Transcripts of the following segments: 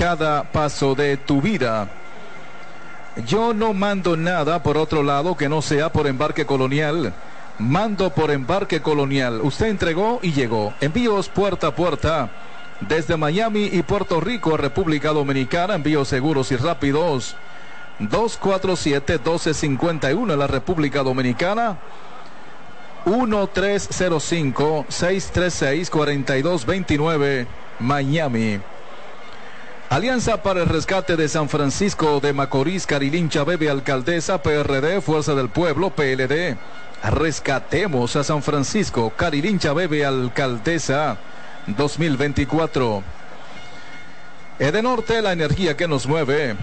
cada paso de tu vida. Yo no mando nada por otro lado que no sea por embarque colonial. Mando por embarque colonial. Usted entregó y llegó. Envíos puerta a puerta. Desde Miami y Puerto Rico a República Dominicana. Envíos seguros y rápidos. 247-1251 en la República Dominicana. 1305-636-4229 Miami. Alianza para el Rescate de San Francisco de Macorís, Carilincha Bebe, Alcaldesa, PRD, Fuerza del Pueblo, PLD. Rescatemos a San Francisco, Carilincha Bebe, Alcaldesa 2024. Edenorte, la energía que nos mueve.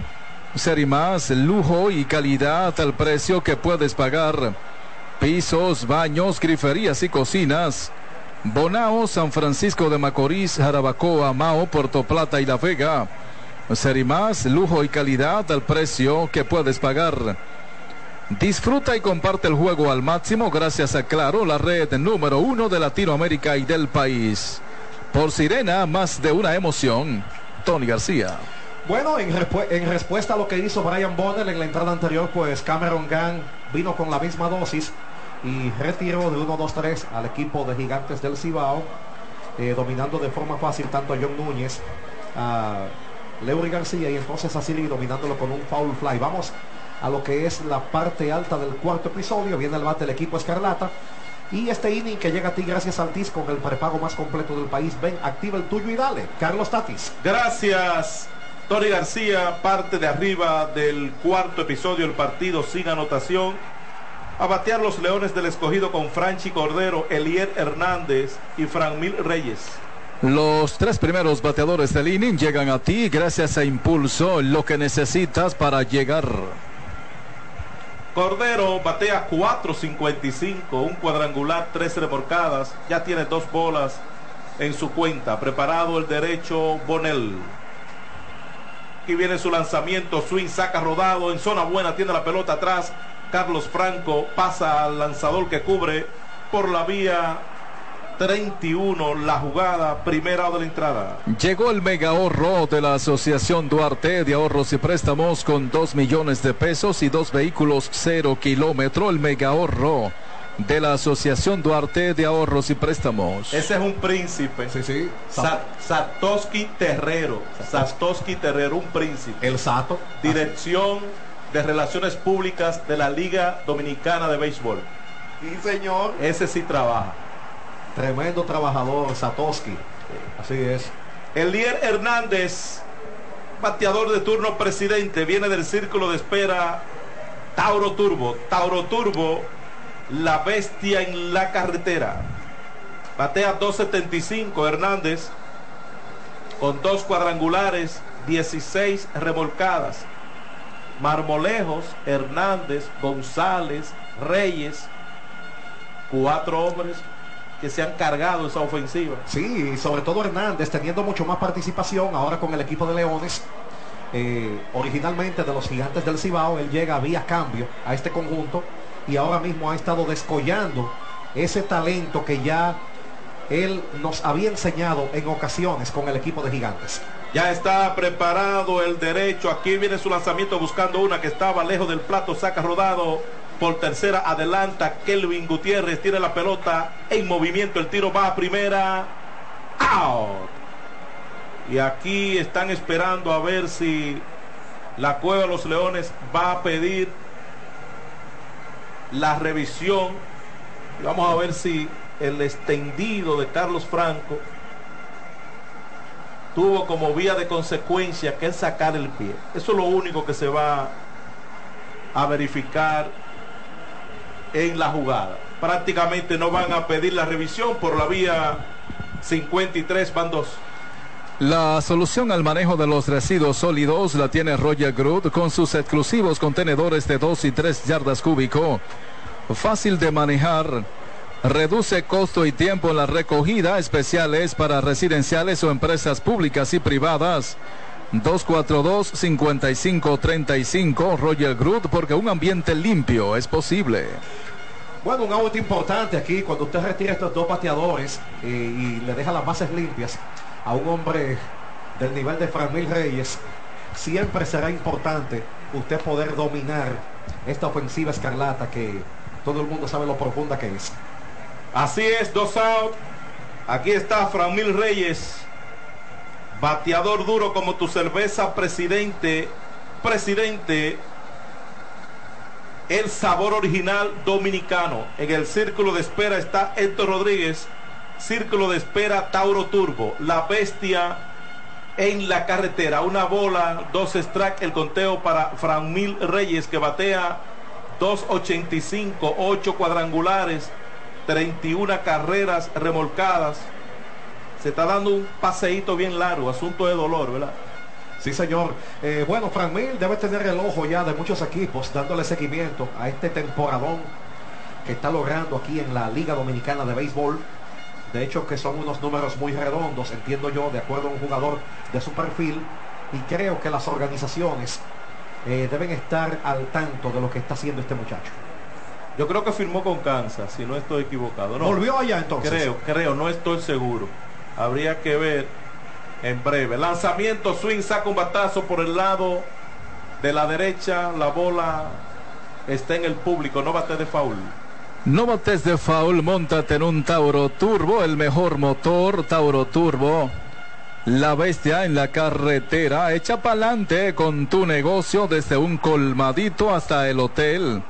Ser y más, lujo y calidad al precio que puedes pagar. Pisos, baños, griferías y cocinas. Bonao, San Francisco de Macorís, Jarabacoa, Mao, Puerto Plata y La Vega. Ser y más, lujo y calidad al precio que puedes pagar. Disfruta y comparte el juego al máximo gracias a Claro, la red número uno de Latinoamérica y del país. Por Sirena, más de una emoción. Tony García. Bueno, en, en, respuesta a lo que hizo Brian Bonner en la entrada anterior, pues Cameron Gunn vino con la misma dosis y retiró de 1-2-3 al equipo de Gigantes del Cibao, eh, dominando de forma fácil tanto a John Núñez, a Leury García y entonces a Silly dominándolo con un foul fly. Vamos a lo que es la parte alta del cuarto episodio. Viene el bate del equipo Escarlata. Y este inning que llega a ti gracias al TIS con el prepago más completo del país. Ven, activa el tuyo y dale. Carlos Tatis. Gracias. Tony García, parte de arriba del cuarto episodio del partido sin anotación. A batear los Leones del Escogido con Franchi Cordero, Elier Hernández y Franmil Reyes. Los tres primeros bateadores del inning llegan a ti gracias a Impulso, lo que necesitas para llegar. Cordero batea 4.55, un cuadrangular, tres remorcadas, ya tiene dos bolas en su cuenta. Preparado el derecho Bonel. Aquí viene su lanzamiento, swing, saca rodado, en zona buena, tiene la pelota atrás. Carlos Franco pasa al lanzador que cubre por la vía 31 la jugada primera de la entrada. Llegó el mega ahorro de la Asociación Duarte de Ahorros y Préstamos con 2 millones de pesos y dos vehículos cero kilómetro. El mega ahorro de la Asociación Duarte de Ahorros y Préstamos. Ese es un príncipe. Sí, sí. Sa Satoshi Terrero. Satoshi Terrero, un príncipe. El Sato. Dirección de Relaciones Públicas de la Liga Dominicana de Béisbol. Sí, señor. Ese sí trabaja. Tremendo trabajador, Satoshi. Así es. Elier Hernández, bateador de turno presidente, viene del círculo de espera Tauro Turbo. Tauro Turbo, la bestia en la carretera. Batea 275 Hernández, con dos cuadrangulares, 16 remolcadas. Marmolejos, Hernández, González, Reyes, cuatro hombres que se han cargado esa ofensiva. Sí, sobre todo Hernández teniendo mucho más participación ahora con el equipo de Leones. Eh, originalmente de los gigantes del Cibao, él llega vía cambio a este conjunto y ahora mismo ha estado descollando ese talento que ya él nos había enseñado en ocasiones con el equipo de gigantes. Ya está preparado el derecho. Aquí viene su lanzamiento buscando una que estaba lejos del plato. Saca rodado por tercera. Adelanta Kelvin Gutiérrez. Tiene la pelota en movimiento. El tiro va a primera. Out. Y aquí están esperando a ver si la Cueva de los Leones va a pedir la revisión. Vamos a ver si el extendido de Carlos Franco tuvo como vía de consecuencia que sacar el pie. Eso es lo único que se va a verificar en la jugada. Prácticamente no van a pedir la revisión por la vía 53 van 2. La solución al manejo de los residuos sólidos la tiene Roger Groot con sus exclusivos contenedores de 2 y 3 yardas cúbico. Fácil de manejar Reduce costo y tiempo en la recogida, especiales para residenciales o empresas públicas y privadas. 242-5535 Roger Groot, porque un ambiente limpio es posible. Bueno, un auto importante aquí cuando usted retira estos dos bateadores eh, y le deja las bases limpias a un hombre del nivel de Franmil Reyes, siempre será importante usted poder dominar esta ofensiva escarlata que todo el mundo sabe lo profunda que es. Así es, dos out. Aquí está Franmil Reyes, bateador duro como tu cerveza, presidente, presidente, el sabor original dominicano. En el círculo de espera está Héctor Rodríguez, círculo de espera Tauro Turbo, la bestia en la carretera. Una bola, dos strike, el conteo para Franmil Reyes que batea 2.85, 8 cuadrangulares, 31 carreras remolcadas. Se está dando un paseíto bien largo, asunto de dolor, ¿verdad? Sí, señor. Eh, bueno, Frank Mil debe tener el ojo ya de muchos equipos dándole seguimiento a este temporadón que está logrando aquí en la Liga Dominicana de Béisbol. De hecho, que son unos números muy redondos, entiendo yo, de acuerdo a un jugador de su perfil. Y creo que las organizaciones eh, deben estar al tanto de lo que está haciendo este muchacho. Yo creo que firmó con Kansas, si no estoy equivocado. No, ¿Volvió allá entonces? Creo, creo, no estoy seguro. Habría que ver en breve. Lanzamiento, swing, saca un batazo por el lado de la derecha. La bola está en el público, no bate de foul. No bates de foul, montate en un Tauro Turbo, el mejor motor, Tauro Turbo. La bestia en la carretera, echa pa'lante con tu negocio desde un colmadito hasta el hotel.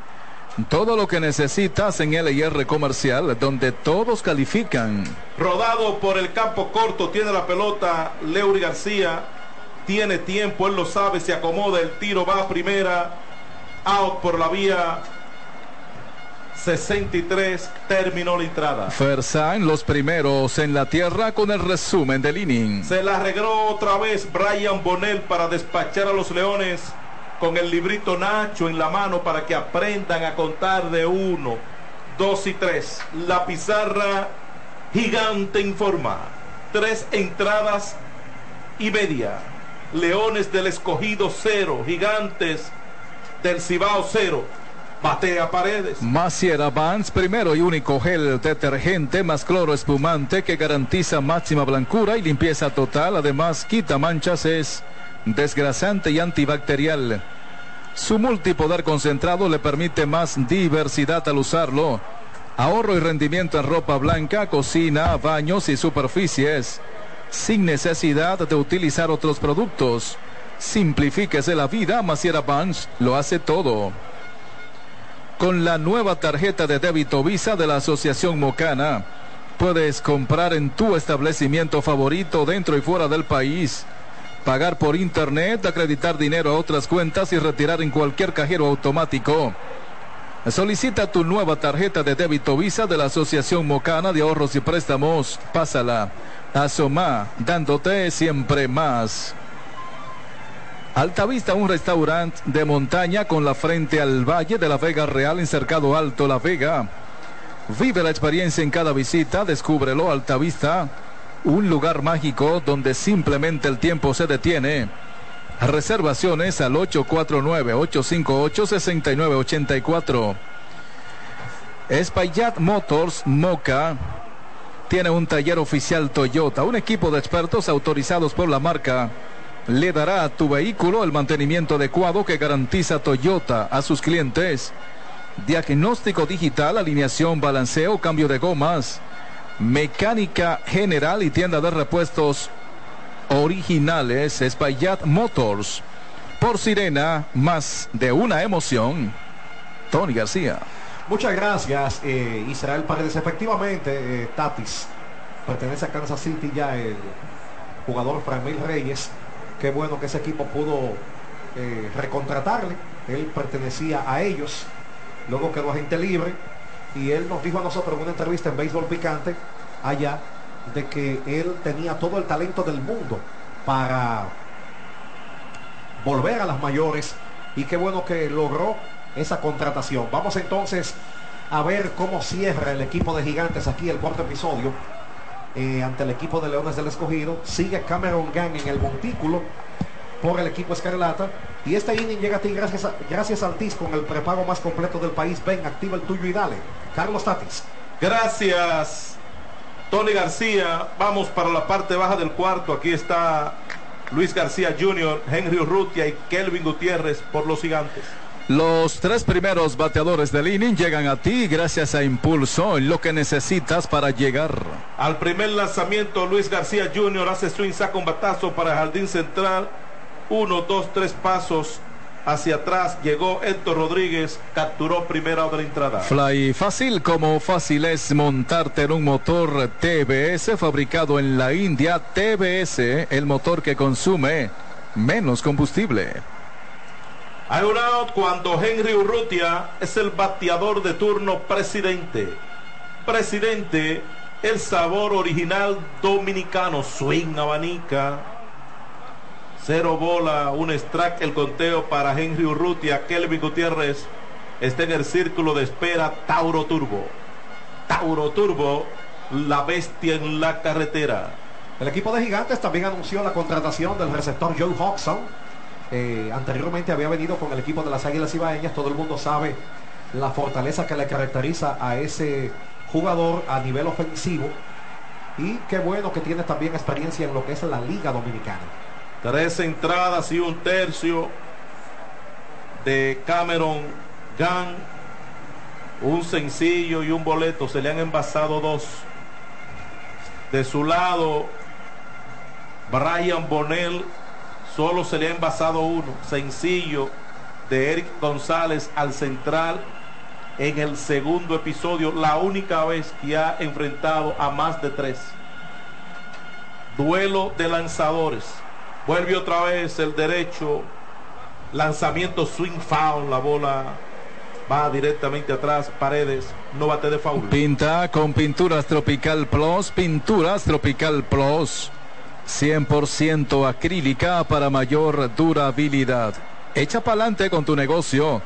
Todo lo que necesitas en LIR Comercial, donde todos califican. Rodado por el campo corto, tiene la pelota Leury García. Tiene tiempo, él lo sabe, se acomoda, el tiro va a primera. Out por la vía 63 terminó la entrada. Fersan, los primeros en la tierra con el resumen del inning. Se la arregló otra vez Brian Bonel para despachar a los Leones con el librito Nacho en la mano para que aprendan a contar de uno, dos y tres. La pizarra gigante informa. Tres entradas y media. Leones del escogido cero. Gigantes del Cibao cero. Batea paredes. Maciera Vance, primero y único gel detergente más cloro espumante que garantiza máxima blancura y limpieza total. Además, quita manchas, es desgrasante y antibacterial. Su multipoder concentrado le permite más diversidad al usarlo. Ahorro y rendimiento en ropa blanca, cocina, baños y superficies. Sin necesidad de utilizar otros productos. Simplifíquese la vida, Maciera Vance lo hace todo con la nueva tarjeta de débito Visa de la Asociación Mocana. Puedes comprar en tu establecimiento favorito dentro y fuera del país, pagar por internet, acreditar dinero a otras cuentas y retirar en cualquier cajero automático. Solicita tu nueva tarjeta de débito Visa de la Asociación Mocana de Ahorros y Préstamos. Pásala. Asoma, dándote siempre más. Altavista, un restaurante de montaña con la frente al Valle de la Vega Real en Cercado Alto La Vega. Vive la experiencia en cada visita, descúbrelo Altavista, un lugar mágico donde simplemente el tiempo se detiene. Reservaciones al 849-858-6984. Espaillat Motors Moca tiene un taller oficial Toyota, un equipo de expertos autorizados por la marca le dará a tu vehículo el mantenimiento adecuado que garantiza Toyota a sus clientes. Diagnóstico digital, alineación, balanceo, cambio de gomas, mecánica general y tienda de repuestos originales, Espaillat Motors. Por Sirena, más de una emoción. Tony García. Muchas gracias, eh, Israel Paredes. Efectivamente, eh, Tatis pertenece a Kansas City ya el jugador Franmil Reyes Qué bueno que ese equipo pudo eh, recontratarle. Él pertenecía a ellos. Luego quedó agente libre. Y él nos dijo a nosotros en una entrevista en Béisbol Picante allá de que él tenía todo el talento del mundo para volver a las mayores. Y qué bueno que logró esa contratación. Vamos entonces a ver cómo cierra el equipo de gigantes aquí el cuarto episodio. Eh, ante el equipo de Leones del Escogido. Sigue Cameron Gang en el montículo por el equipo Escarlata. Y este inning llega a ti gracias, a, gracias al TIS con el prepago más completo del país. Ven, activa el tuyo y dale. Carlos Tatis. Gracias, Tony García. Vamos para la parte baja del cuarto. Aquí está Luis García Jr., Henry Urrutia y Kelvin Gutiérrez por los gigantes. Los tres primeros bateadores del inning llegan a ti gracias a Impulso, lo que necesitas para llegar. Al primer lanzamiento, Luis García Jr. hace swing, saca un batazo para el jardín central. Uno, dos, tres pasos hacia atrás. Llegó Héctor Rodríguez, capturó primera la entrada. Fly fácil como fácil es montarte en un motor TBS fabricado en la India. TBS, el motor que consume menos combustible. Hay un out cuando Henry Urrutia es el bateador de turno presidente. Presidente, el sabor original dominicano, swing abanica. Cero bola, un strike, el conteo para Henry Urrutia. Kelvin Gutiérrez está en el círculo de espera. Tauro Turbo. Tauro Turbo, la bestia en la carretera. El equipo de Gigantes también anunció la contratación del receptor Joe Hodgson eh, anteriormente había venido con el equipo de las Águilas Ibaeñas. Todo el mundo sabe la fortaleza que le caracteriza a ese jugador a nivel ofensivo. Y qué bueno que tiene también experiencia en lo que es la Liga Dominicana. Tres entradas y un tercio de Cameron Gunn. Un sencillo y un boleto. Se le han envasado dos. De su lado, Brian Bonnell Solo se le ha envasado uno, sencillo, de Eric González al central en el segundo episodio, la única vez que ha enfrentado a más de tres. Duelo de lanzadores. Vuelve otra vez el derecho. Lanzamiento swing foul. La bola va directamente atrás. Paredes. No bate de foul. Pinta con Pinturas Tropical Plus. Pinturas Tropical Plus. 100% acrílica para mayor durabilidad. Echa para adelante con tu negocio.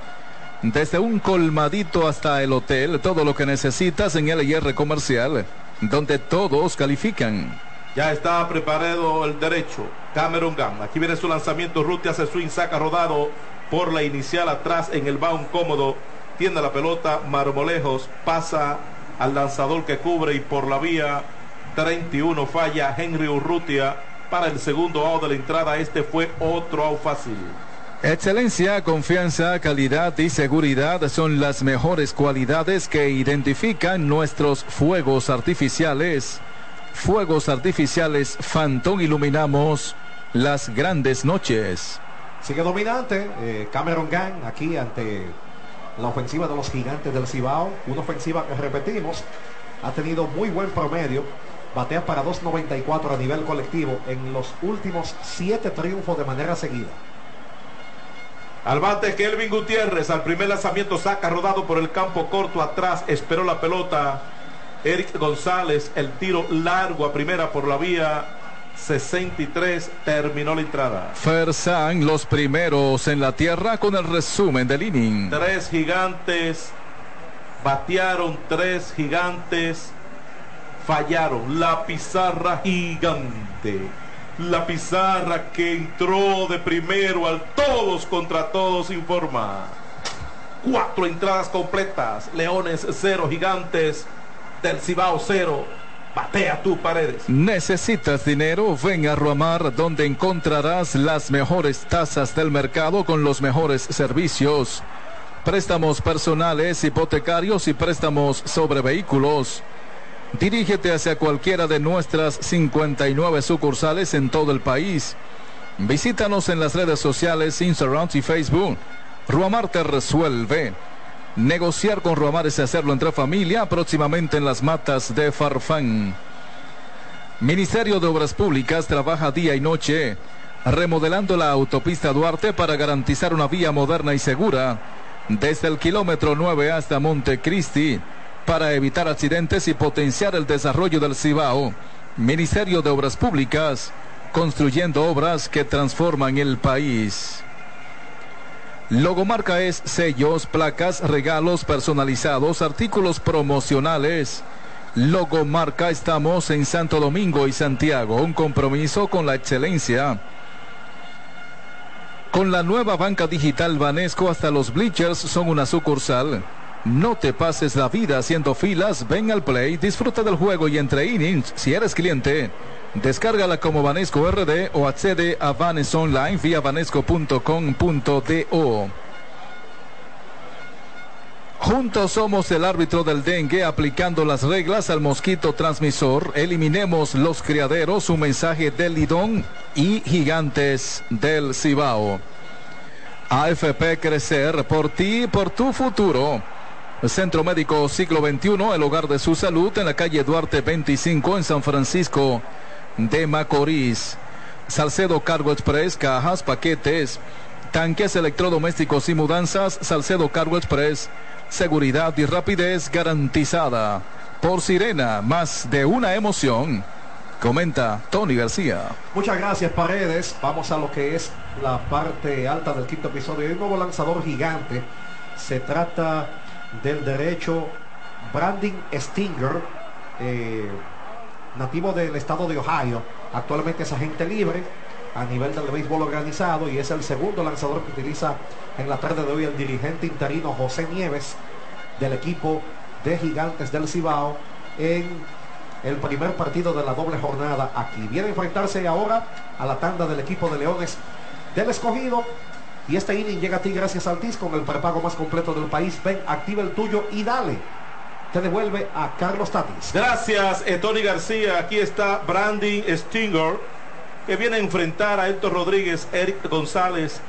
Desde un colmadito hasta el hotel, todo lo que necesitas en el IR comercial, donde todos califican. Ya está preparado el derecho. Cameron Gunn. Aquí viene su lanzamiento. Ruth hace swing, saca rodado por la inicial atrás en el bound cómodo. Tiene la pelota. Marmolejos pasa al lanzador que cubre y por la vía 31 falla Henry Urrutia para el segundo out de la entrada. Este fue otro out fácil. Excelencia, confianza, calidad y seguridad son las mejores cualidades que identifican nuestros fuegos artificiales. Fuegos artificiales Phantom iluminamos las grandes noches. Sigue dominante eh, Cameron Gang aquí ante la ofensiva de los gigantes del Cibao. Una ofensiva que repetimos ha tenido muy buen promedio batea para 2.94 a nivel colectivo en los últimos siete triunfos de manera seguida. Al bate Kelvin Gutiérrez al primer lanzamiento saca rodado por el campo corto atrás, esperó la pelota. Eric González, el tiro largo a primera por la vía 63, terminó la entrada. Fersan, los primeros en la tierra con el resumen del inning. Tres gigantes, batearon tres gigantes, fallaron. La pizarra gigante. La pizarra que entró de primero al todos contra todos informa. Cuatro entradas completas. Leones cero, gigantes del Cibao cero. Batea tu paredes. ¿Necesitas dinero? Ven a Ruamar donde encontrarás las mejores tasas del mercado con los mejores servicios. Préstamos personales, hipotecarios y préstamos sobre vehículos. Dirígete hacia cualquiera de nuestras 59 sucursales en todo el país. Visítanos en las redes sociales, Instagram y Facebook. Ruamar te resuelve. Negociar con Ruamar es hacerlo entre familia, próximamente en las matas de Farfán. Ministerio de Obras Públicas trabaja día y noche remodelando la autopista Duarte para garantizar una vía moderna y segura desde el kilómetro 9 hasta Montecristi para evitar accidentes y potenciar el desarrollo del Cibao. Ministerio de Obras Públicas, construyendo obras que transforman el país. Logomarca es sellos, placas, regalos personalizados, artículos promocionales. Logomarca estamos en Santo Domingo y Santiago, un compromiso con la excelencia. Con la nueva banca digital Banesco hasta los bleachers son una sucursal. No te pases la vida haciendo filas, ven al play, disfruta del juego y entre innings, si eres cliente, Descárgala como Vanesco RD o accede a Vanes Online vía vanesco.com.do. Juntos somos el árbitro del dengue aplicando las reglas al mosquito transmisor. Eliminemos los criaderos, un mensaje del Lidón y gigantes del Cibao. AFP Crecer por ti, por tu futuro. Centro Médico Siglo XXI, el hogar de su salud en la calle Duarte 25 en San Francisco de Macorís. Salcedo Cargo Express, cajas, paquetes, tanques electrodomésticos y mudanzas. Salcedo Cargo Express, seguridad y rapidez garantizada. Por Sirena, más de una emoción. Comenta Tony García. Muchas gracias Paredes. Vamos a lo que es la parte alta del quinto episodio. Hay un nuevo lanzador gigante. Se trata del derecho Brandon Stinger. Eh, nativo del estado de Ohio. Actualmente es agente libre a nivel del béisbol organizado y es el segundo lanzador que utiliza en la tarde de hoy el dirigente interino José Nieves del equipo de Gigantes del Cibao en el primer partido de la doble jornada aquí. Viene a enfrentarse ahora a la tanda del equipo de Leones del escogido. Y este inning llega a ti gracias al TIS con el prepago más completo del país. Ven, activa el tuyo y dale te devuelve a Carlos Tatis. Gracias, eh, Tony García. Aquí está Brandon Stinger, que viene a enfrentar a Héctor Rodríguez, Eric González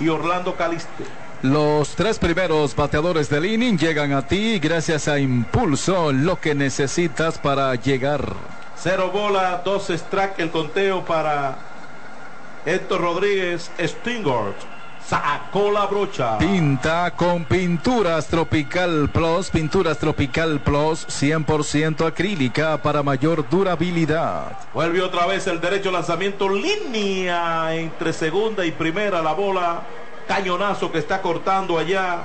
y Orlando Caliste. Los tres primeros bateadores del inning llegan a ti gracias a Impulso, lo que necesitas para llegar. Cero bola, dos strike el conteo para Héctor Rodríguez, Stinger sacó la brocha. Pinta con Pinturas Tropical Plus, Pinturas Tropical Plus 100% acrílica para mayor durabilidad. Vuelve otra vez el derecho lanzamiento, línea entre segunda y primera la bola, cañonazo que está cortando allá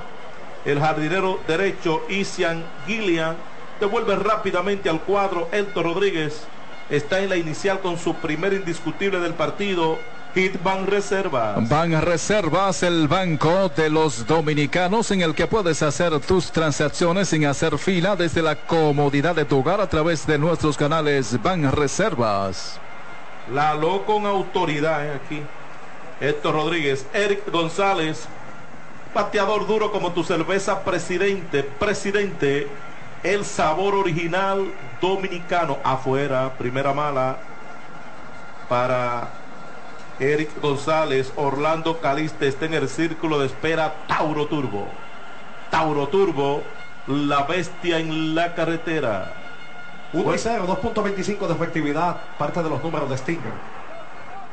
el jardinero derecho Isian Gillian. Devuelve rápidamente al cuadro Elton Rodríguez. Está en la inicial con su primer indiscutible del partido Hit Ban Reservas. Ban Reservas, el banco de los dominicanos en el que puedes hacer tus transacciones sin hacer fila desde la comodidad de tu hogar a través de nuestros canales Ban Reservas. La lo con autoridad eh, aquí. Héctor Rodríguez, Eric González, pateador duro como tu cerveza presidente, presidente, el sabor original dominicano afuera, primera mala para Eric González, Orlando Caliste está en el círculo de espera Tauro Turbo. Tauro Turbo, la bestia en la carretera. 1 0, 2.25 de efectividad, parte de los números de Stinger.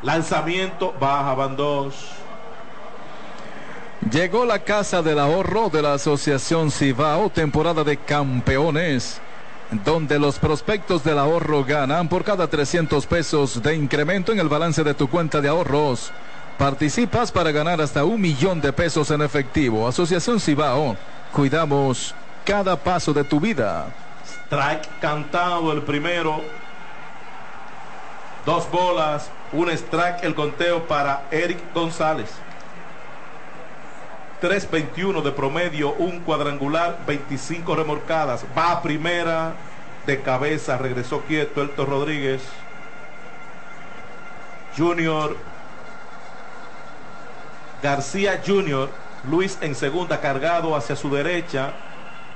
Lanzamiento, baja, van dos. Llegó la casa del ahorro de la Asociación Cibao, temporada de campeones donde los prospectos del ahorro ganan por cada 300 pesos de incremento en el balance de tu cuenta de ahorros. Participas para ganar hasta un millón de pesos en efectivo. Asociación Cibao, cuidamos cada paso de tu vida. Strike cantado el primero. Dos bolas, un strike el conteo para Eric González. 3.21 de promedio, un cuadrangular, 25 remorcadas. Va a primera de cabeza, regresó quieto Elton Rodríguez. Junior García Junior, Luis en segunda, cargado hacia su derecha.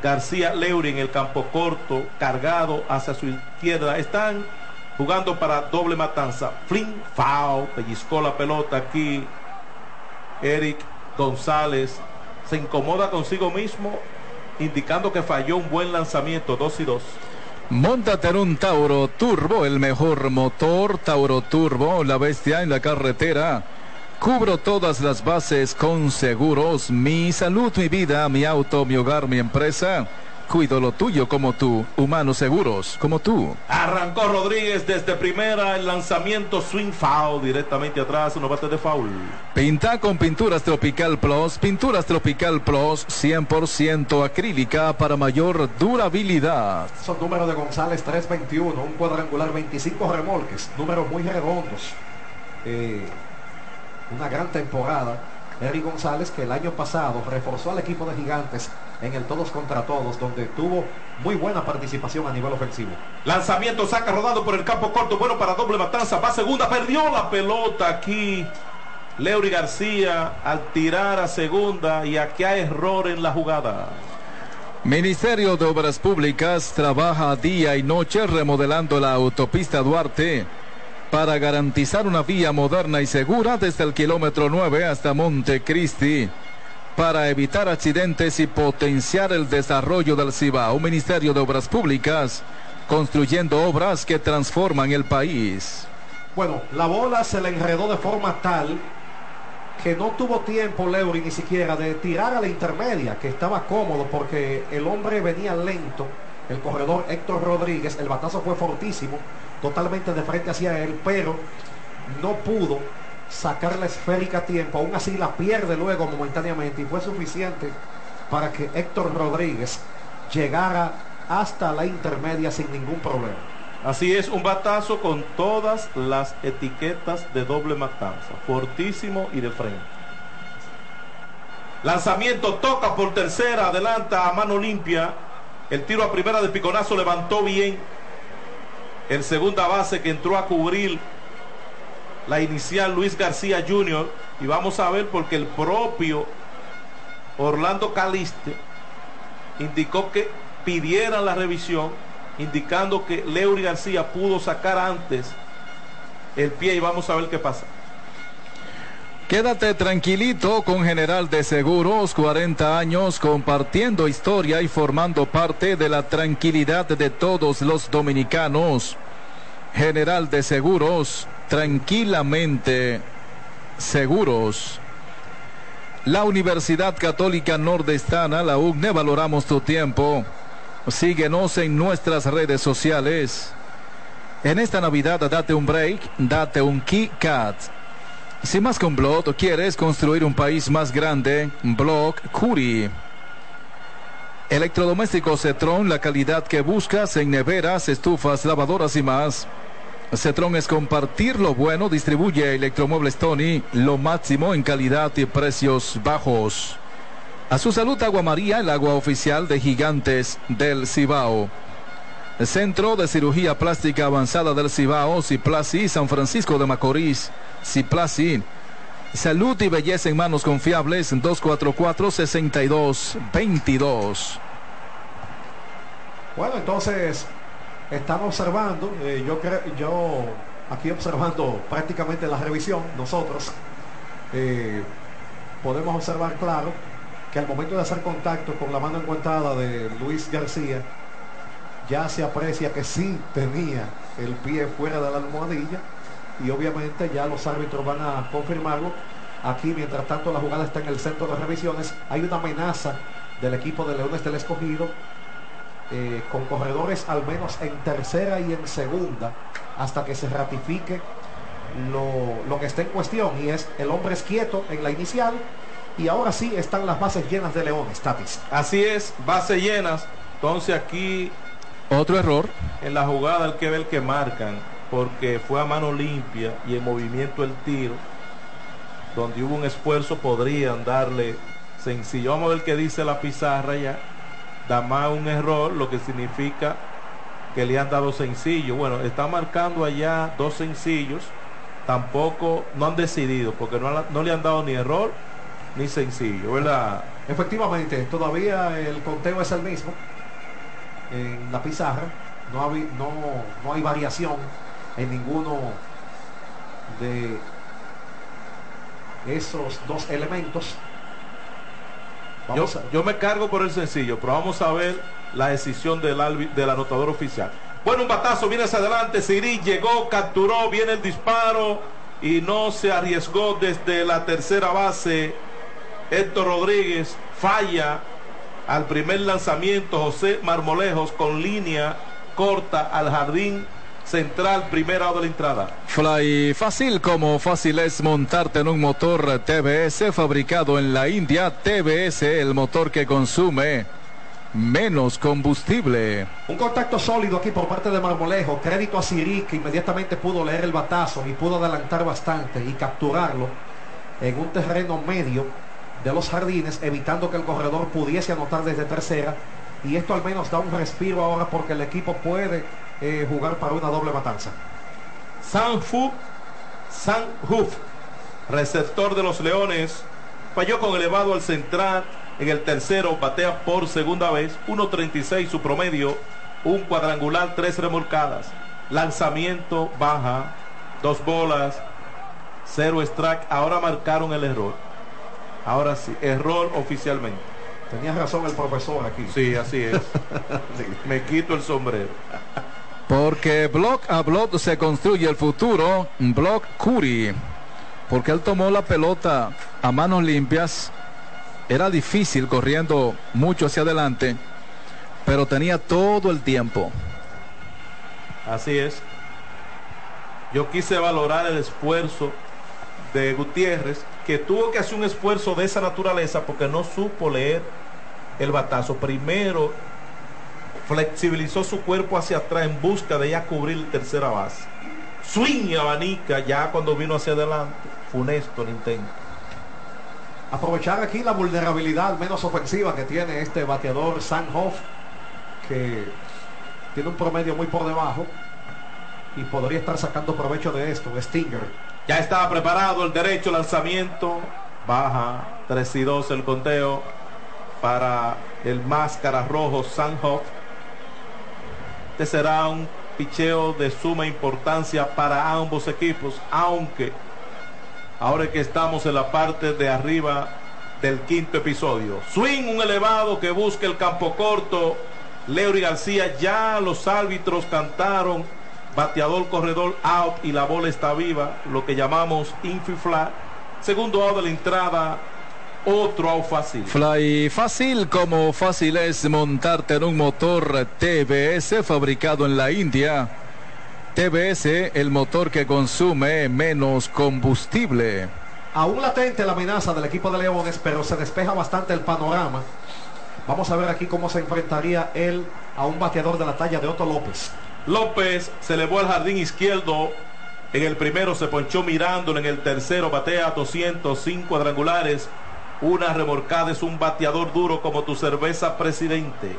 García Leury en el campo corto, cargado hacia su izquierda. Están jugando para doble matanza. Flynn Foul, pellizcó la pelota aquí. Eric González se incomoda consigo mismo, indicando que falló un buen lanzamiento, 2 y 2. Montate en un Tauro Turbo, el mejor motor Tauro Turbo, la bestia en la carretera. Cubro todas las bases con seguros, mi salud, mi vida, mi auto, mi hogar, mi empresa. Cuido lo tuyo como tú, humanos seguros como tú. Arrancó Rodríguez desde primera, el lanzamiento swing foul directamente atrás, uno bate de foul. Pinta con Pinturas Tropical Plus, Pinturas Tropical Plus 100% acrílica para mayor durabilidad. Son números de González 321, un cuadrangular 25 remolques, números muy redondos. Eh, una gran temporada. Eric González que el año pasado reforzó al equipo de Gigantes en el todos contra todos, donde tuvo muy buena participación a nivel ofensivo. Lanzamiento saca rodado por el campo corto, bueno para doble matanza, va segunda, perdió la pelota aquí. Leury García al tirar a segunda y aquí hay error en la jugada. Ministerio de Obras Públicas trabaja día y noche remodelando la autopista Duarte para garantizar una vía moderna y segura desde el kilómetro 9 hasta Montecristi para evitar accidentes y potenciar el desarrollo del Cibao. Ministerio de Obras Públicas construyendo obras que transforman el país. Bueno, la bola se le enredó de forma tal que no tuvo tiempo Leury ni siquiera de tirar a la intermedia, que estaba cómodo porque el hombre venía lento. El corredor Héctor Rodríguez, el batazo fue fortísimo, totalmente de frente hacia él, pero no pudo sacar la esférica a tiempo. Aún así la pierde luego momentáneamente y fue suficiente para que Héctor Rodríguez llegara hasta la intermedia sin ningún problema. Así es, un batazo con todas las etiquetas de doble matanza, fortísimo y de frente. Lanzamiento toca por tercera, adelanta a mano limpia. El tiro a primera de piconazo levantó bien. El segunda base que entró a cubrir la inicial Luis García Jr. Y vamos a ver porque el propio Orlando Caliste indicó que pidieran la revisión indicando que Leury García pudo sacar antes el pie y vamos a ver qué pasa. Quédate tranquilito con General de Seguros, 40 años compartiendo historia y formando parte de la tranquilidad de todos los dominicanos. General de Seguros, tranquilamente seguros. La Universidad Católica Nordestana, la UNE, valoramos tu tiempo. Síguenos en nuestras redes sociales. En esta Navidad date un break, date un KitKat. Si más con Blog quieres construir un país más grande, Blog Curi. Electrodomésticos Cetron, la calidad que buscas en neveras, estufas, lavadoras y más. Cetron es compartir lo bueno, distribuye Electromuebles Tony, lo máximo en calidad y precios bajos. A su salud, Agua María, el agua oficial de Gigantes del Cibao. Centro de Cirugía Plástica Avanzada del Cibao, Ciplasi, San Francisco de Macorís, Ciplasi. Salud y belleza en manos confiables, 244-6222. Bueno, entonces, están observando, eh, yo creo, yo aquí observando prácticamente la revisión, nosotros, eh, podemos observar claro que al momento de hacer contacto con la mano encuentrada de Luis García, ya se aprecia que sí tenía el pie fuera de la almohadilla y obviamente ya los árbitros van a confirmarlo. Aquí, mientras tanto, la jugada está en el centro de revisiones. Hay una amenaza del equipo de Leones del Escogido eh, con corredores al menos en tercera y en segunda hasta que se ratifique lo, lo que está en cuestión y es el hombre es quieto en la inicial y ahora sí están las bases llenas de leones, Tatis. Así es, bases llenas. Entonces aquí otro error en la jugada el que ver que marcan porque fue a mano limpia y en movimiento el tiro donde hubo un esfuerzo podrían darle sencillo. Vamos a ver qué dice la pizarra ya. Da más un error, lo que significa que le han dado sencillo. Bueno, está marcando allá dos sencillos. Tampoco no han decidido porque no, no le han dado ni error ni sencillo, ¿verdad? Efectivamente, todavía el conteo es el mismo en la pizarra. No, no, no hay variación en ninguno de esos dos elementos. Yo, yo, me cargo por el sencillo, pero vamos a ver la decisión del, del anotador oficial. Bueno, un batazo, viene hacia adelante, Siri llegó, capturó, viene el disparo y no se arriesgó desde la tercera base. Héctor Rodríguez falla al primer lanzamiento. José Marmolejos con línea corta al jardín central primera de la entrada. Fly fácil como fácil es montarte en un motor TBS fabricado en la India. TBS, el motor que consume menos combustible. Un contacto sólido aquí por parte de Marmolejo. Crédito a Siri que inmediatamente pudo leer el batazo y pudo adelantar bastante y capturarlo en un terreno medio de los jardines, evitando que el corredor pudiese anotar desde tercera. Y esto al menos da un respiro ahora porque el equipo puede eh, jugar para una doble matanza. Sanfu, Sanhuf, receptor de los Leones, falló con elevado al central. En el tercero batea por segunda vez, 1.36 su promedio, un cuadrangular, tres remolcadas. Lanzamiento baja, dos bolas, cero strike. Ahora marcaron el error. Ahora sí, error oficialmente. Tenía razón el profesor aquí. Sí, así es. Me quito el sombrero. Porque block a block se construye el futuro. Block Curry. Porque él tomó la pelota a manos limpias. Era difícil corriendo mucho hacia adelante. Pero tenía todo el tiempo. Así es. Yo quise valorar el esfuerzo de Gutiérrez, que tuvo que hacer un esfuerzo de esa naturaleza porque no supo leer el batazo. Primero flexibilizó su cuerpo hacia atrás en busca de ya cubrir tercera base. Swing y abanica ya cuando vino hacia adelante. Funesto el intento. Aprovechar aquí la vulnerabilidad menos ofensiva que tiene este bateador Sanhoff, que tiene un promedio muy por debajo y podría estar sacando provecho de esto. Stinger. Ya estaba preparado el derecho lanzamiento. Baja 3 y 2 el conteo para el máscara rojo Sanhoff. Este será un picheo de suma importancia para ambos equipos, aunque ahora que estamos en la parte de arriba del quinto episodio. Swing, un elevado que busca el campo corto. Leury García, ya los árbitros cantaron bateador corredor out y la bola está viva, lo que llamamos infifla. Segundo out de la entrada, otro out fácil. Fly fácil como fácil es montarte en un motor TBS fabricado en la India. TBS, el motor que consume menos combustible. Aún latente la amenaza del equipo de Leones, pero se despeja bastante el panorama. Vamos a ver aquí cómo se enfrentaría él a un bateador de la talla de Otto López. López se elevó al jardín izquierdo. En el primero se ponchó mirándolo. En el tercero batea 205 cuadrangulares. Una remorcada es un bateador duro como tu cerveza presidente.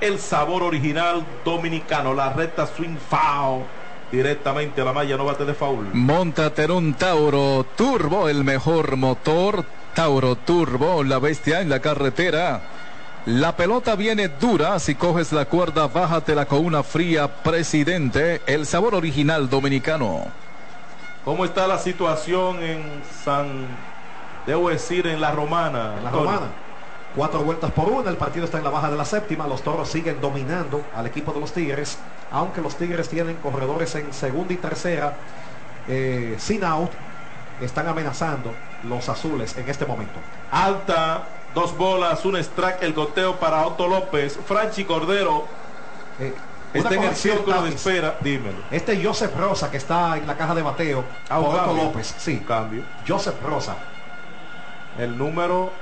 El sabor original dominicano. La recta swing foul. Directamente a la malla no bate de foul. Montate en un Tauro Turbo, el mejor motor. Tauro Turbo, la bestia en la carretera. La pelota viene dura, si coges la cuerda, bájatela con una fría, presidente, el sabor original dominicano. ¿Cómo está la situación en San, debo decir, en la Romana? En la Romana. Cuatro vueltas por una, el partido está en la baja de la séptima, los toros siguen dominando al equipo de los Tigres, aunque los Tigres tienen corredores en segunda y tercera, eh, sin out, están amenazando los azules en este momento. Alta Dos bolas, un strike, el goteo para Otto López. Franchi Cordero. Eh, está en el círculo de espera. Dímelo. Este Joseph Rosa que está en la caja de bateo. Ah, Otto López. Sí. Cambio. Joseph Rosa. El número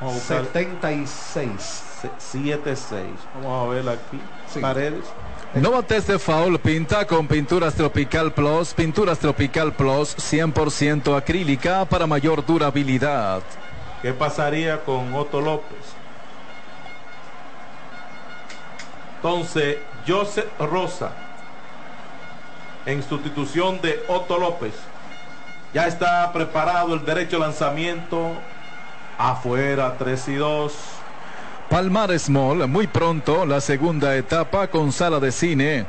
76. 76. Vamos a ver aquí. Sí. Paredes. No bates de foul, pinta con Pinturas Tropical Plus. Pinturas Tropical Plus 100% acrílica para mayor durabilidad. ¿Qué pasaría con Otto López? Entonces, Joseph Rosa, en sustitución de Otto López, ya está preparado el derecho lanzamiento. Afuera, 3 y 2. Palmar Small, muy pronto la segunda etapa con sala de cine.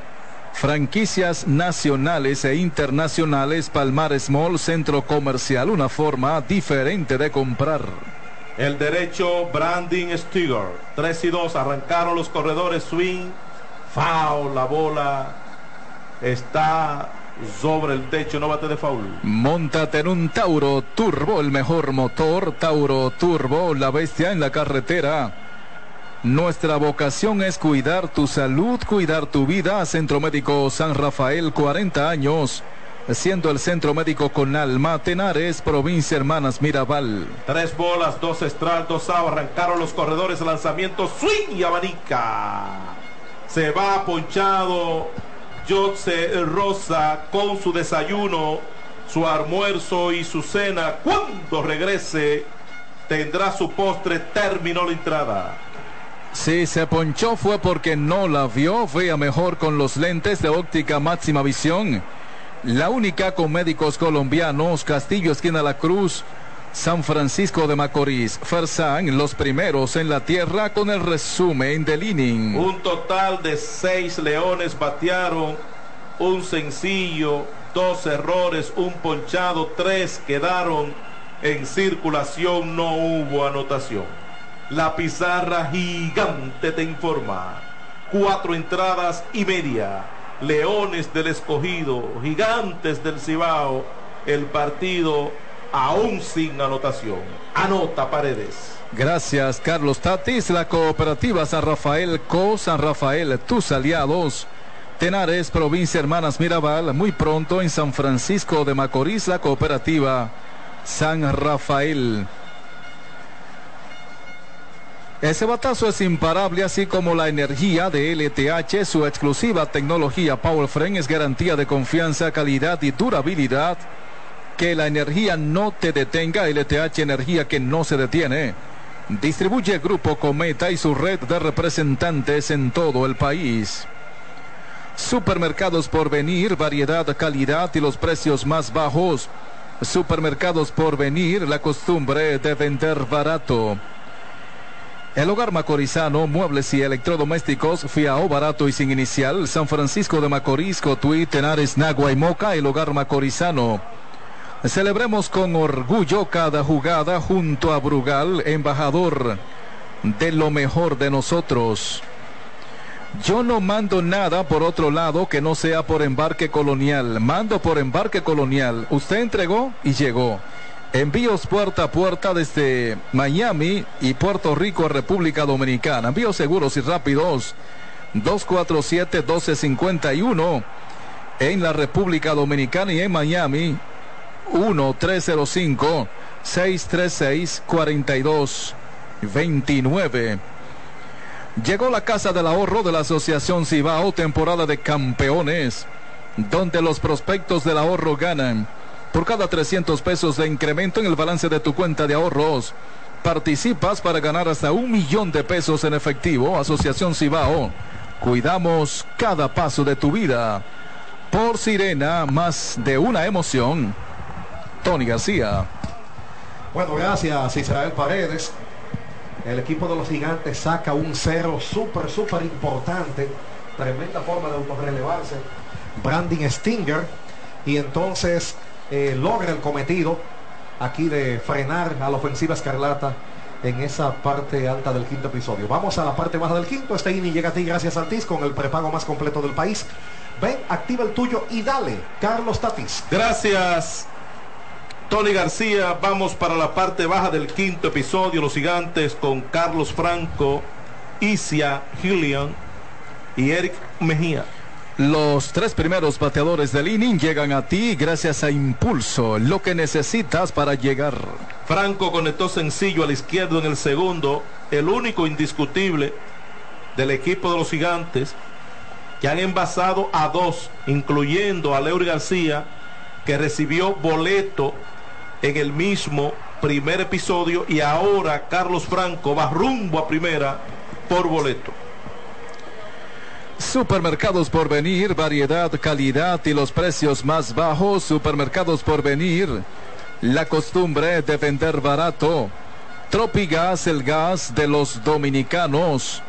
Franquicias nacionales e internacionales Palmar Small Centro Comercial, una forma diferente de comprar. El derecho Branding Stiger, 3 y 2, arrancaron los corredores swing, foul, la bola está sobre el techo, no bate de foul. Montate en un Tauro Turbo, el mejor motor, Tauro Turbo, la bestia en la carretera. Nuestra vocación es cuidar tu salud, cuidar tu vida. Centro Médico San Rafael, 40 años. Siendo el centro médico con alma, Tenares, provincia Hermanas Mirabal. Tres bolas, dos estratos, arrancaron los corredores, lanzamiento, swing y abanica. Se va ponchado Jose Rosa con su desayuno, su almuerzo y su cena. Cuando regrese tendrá su postre, terminó la entrada. Si se ponchó fue porque no la vio, vea mejor con los lentes de óptica máxima visión. La única con médicos colombianos, Castillo Esquina La Cruz, San Francisco de Macorís, Fersan, los primeros en la tierra con el resumen del inning. Un total de seis leones batearon, un sencillo, dos errores, un ponchado, tres quedaron en circulación, no hubo anotación. La pizarra gigante te informa. Cuatro entradas y media. Leones del escogido, gigantes del Cibao. El partido aún sin anotación. Anota Paredes. Gracias, Carlos Tatis. La cooperativa San Rafael, Co San Rafael, tus aliados. Tenares, provincia Hermanas Mirabal, muy pronto en San Francisco de Macorís, la cooperativa San Rafael. Ese batazo es imparable, así como la energía de LTH, su exclusiva tecnología PowerFrame es garantía de confianza, calidad y durabilidad. Que la energía no te detenga, LTH energía que no se detiene. Distribuye Grupo Cometa y su red de representantes en todo el país. Supermercados por venir, variedad, calidad y los precios más bajos. Supermercados por venir, la costumbre de vender barato. El hogar macorizano, muebles y electrodomésticos, fiao barato y sin inicial, San Francisco de Macorís, Cotuí, Tenares, Nagua y Moca, el hogar macorizano. Celebremos con orgullo cada jugada junto a Brugal, embajador de lo mejor de nosotros. Yo no mando nada por otro lado que no sea por embarque colonial. Mando por embarque colonial. Usted entregó y llegó. Envíos puerta a puerta desde Miami y Puerto Rico a República Dominicana. Envíos seguros y rápidos. 247-1251 en la República Dominicana y en Miami. 1-305-636-4229. Llegó la Casa del Ahorro de la Asociación Cibao, temporada de campeones, donde los prospectos del ahorro ganan. Por cada 300 pesos de incremento en el balance de tu cuenta de ahorros, participas para ganar hasta un millón de pesos en efectivo. Asociación Cibao, cuidamos cada paso de tu vida. Por Sirena, más de una emoción. Tony García. Bueno, gracias Israel Paredes. El equipo de los gigantes saca un cero súper, súper importante. Tremenda forma de autorrelevarse. Branding Stinger. Y entonces eh, logra el cometido aquí de frenar a la ofensiva escarlata en esa parte alta del quinto episodio. Vamos a la parte baja del quinto. Este inning llega a ti gracias a con el prepago más completo del país. Ven, activa el tuyo y dale, Carlos Tatis. Gracias. Tony García, vamos para la parte baja del quinto episodio, Los Gigantes con Carlos Franco, Isia Gillian y Eric Mejía. Los tres primeros bateadores del inning llegan a ti gracias a Impulso, lo que necesitas para llegar. Franco conectó sencillo al izquierdo en el segundo, el único indiscutible del equipo de los gigantes que han envasado a dos, incluyendo a Leury García, que recibió boleto en el mismo primer episodio y ahora Carlos Franco va rumbo a primera por boleto. Supermercados por venir, variedad, calidad y los precios más bajos. Supermercados por venir, la costumbre de vender barato. Tropigas, el gas de los dominicanos.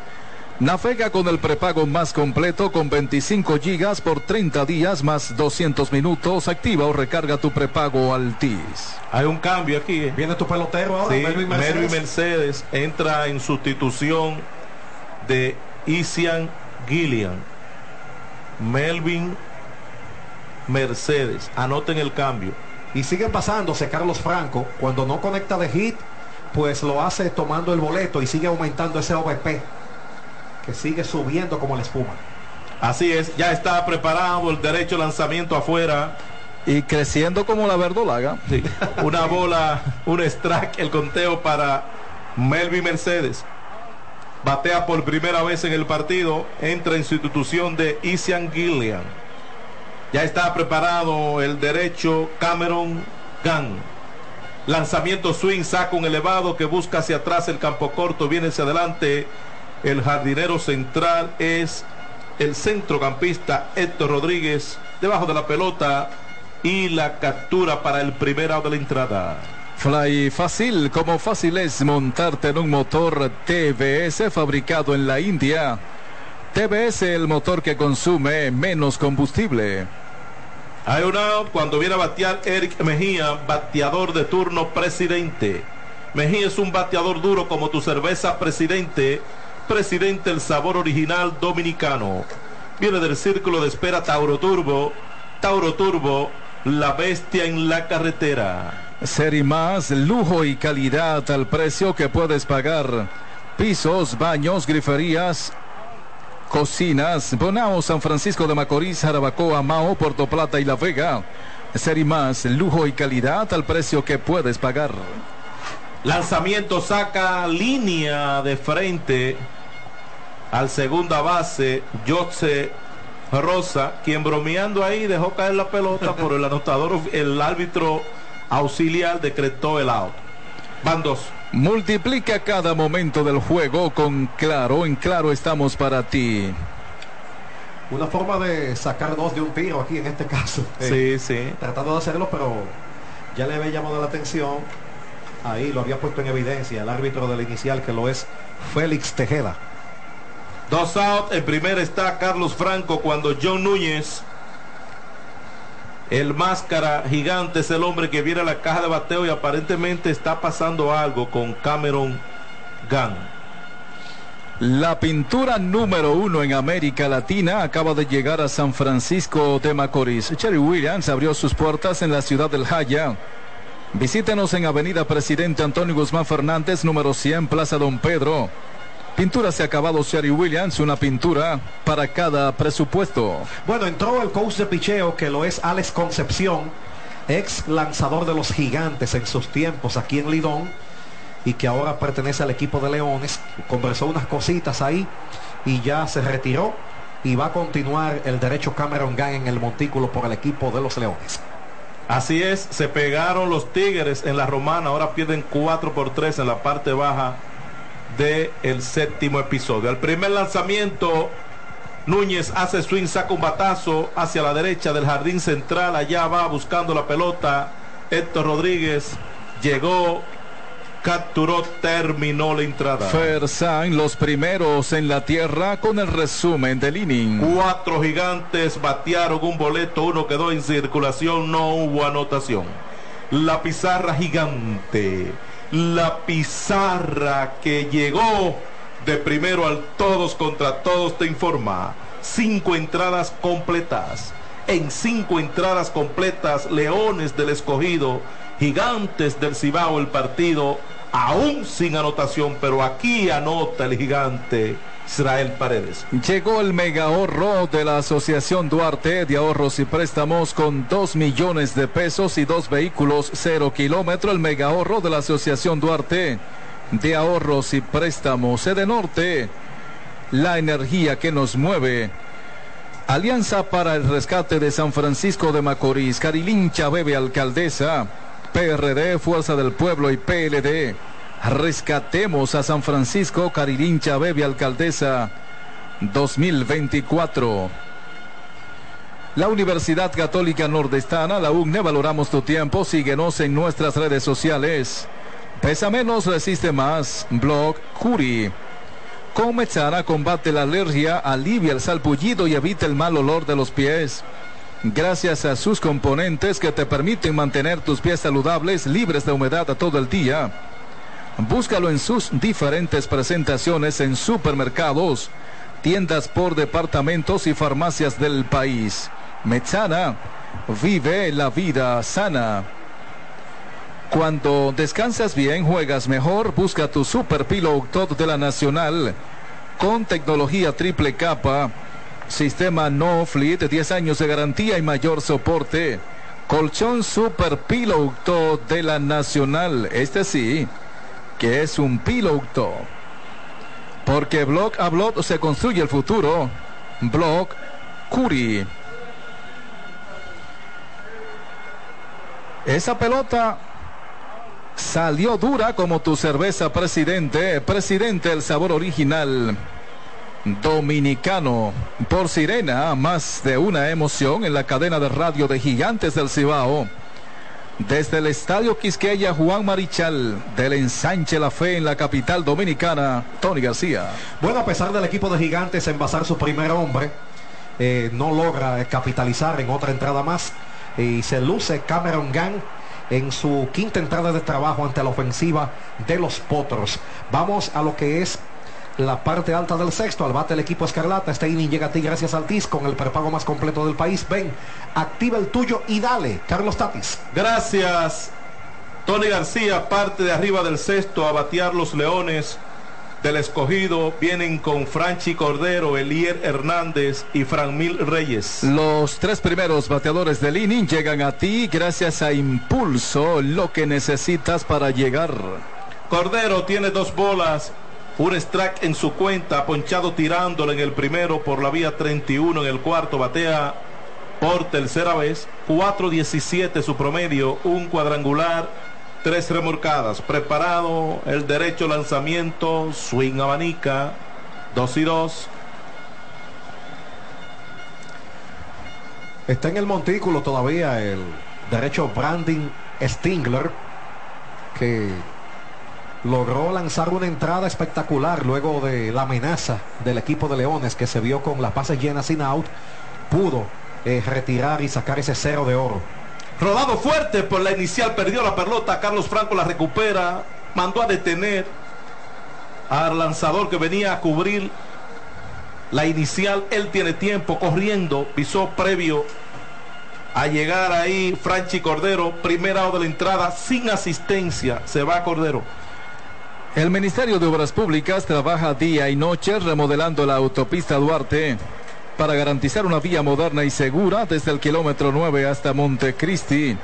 Navega con el prepago más completo con 25 gigas por 30 días más 200 minutos. Activa o recarga tu prepago Altis. Hay un cambio aquí. ¿eh? Viene tu pelotero ahora, Sí, Melvin Mercedes. Mercedes entra en sustitución de Isian Gillian. Melvin Mercedes. Anoten el cambio. Y siguen pasándose Carlos Franco. Cuando no conecta de hit, pues lo hace tomando el boleto y sigue aumentando ese OVP. Que sigue subiendo como la espuma. Así es, ya está preparado el derecho lanzamiento afuera. Y creciendo como la verdolaga. Sí, Una bola, un strike, el conteo para Melvin Mercedes. Batea por primera vez en el partido. Entra en sustitución de Isian Gillian. Ya está preparado el derecho Cameron Gunn. Lanzamiento swing, saca un elevado que busca hacia atrás el campo corto, viene hacia adelante. El jardinero central es el centrocampista Héctor Rodríguez. Debajo de la pelota y la captura para el primer out de la entrada. Fly fácil, como fácil es montarte en un motor TBS fabricado en la India. TBS, el motor que consume menos combustible. Hay un out cuando viene a batear Eric Mejía, bateador de turno presidente. Mejía es un bateador duro como tu cerveza presidente. Presidente el sabor original dominicano. Viene del círculo de espera Tauro Turbo. Tauro Turbo, la bestia en la carretera. Ser más, lujo y calidad al precio que puedes pagar. Pisos, baños, griferías, Cocinas, Bonao, San Francisco de Macorís, Jarabacoa, Mao, Puerto Plata y La Vega. Ser más, lujo y calidad al precio que puedes pagar. Lanzamiento saca línea de frente al segunda base, Jose Rosa, quien bromeando ahí dejó caer la pelota por el anotador, el árbitro auxiliar decretó el out. Van dos. Multiplica cada momento del juego con Claro. En Claro estamos para ti. Una forma de sacar dos de un tiro aquí en este caso. Sí, sí. Tratando de hacerlo, pero ya le había llamado la atención. Ahí lo había puesto en evidencia el árbitro del inicial que lo es Félix Tejeda. Dos out. En primera está Carlos Franco cuando John Núñez el máscara gigante es el hombre que viene a la caja de bateo y aparentemente está pasando algo con Cameron Gunn. La pintura número uno en América Latina acaba de llegar a San Francisco de Macorís. Cherry Williams abrió sus puertas en la ciudad del Jaya. Visítenos en Avenida Presidente Antonio Guzmán Fernández, número 100, Plaza Don Pedro. Pinturas de acabado Sherry Williams, una pintura para cada presupuesto. Bueno, entró el coach de picheo que lo es Alex Concepción, ex lanzador de los gigantes en sus tiempos aquí en Lidón y que ahora pertenece al equipo de Leones. Conversó unas cositas ahí y ya se retiró y va a continuar el derecho Cameron Gunn en el montículo por el equipo de los Leones. Así es, se pegaron los Tigres en la Romana, ahora pierden 4 por 3 en la parte baja del el séptimo episodio. Al primer lanzamiento, Núñez hace swing, saca un batazo hacia la derecha del jardín central. Allá va buscando la pelota. Héctor Rodríguez llegó, capturó, terminó la entrada. Fersan, los primeros en la tierra con el resumen del inning. Cuatro gigantes batearon un boleto, uno quedó en circulación, no hubo anotación. La pizarra gigante la pizarra que llegó de primero al todos contra todos te informa. Cinco entradas completas. En cinco entradas completas, Leones del Escogido, Gigantes del Cibao el partido, aún sin anotación, pero aquí anota el gigante. Israel Paredes. Llegó el mega ahorro de la Asociación Duarte de Ahorros y Préstamos con 2 millones de pesos y dos vehículos cero kilómetro. El mega ahorro de la Asociación Duarte de Ahorros y Préstamos. Sede Norte, la energía que nos mueve. Alianza para el rescate de San Francisco de Macorís. Carilincha Bebe Alcaldesa. PRD, Fuerza del Pueblo y PLD. Rescatemos a San Francisco, Caririncha, Bebe, Alcaldesa 2024. La Universidad Católica Nordestana, la UNE, valoramos tu tiempo. Síguenos en nuestras redes sociales. Pesa menos, resiste más. Blog Curi. Con combate la alergia, alivia el salpullido y evita el mal olor de los pies. Gracias a sus componentes que te permiten mantener tus pies saludables, libres de humedad todo el día Búscalo en sus diferentes presentaciones en supermercados, tiendas por departamentos y farmacias del país. Mechana, vive la vida sana. Cuando descansas bien, juegas mejor, busca tu Super Pillow Top de la Nacional con tecnología triple capa, sistema no fleet, 10 años de garantía y mayor soporte. Colchón Super Pillow Top de la Nacional, este sí que es un piloto. Porque Block a Block se construye el futuro. Block Curi. Esa pelota Salió dura como tu cerveza, presidente. Presidente, el sabor original. Dominicano. Por Sirena, más de una emoción en la cadena de radio de Gigantes del Cibao. Desde el Estadio Quisqueya Juan Marichal, del ensanche La Fe en la capital dominicana, Tony García. Bueno, a pesar del equipo de Gigantes envasar su primer hombre, eh, no logra capitalizar en otra entrada más y se luce Cameron Gang en su quinta entrada de trabajo ante la ofensiva de los Potros. Vamos a lo que es la parte alta del sexto. Al bate el equipo Escarlata. Este inning llega a ti gracias al TIS con el prepago más completo del país. Ven, activa el tuyo y dale. Carlos Tatis. Gracias. Tony García parte de arriba del sexto a batear los Leones del escogido vienen con Franchi Cordero, Elier Hernández y Mil Reyes. Los tres primeros bateadores del inning llegan a ti gracias a Impulso, lo que necesitas para llegar. Cordero tiene dos bolas, un strike en su cuenta, ponchado tirándole en el primero por la vía 31 en el cuarto, batea por tercera vez, 4-17 su promedio, un cuadrangular tres remorcadas. Preparado el derecho lanzamiento, swing abanica, dos y dos. Está en el montículo todavía el derecho Brandon Stingler, que logró lanzar una entrada espectacular luego de la amenaza del equipo de Leones que se vio con las bases llenas sin out. Pudo eh, retirar y sacar ese cero de oro. Rodado fuerte por la inicial, perdió la pelota. Carlos Franco la recupera. Mandó a detener al lanzador que venía a cubrir la inicial. Él tiene tiempo corriendo. Pisó previo a llegar ahí Franchi Cordero. Primera de la entrada sin asistencia. Se va Cordero. El Ministerio de Obras Públicas trabaja día y noche remodelando la autopista Duarte para garantizar una vía moderna y segura desde el kilómetro 9 hasta Montecristi.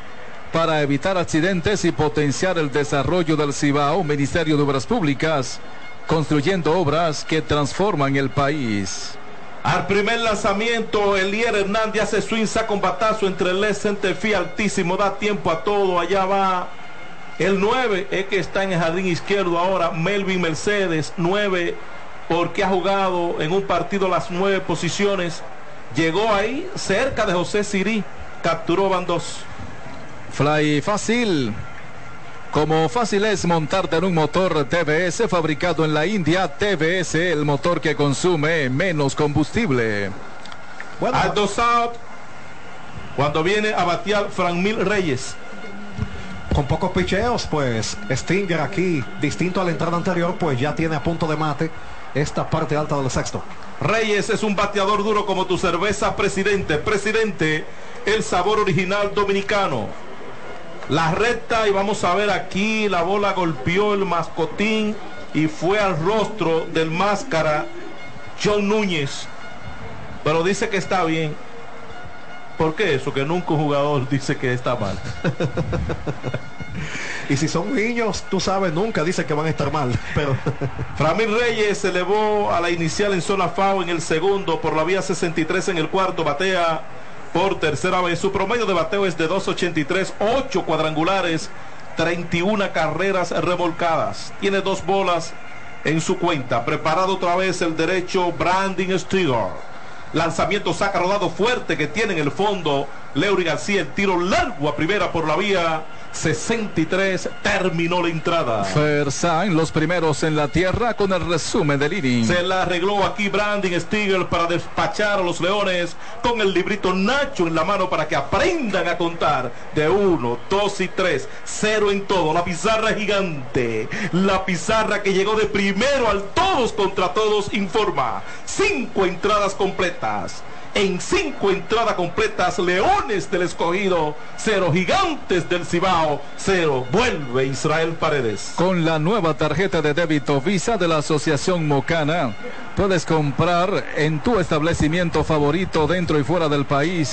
Para evitar accidentes y potenciar el desarrollo del Cibao, Ministerio de Obras Públicas, construyendo obras que transforman el país. Al primer lanzamiento, Elier Hernández hace su saca un batazo entre el Centerfield altísimo, da tiempo a todo, allá va el 9, es que está en el jardín izquierdo ahora, Melvin Mercedes, 9 porque ha jugado en un partido las nueve posiciones. Llegó ahí cerca de José Sirí, capturó van dos. Fly fácil. Como fácil es montarte en un motor TBS fabricado en la India, TBS, el motor que consume menos combustible. Bueno, Al dos out, cuando viene a batear Mil Reyes. Con pocos picheos, pues Stinger aquí, distinto a la entrada anterior, pues ya tiene a punto de mate esta parte alta del sexto. Reyes es un bateador duro como tu cerveza, presidente. Presidente, el sabor original dominicano. La recta y vamos a ver aquí, la bola golpeó el mascotín y fue al rostro del máscara John Núñez. Pero dice que está bien. ¿Por qué eso? Que nunca un jugador dice que está mal. y si son niños, tú sabes, nunca dice que van a estar mal. Pero Framil Reyes se elevó a la inicial en zona FAO en el segundo, por la vía 63 en el cuarto, batea por tercera vez. Su promedio de bateo es de 2.83, 8 cuadrangulares, 31 carreras revolcadas. Tiene dos bolas en su cuenta. Preparado otra vez el derecho Brandon Stiger. Lanzamiento saca rodado fuerte que tiene en el fondo. Leury García, el tiro largo a primera por la vía 63 terminó la entrada. Fersan, los primeros en la tierra con el resumen del inning. Se la arregló aquí Brandon Stiegel para despachar a los Leones con el librito Nacho en la mano para que aprendan a contar de uno, dos y tres, cero en todo. La pizarra gigante, la pizarra que llegó de primero al todos contra todos informa. Cinco entradas completas en cinco entradas completas, Leones del Escogido, cero Gigantes del Cibao, cero Vuelve Israel Paredes. Con la nueva tarjeta de débito Visa de la Asociación Mocana, puedes comprar en tu establecimiento favorito dentro y fuera del país,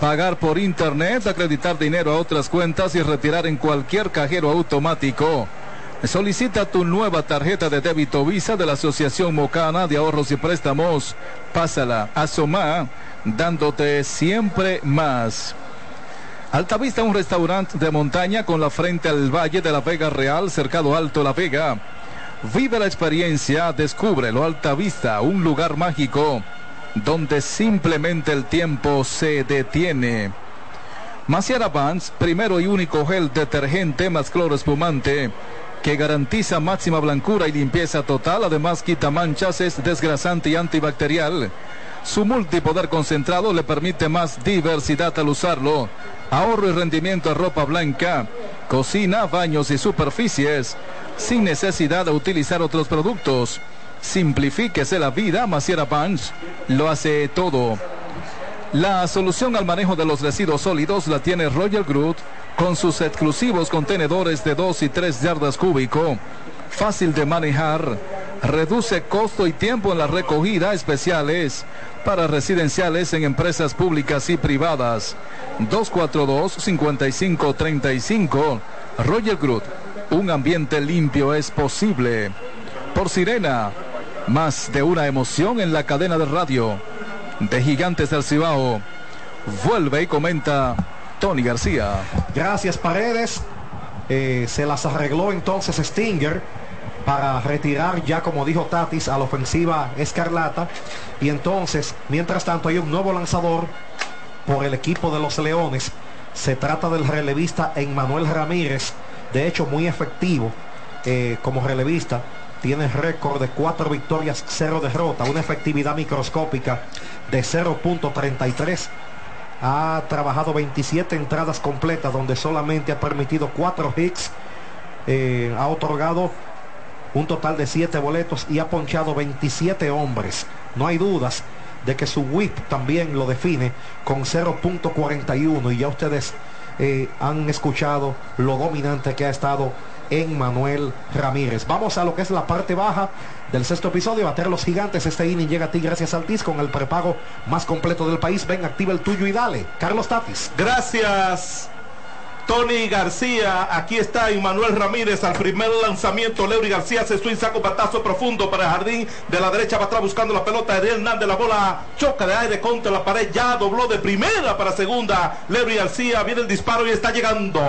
pagar por internet, acreditar dinero a otras cuentas y retirar en cualquier cajero automático. Solicita tu nueva tarjeta de débito Visa de la Asociación Mocana de Ahorros y Préstamos. Pásala a Soma, dándote siempre más. Altavista, un restaurante de montaña con la frente al Valle de la Vega Real, cercado Alto La Vega. Vive la experiencia, descubre lo Altavista, un lugar mágico donde simplemente el tiempo se detiene. Maciara Vans, primero y único gel detergente más cloro espumante que garantiza máxima blancura y limpieza total, además quita manchas, es desgrasante y antibacterial. Su multipoder concentrado le permite más diversidad al usarlo. Ahorro y rendimiento de ropa blanca, cocina, baños y superficies, sin necesidad de utilizar otros productos. Simplifíquese la vida, Maciera Punch lo hace todo. La solución al manejo de los residuos sólidos la tiene Royal Group con sus exclusivos contenedores de 2 y 3 yardas cúbico. Fácil de manejar, reduce costo y tiempo en la recogida especiales para residenciales en empresas públicas y privadas. 242-5535. Royal Group, un ambiente limpio es posible. Por Sirena, más de una emoción en la cadena de radio de Gigantes del Cibao. Vuelve y comenta Tony García. Gracias Paredes. Eh, se las arregló entonces Stinger para retirar ya como dijo Tatis a la ofensiva Escarlata. Y entonces, mientras tanto, hay un nuevo lanzador por el equipo de los Leones. Se trata del relevista Emmanuel Ramírez. De hecho, muy efectivo eh, como relevista tiene récord de cuatro victorias, cero derrota, una efectividad microscópica de 0.33. Ha trabajado 27 entradas completas donde solamente ha permitido cuatro hits. Eh, ha otorgado un total de 7 boletos y ha ponchado 27 hombres. No hay dudas de que su whip también lo define con 0.41 y ya ustedes eh, han escuchado lo dominante que ha estado en Manuel Ramírez. Vamos a lo que es la parte baja del sexto episodio. Bater los gigantes. Este inning llega a ti gracias al TIS con el prepago más completo del país. Ven, activa el tuyo y dale. Carlos Tatis. Gracias. Tony García, aquí está Manuel Ramírez al primer lanzamiento. Leury García se suiza con batazo profundo para el jardín de la derecha, va atrás buscando la pelota. de Hernández, la bola choca de aire contra la pared, ya dobló de primera para segunda. Leury García viene el disparo y está llegando.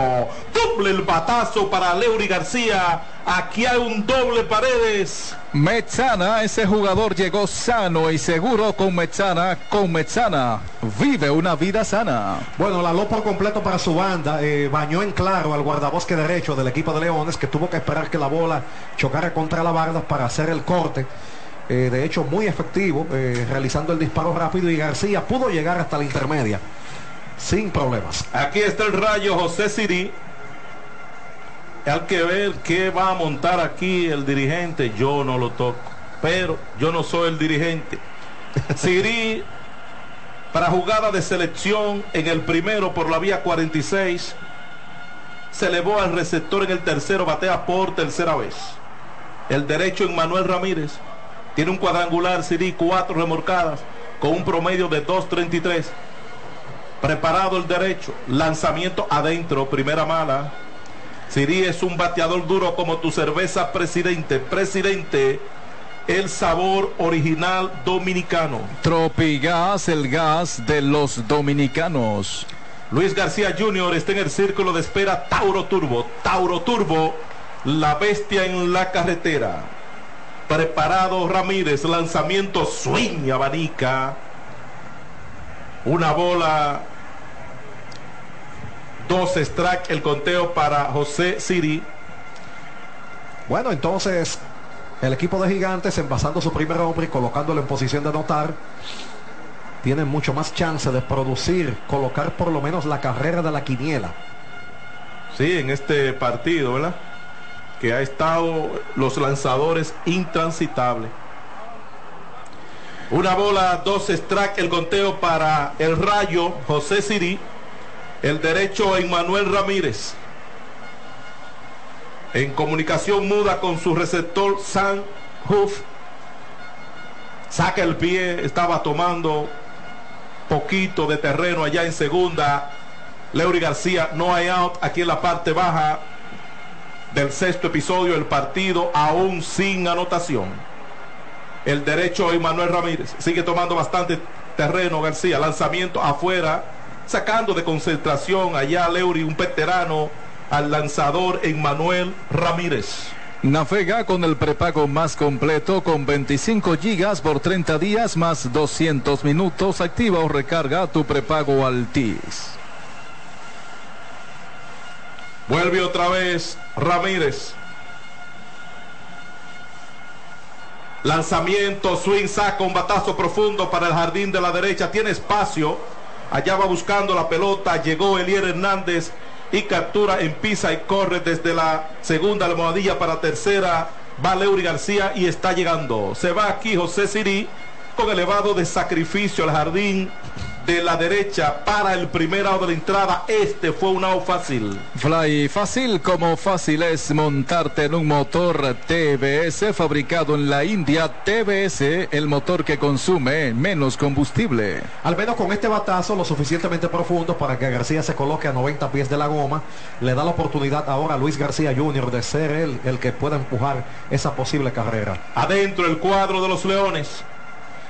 Doble el batazo para Leury García. Aquí hay un doble paredes. Mechana, ese jugador llegó sano y seguro con Mechana. Con Mechana vive una vida sana. Bueno, la por completo para su banda. Eh, bañó en claro al guardabosque derecho del equipo de Leones que tuvo que esperar que la bola chocara contra la barda para hacer el corte. Eh, de hecho, muy efectivo, eh, realizando el disparo rápido y García pudo llegar hasta la intermedia sin problemas. Aquí está el rayo José Siri hay que ver qué va a montar aquí el dirigente. Yo no lo toco. Pero yo no soy el dirigente. Siri para jugada de selección en el primero por la vía 46. Se elevó al receptor en el tercero, batea por tercera vez. El derecho en Manuel Ramírez. Tiene un cuadrangular Siri, cuatro remorcadas, con un promedio de 2.33. Preparado el derecho, lanzamiento adentro, primera mala. Siri es un bateador duro como tu cerveza, presidente. Presidente, el sabor original dominicano. Tropigas, el gas de los dominicanos. Luis García Jr. está en el círculo de espera Tauro Turbo. Tauro Turbo, la bestia en la carretera. Preparado Ramírez, lanzamiento swing abanica. Una bola Dos strike el conteo para José Siri. Bueno, entonces el equipo de Gigantes envasando su primer hombre y colocándolo en posición de anotar. Tiene mucho más chance de producir, colocar por lo menos la carrera de la quiniela. Sí, en este partido, ¿verdad? Que ha estado los lanzadores intransitables. Una bola, dos strike, el conteo para el rayo José Siri. El derecho Emmanuel Ramírez. En comunicación muda con su receptor San Huff. Saca el pie, estaba tomando poquito de terreno allá en segunda. Leury García no hay out aquí en la parte baja del sexto episodio del partido, aún sin anotación. El derecho Emmanuel Ramírez sigue tomando bastante terreno García. Lanzamiento afuera sacando de concentración allá Leury, un veterano, al lanzador Emmanuel Ramírez. Navega con el prepago más completo con 25 gigas por 30 días más 200 minutos. Activa o recarga tu prepago Altis. Vuelve otra vez Ramírez. Lanzamiento, swing, saca un batazo profundo para el jardín de la derecha. Tiene espacio. Allá va buscando la pelota. Llegó Elier Hernández y captura en pisa y corre desde la segunda almohadilla para tercera. Va Leury García y está llegando. Se va aquí José Sirí con elevado de sacrificio al jardín de la derecha para el primer out de la entrada. Este fue un out fácil. Fly fácil como fácil es montarte en un motor TBS fabricado en la India. TBS, el motor que consume menos combustible. Al menos con este batazo lo suficientemente profundo para que García se coloque a 90 pies de la goma. Le da la oportunidad ahora a Luis García Jr. de ser él el que pueda empujar esa posible carrera. Adentro el cuadro de los Leones.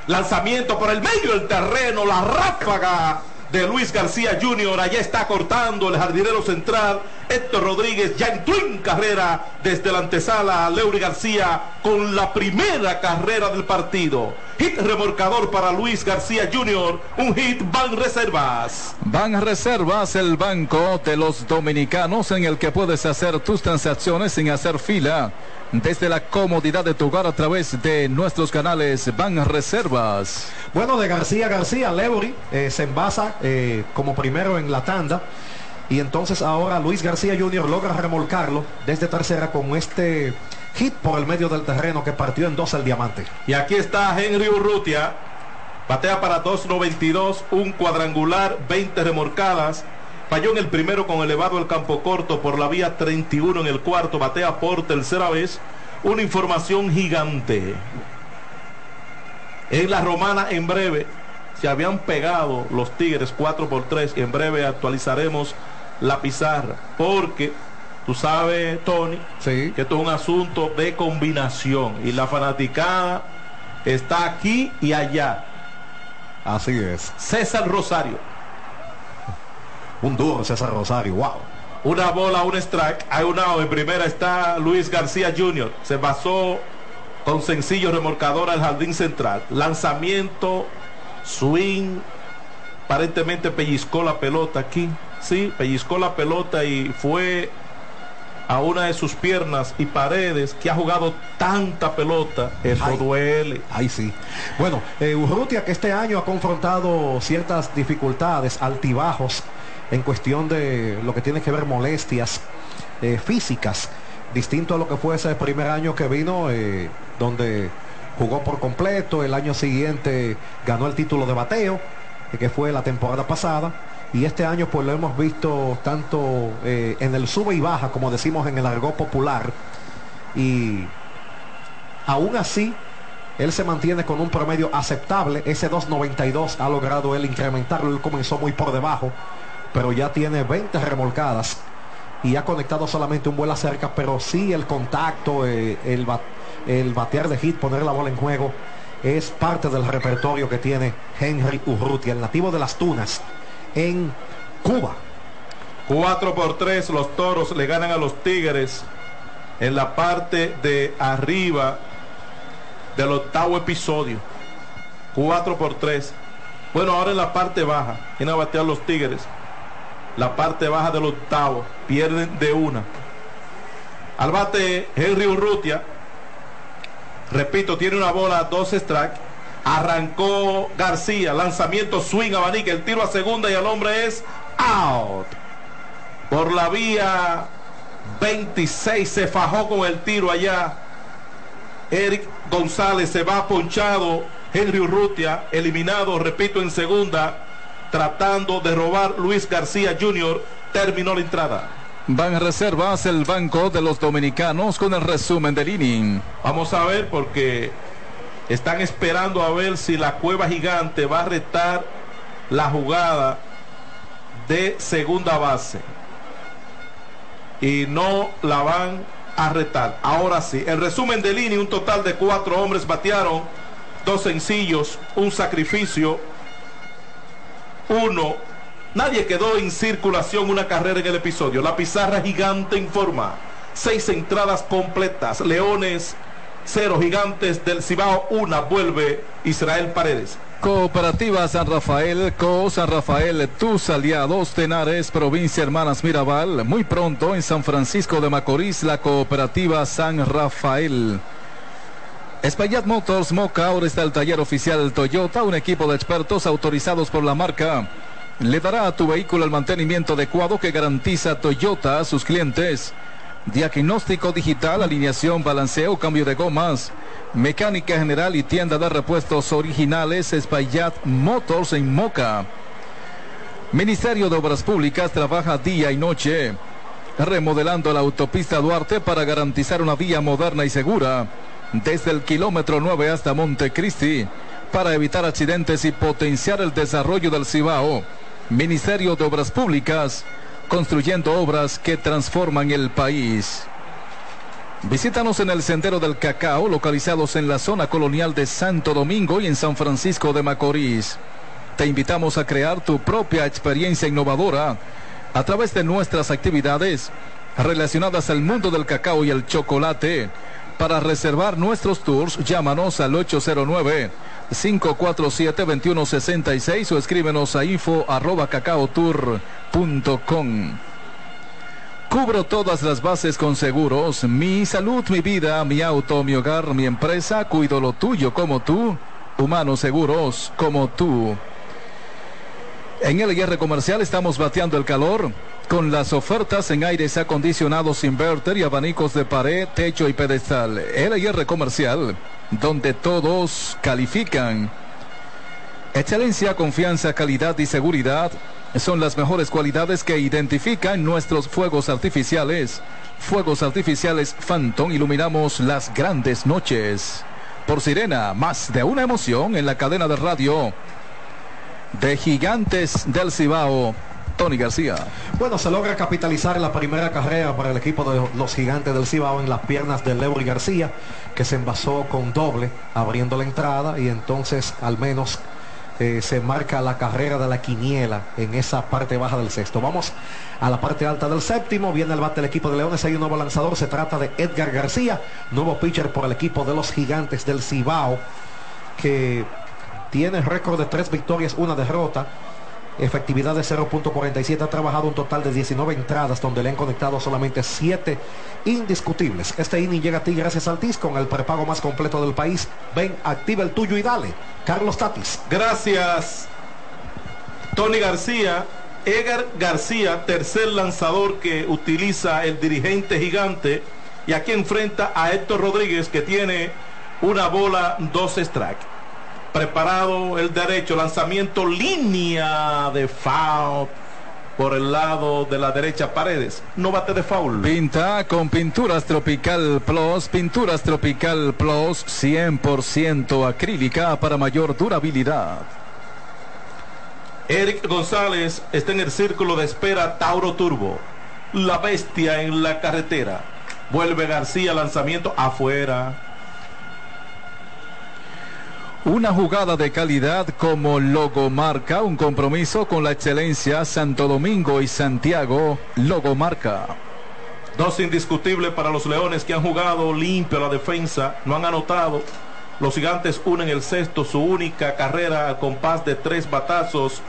Lanzamiento por el medio del terreno, la ráfaga de Luis García Jr. Allá está cortando el jardinero central. Héctor Rodríguez ya entró en carrera desde la antesala Leury García con la primera carrera del partido. Hit remorcador para Luis García Jr. Un hit Ban Reservas. Ban Reservas, el banco de los dominicanos en el que puedes hacer tus transacciones sin hacer fila desde la comodidad de tu hogar a través de nuestros canales Van Reservas. Bueno, de García García, Leury eh, se envasa eh, como primero en la tanda. Y entonces ahora Luis García Jr. logra remolcarlo desde tercera con este hit por el medio del terreno que partió en dos el diamante. Y aquí está Henry Urrutia. Batea para 2.92, un cuadrangular, 20 remolcadas. Falló en el primero con elevado el campo corto por la vía 31 en el cuarto. Batea por tercera vez. Una información gigante. En la romana en breve se habían pegado los Tigres 4 por 3. En breve actualizaremos la pizarra. Porque tú sabes, Tony, Sí. que esto es un asunto de combinación. Y la fanaticada está aquí y allá. Así es. César Rosario. Un duro César Rosario. Wow. Una bola, un strike. Hay un out. En primera está Luis García Jr. Se basó con sencillo remolcador al jardín central. Lanzamiento, swing. Aparentemente pellizcó la pelota aquí. Sí, pellizcó la pelota y fue a una de sus piernas y paredes que ha jugado tanta pelota. Eso Ay. duele. Ahí sí. Bueno, eh, Urrutia que este año ha confrontado ciertas dificultades, altibajos en cuestión de lo que tiene que ver molestias eh, físicas, distinto a lo que fue ese primer año que vino, eh, donde jugó por completo, el año siguiente ganó el título de bateo, que fue la temporada pasada. Y este año pues lo hemos visto tanto eh, en el sube y baja, como decimos en el argot popular. Y aún así, él se mantiene con un promedio aceptable. Ese 2.92 ha logrado él incrementarlo. Él comenzó muy por debajo, pero ya tiene 20 remolcadas y ha conectado solamente un vuelo cerca, pero sí el contacto, eh, el, el batear de hit, poner la bola en juego, es parte del repertorio que tiene Henry Urrutia, el nativo de las Tunas, en Cuba. 4 por 3 los toros le ganan a los tigres en la parte de arriba del octavo episodio. 4 por 3 bueno ahora en la parte baja vienen a batear los tigres. La parte baja del octavo pierden de una. Al bate Henry Urrutia repito tiene una bola dos strike arrancó García lanzamiento swing abanica el tiro a segunda y el hombre es out por la vía 26 se fajó con el tiro allá. Eric González se va ponchado. Henry Urrutia eliminado, repito, en segunda, tratando de robar Luis García Jr. Terminó la entrada. Van Reservas, el banco de los dominicanos con el resumen del inning. Vamos a ver porque están esperando a ver si la cueva gigante va a retar la jugada de segunda base. Y no la van a retar. Ahora sí, el resumen del inning, un total de cuatro hombres batearon, dos sencillos, un sacrificio, uno Nadie quedó en circulación una carrera en el episodio. La pizarra gigante informa. Seis entradas completas. Leones, cero. Gigantes del Cibao, una. Vuelve Israel Paredes. Cooperativa San Rafael, Co San Rafael, tus aliados, Tenares, Provincia Hermanas Mirabal. Muy pronto en San Francisco de Macorís, la Cooperativa San Rafael. Espaillat Motors Moca ahora está el taller oficial Toyota, un equipo de expertos autorizados por la marca. Le dará a tu vehículo el mantenimiento adecuado que garantiza Toyota a sus clientes. Diagnóstico digital, alineación, balanceo, cambio de gomas, mecánica general y tienda de repuestos originales Espaillat Motors en Moca. Ministerio de Obras Públicas trabaja día y noche remodelando la autopista Duarte para garantizar una vía moderna y segura desde el kilómetro 9 hasta Montecristi para evitar accidentes y potenciar el desarrollo del Cibao. Ministerio de Obras Públicas, construyendo obras que transforman el país. Visítanos en el Sendero del Cacao, localizados en la zona colonial de Santo Domingo y en San Francisco de Macorís. Te invitamos a crear tu propia experiencia innovadora a través de nuestras actividades relacionadas al mundo del cacao y el chocolate para reservar nuestros tours, llámanos al 809-547-2166 o escríbenos a info arroba. Cubro todas las bases con seguros. Mi salud, mi vida, mi auto, mi hogar, mi empresa. Cuido lo tuyo como tú. Humanos seguros como tú. En el IR comercial estamos bateando el calor con las ofertas en aires acondicionados inverter y abanicos de pared, techo y pedestal. El IR comercial, donde todos califican. Excelencia, confianza, calidad y seguridad son las mejores cualidades que identifican nuestros fuegos artificiales. Fuegos artificiales Phantom iluminamos las grandes noches. Por Sirena, más de una emoción en la cadena de radio de Gigantes del Cibao. Tony García. Bueno, se logra capitalizar la primera carrera para el equipo de los gigantes del Cibao en las piernas de Leury García, que se envasó con doble, abriendo la entrada y entonces al menos eh, se marca la carrera de la quiniela en esa parte baja del sexto. Vamos a la parte alta del séptimo. Viene el bate del equipo de Leones. Hay un nuevo lanzador. Se trata de Edgar García, nuevo pitcher por el equipo de los gigantes del Cibao, que tiene récord de tres victorias, una derrota. Efectividad de 0.47. Ha trabajado un total de 19 entradas donde le han conectado solamente 7 indiscutibles. Este inning llega a ti gracias al TIS con el prepago más completo del país. Ven, activa el tuyo y dale. Carlos Tatis. Gracias, Tony García. Edgar García, tercer lanzador que utiliza el dirigente gigante. Y aquí enfrenta a Héctor Rodríguez que tiene una bola, dos strikes preparado el derecho, lanzamiento línea de foul por el lado de la derecha Paredes. No bate de foul. Pinta con Pinturas Tropical Plus, Pinturas Tropical Plus 100% acrílica para mayor durabilidad. Eric González está en el círculo de espera Tauro Turbo. La bestia en la carretera. Vuelve García, lanzamiento afuera. Una jugada de calidad como logomarca, un compromiso con la excelencia Santo Domingo y Santiago, logomarca. Dos indiscutibles para los Leones que han jugado limpio la defensa, no han anotado. Los gigantes unen el sexto, su única carrera a compás de tres batazos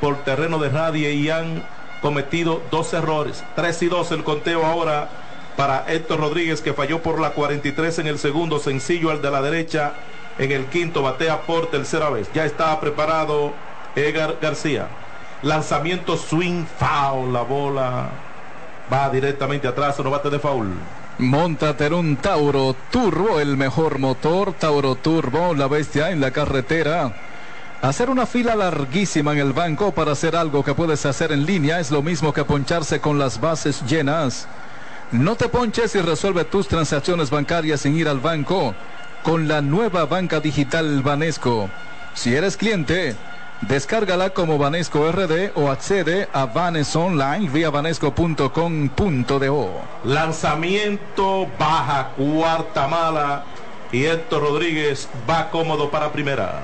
por terreno de radio y han cometido dos errores. Tres y dos el conteo ahora para Héctor Rodríguez que falló por la 43 en el segundo, sencillo al de la derecha en el quinto batea por tercera vez. Ya está preparado Edgar García. Lanzamiento swing foul. La bola va directamente atrás. No bate de foul. Montate en un Tauro Turbo, el mejor motor. Tauro Turbo, la bestia en la carretera. Hacer una fila larguísima en el banco para hacer algo que puedes hacer en línea es lo mismo que poncharse con las bases llenas. No te ponches y resuelve tus transacciones bancarias sin ir al banco con la nueva banca digital Banesco. Si eres cliente, descárgala como Banesco RD o accede a Banes Online vía banesco.com.do. Lanzamiento baja, cuarta mala y Héctor Rodríguez va cómodo para primera.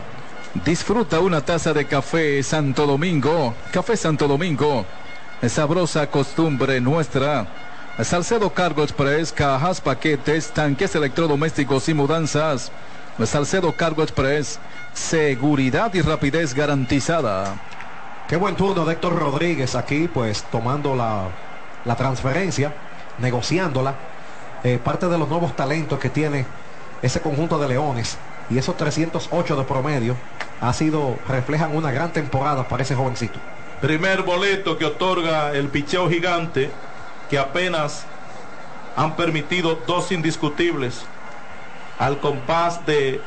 Disfruta una taza de café Santo Domingo. Café Santo Domingo. Sabrosa costumbre nuestra. Salcedo Cargo Express, cajas, paquetes, tanques electrodomésticos y mudanzas. Salcedo Cargo Express, seguridad y rapidez garantizada. Qué buen turno de Héctor Rodríguez aquí, pues tomando la, la transferencia, negociándola. Eh, parte de los nuevos talentos que tiene ese conjunto de Leones y esos 308 de promedio ha sido, reflejan una gran temporada para ese jovencito. Primer boleto que otorga el picheo gigante que apenas han permitido dos indiscutibles al compás de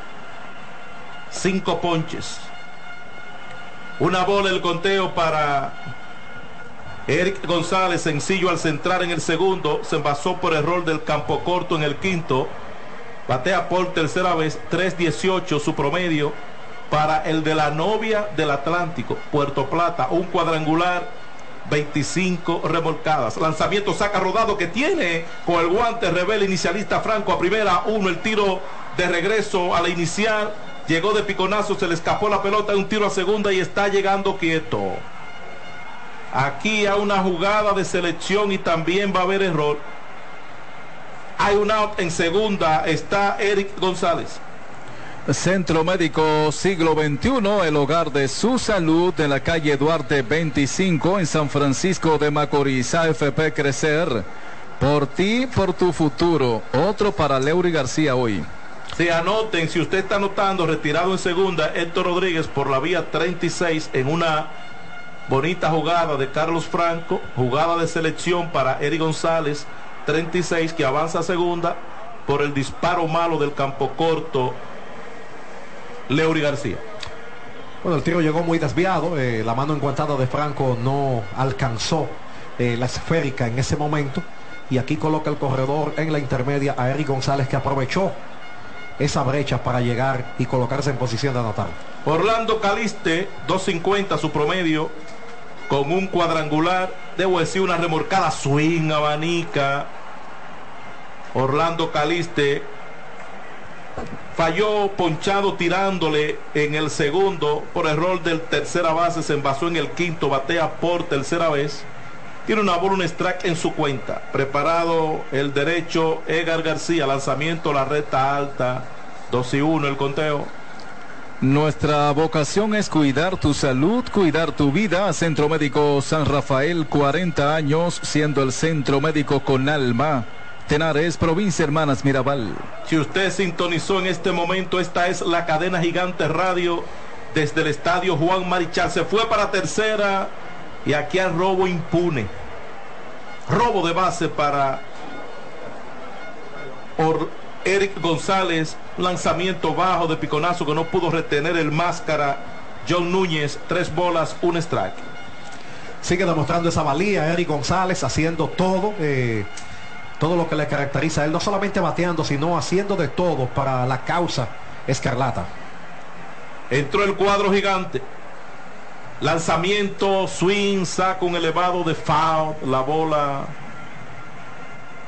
cinco ponches. Una bola el conteo para Eric González, sencillo al centrar en el segundo, se envasó por error del campo corto en el quinto. Batea por tercera vez, 3.18 su promedio para el de la novia del Atlántico, Puerto Plata, un cuadrangular 25 remolcadas. Lanzamiento saca rodado que tiene con el guante revela inicialista Franco a primera, uno el tiro de regreso a la inicial. Llegó de piconazo, se le escapó la pelota, un tiro a segunda y está llegando quieto. Aquí hay una jugada de selección y también va a haber error. Hay un out en segunda, está Eric González. Centro Médico Siglo XXI, el hogar de su salud en la calle Duarte 25 en San Francisco de Macorís, AFP Crecer. Por ti, por tu futuro. Otro para Leury García hoy. Si anoten, si usted está anotando, retirado en segunda, Héctor Rodríguez por la vía 36 en una bonita jugada de Carlos Franco, jugada de selección para Eric González, 36 que avanza a segunda por el disparo malo del campo corto Leury García. Bueno, el tiro llegó muy desviado, eh, la mano enguantada de Franco no alcanzó eh, la esférica en ese momento y aquí coloca el corredor en la intermedia a Eric González que aprovechó esa brecha para llegar y colocarse en posición de anotar. Orlando Caliste, 2.50 su promedio, con un cuadrangular, debo decir una remorcada swing, abanica. Orlando Caliste falló ponchado tirándole en el segundo por error del tercera base, se envasó en el quinto, batea por tercera vez. Tiene una bola, un strike en su cuenta. Preparado el derecho, Edgar García, lanzamiento, la recta alta, 2 y 1 el conteo. Nuestra vocación es cuidar tu salud, cuidar tu vida. Centro Médico San Rafael, 40 años, siendo el centro médico con alma. Tenares, provincia Hermanas Mirabal. Si usted sintonizó en este momento, esta es la cadena gigante radio desde el estadio Juan Marichal. Se fue para tercera y aquí hay robo impune. Robo de base para Eric González. Lanzamiento bajo de piconazo que no pudo retener el máscara. John Núñez, tres bolas, un strike. Sigue demostrando esa valía Eric González haciendo todo. Eh, todo lo que le caracteriza a él, no solamente bateando, sino haciendo de todo para la causa escarlata. Entró el cuadro gigante. Lanzamiento, swing, saca un elevado de foul, la bola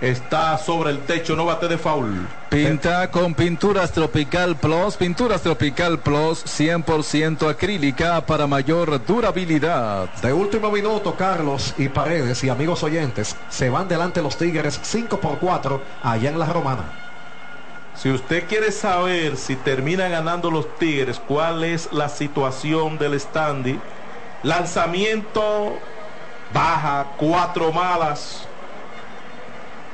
está sobre el techo, no bate de foul. Pinta con Pinturas Tropical Plus, Pinturas Tropical Plus 100% acrílica para mayor durabilidad. De último minuto, Carlos y Paredes y amigos oyentes se van delante los Tigres 5 por 4 allá en la Romana. Si usted quiere saber si termina ganando los Tigres, cuál es la situación del standing, lanzamiento baja, cuatro malas,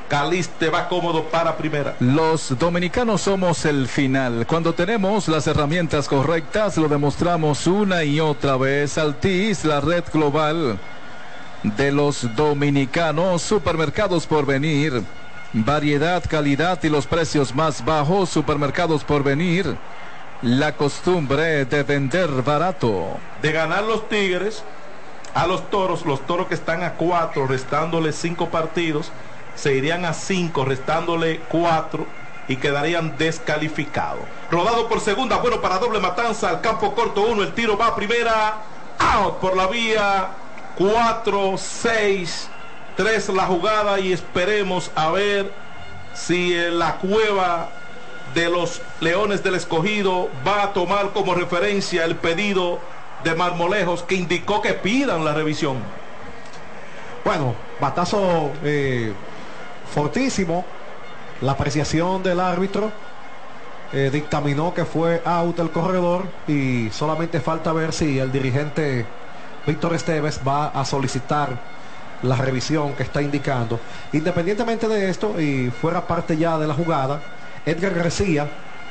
Caliste va cómodo para primera. Los dominicanos somos el final. Cuando tenemos las herramientas correctas, lo demostramos una y otra vez. Altis, la red global de los dominicanos, supermercados por venir. Variedad, calidad y los precios más bajos, supermercados por venir. La costumbre de vender barato. De ganar los Tigres a los toros, los toros que están a cuatro, restándole cinco partidos se irían a 5, restándole 4 y quedarían descalificados. Rodado por segunda, bueno para doble matanza, al campo corto 1, el tiro va a primera, out por la vía 4, 6, 3 la jugada y esperemos a ver si la cueva de los Leones del Escogido va a tomar como referencia el pedido de Marmolejos que indicó que pidan la revisión. Bueno, batazo eh, fortísimo. La apreciación del árbitro eh, dictaminó que fue out el corredor y solamente falta ver si el dirigente Víctor Esteves va a solicitar la revisión que está indicando. Independientemente de esto y fuera parte ya de la jugada, Edgar García,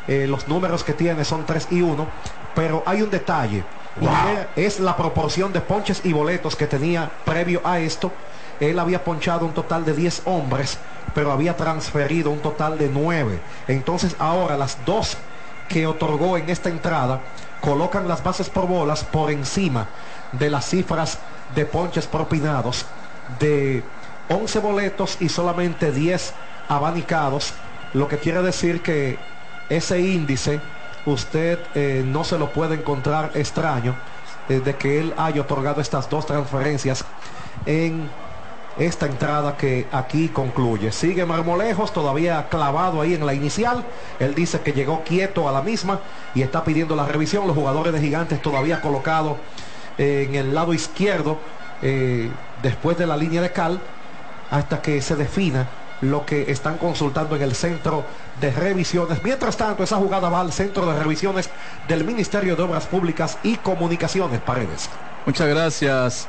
eh, los números que tiene son 3 y 1, pero hay un detalle. Y es la proporción de ponches y boletos que tenía previo a esto. Él había ponchado un total de 10 hombres, pero había transferido un total de 9. Entonces ahora las dos que otorgó en esta entrada colocan las bases por bolas por encima de las cifras de ponches propinados de 11 boletos y solamente 10 abanicados, lo que quiere decir que ese índice usted eh, no se lo puede encontrar extraño eh, de que él haya otorgado estas dos transferencias en esta entrada que aquí concluye. Sigue Marmolejos todavía clavado ahí en la inicial. Él dice que llegó quieto a la misma y está pidiendo la revisión. Los jugadores de Gigantes todavía colocados en el lado izquierdo eh, después de la línea de cal hasta que se defina lo que están consultando en el centro de revisiones. Mientras tanto, esa jugada va al centro de revisiones del Ministerio de Obras Públicas y Comunicaciones, Paredes. Muchas gracias.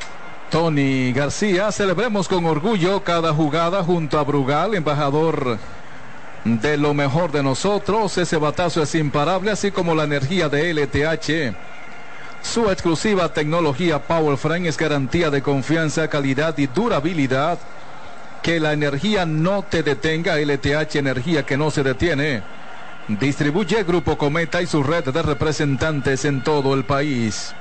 Tony García, celebremos con orgullo cada jugada junto a Brugal, embajador de lo mejor de nosotros. Ese batazo es imparable, así como la energía de LTH. Su exclusiva tecnología Powerframe es garantía de confianza, calidad y durabilidad que la energía no te detenga. LTH Energía que no se detiene. Distribuye Grupo Cometa y su red de representantes en todo el país.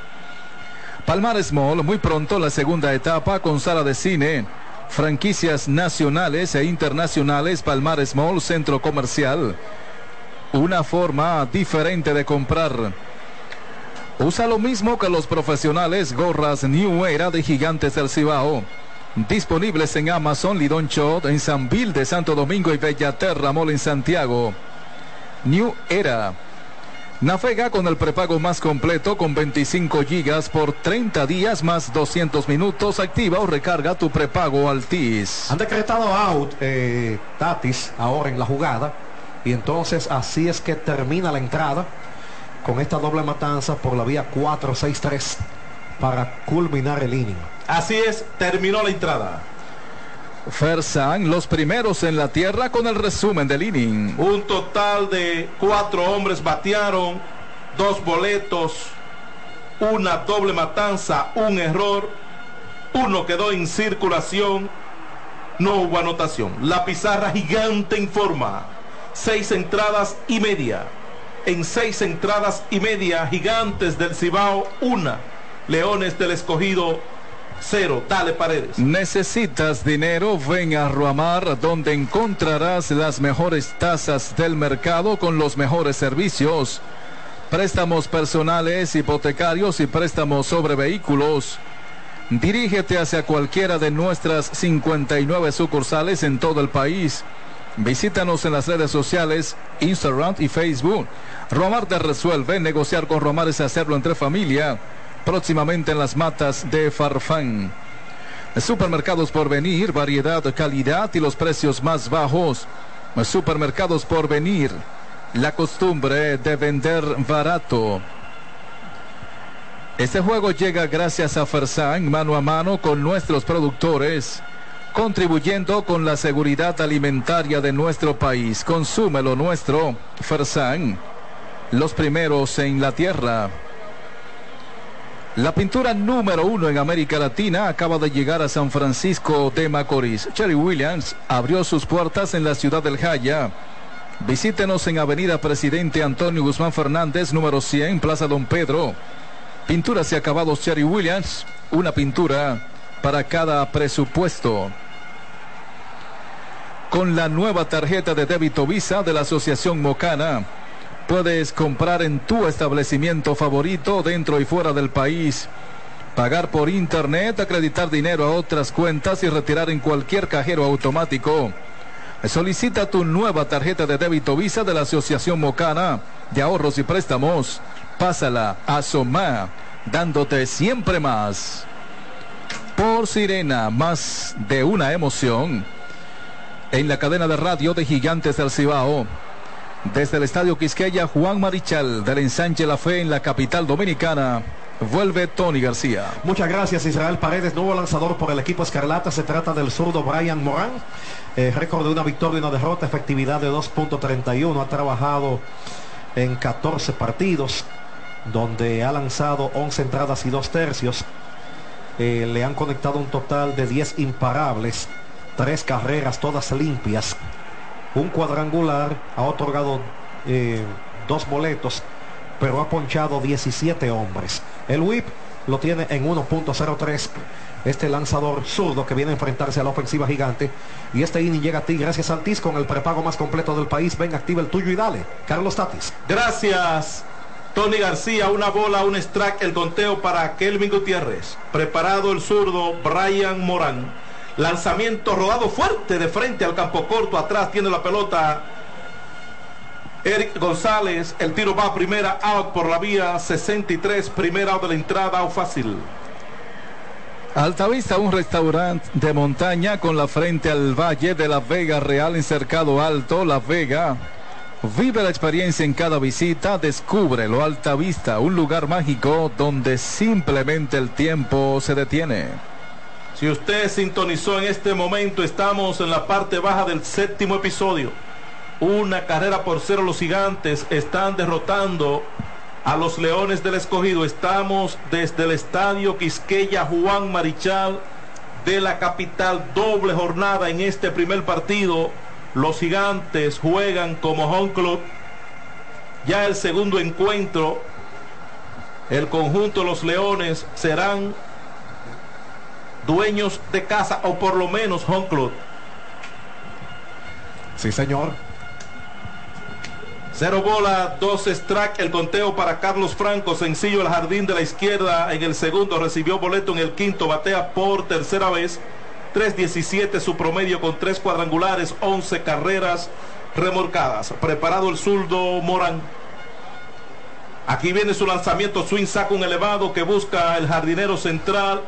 Palmar Small, muy pronto la segunda etapa con sala de cine. Franquicias nacionales e internacionales, Palmar Small, centro comercial. Una forma diferente de comprar. Usa lo mismo que los profesionales, gorras New Era de Gigantes del Cibao. Disponibles en Amazon, Lidon Shot, en San Bill de Santo Domingo y Bellaterra Mall en Santiago. New Era. Navega con el prepago más completo con 25 gigas por 30 días más 200 minutos. Activa o recarga tu prepago Altis. Han decretado out eh, Tatis ahora en la jugada. Y entonces así es que termina la entrada con esta doble matanza por la vía 4-6-3 para culminar el inning. Así es, terminó la entrada. Fersan, los primeros en la tierra con el resumen del inning. Un total de cuatro hombres batearon, dos boletos, una doble matanza, un error, uno quedó en circulación, no hubo anotación. La pizarra gigante informa, seis entradas y media. En seis entradas y media, gigantes del Cibao, una. Leones del Escogido, Cero, dale paredes. ¿Necesitas dinero? Ven a Ruamar, donde encontrarás las mejores tasas del mercado con los mejores servicios. Préstamos personales, hipotecarios y préstamos sobre vehículos. Dirígete hacia cualquiera de nuestras 59 sucursales en todo el país. Visítanos en las redes sociales, Instagram y Facebook. Ruamar te resuelve. Negociar con Ruamar es hacerlo entre familia próximamente en las matas de Farfán. Supermercados por venir, variedad, calidad y los precios más bajos. Supermercados por venir, la costumbre de vender barato. Este juego llega gracias a Farfán, mano a mano con nuestros productores, contribuyendo con la seguridad alimentaria de nuestro país. Consume lo nuestro, Farfán, los primeros en la tierra. La pintura número uno en América Latina acaba de llegar a San Francisco de Macorís. Cherry Williams abrió sus puertas en la ciudad del Jaya. Visítenos en Avenida Presidente Antonio Guzmán Fernández, número 100, Plaza Don Pedro. Pinturas y acabados Cherry Williams, una pintura para cada presupuesto. Con la nueva tarjeta de débito Visa de la Asociación Mocana Puedes comprar en tu establecimiento favorito dentro y fuera del país. Pagar por internet, acreditar dinero a otras cuentas y retirar en cualquier cajero automático. Solicita tu nueva tarjeta de débito Visa de la Asociación Mocana de Ahorros y Préstamos. Pásala a Soma, dándote siempre más. Por Sirena, más de una emoción. En la cadena de radio de Gigantes del Cibao. Desde el Estadio Quisqueya, Juan Marichal del ensanche La Fe en la capital dominicana. Vuelve Tony García. Muchas gracias Israel Paredes, nuevo lanzador por el equipo Escarlata. Se trata del zurdo Brian Morán. Eh, récord de una victoria y una derrota, efectividad de 2.31. Ha trabajado en 14 partidos, donde ha lanzado 11 entradas y 2 tercios. Eh, le han conectado un total de 10 imparables, 3 carreras todas limpias, un cuadrangular, ha otorgado eh, dos boletos, pero ha ponchado 17 hombres. El whip lo tiene en 1.03. Este lanzador zurdo que viene a enfrentarse a la ofensiva gigante. Y este inning llega a ti gracias al TIS con el prepago más completo del país. Ven, activa el tuyo y dale. Carlos Tatis. Gracias. Tony García, una bola, un strike, el conteo para Kelvin Gutiérrez. Preparado el zurdo Brian Morán. Lanzamiento rodado fuerte de frente al campo corto. Atrás tiene la pelota Eric González, el tiro va a primera, out por la vía 63, primera out de la entrada, out fácil. Altavista, un restaurante de montaña con la frente al Valle de la Vega Real en Cercado Alto, La Vega. Vive la experiencia en cada visita, descubre lo Altavista, un lugar mágico donde simplemente el tiempo se detiene. Si usted sintonizó en este momento, estamos en la parte baja del séptimo episodio. Una carrera por cero los gigantes están derrotando a los Leones del Escogido. Estamos desde el estadio Quisqueya Juan Marichal de la capital. Doble jornada en este primer partido. Los gigantes juegan como home club. Ya el segundo encuentro, el conjunto de los Leones serán dueños de casa o por lo menos home club. Sí, señor. Cero bola, dos strike, el conteo para Carlos Franco, sencillo el jardín de la izquierda en el segundo, recibió boleto en el quinto, batea por tercera vez, 3.17 su promedio con tres cuadrangulares, 11 carreras remorcadas. Preparado el zurdo Morán. Aquí viene su lanzamiento, swing saca un elevado que busca el jardinero central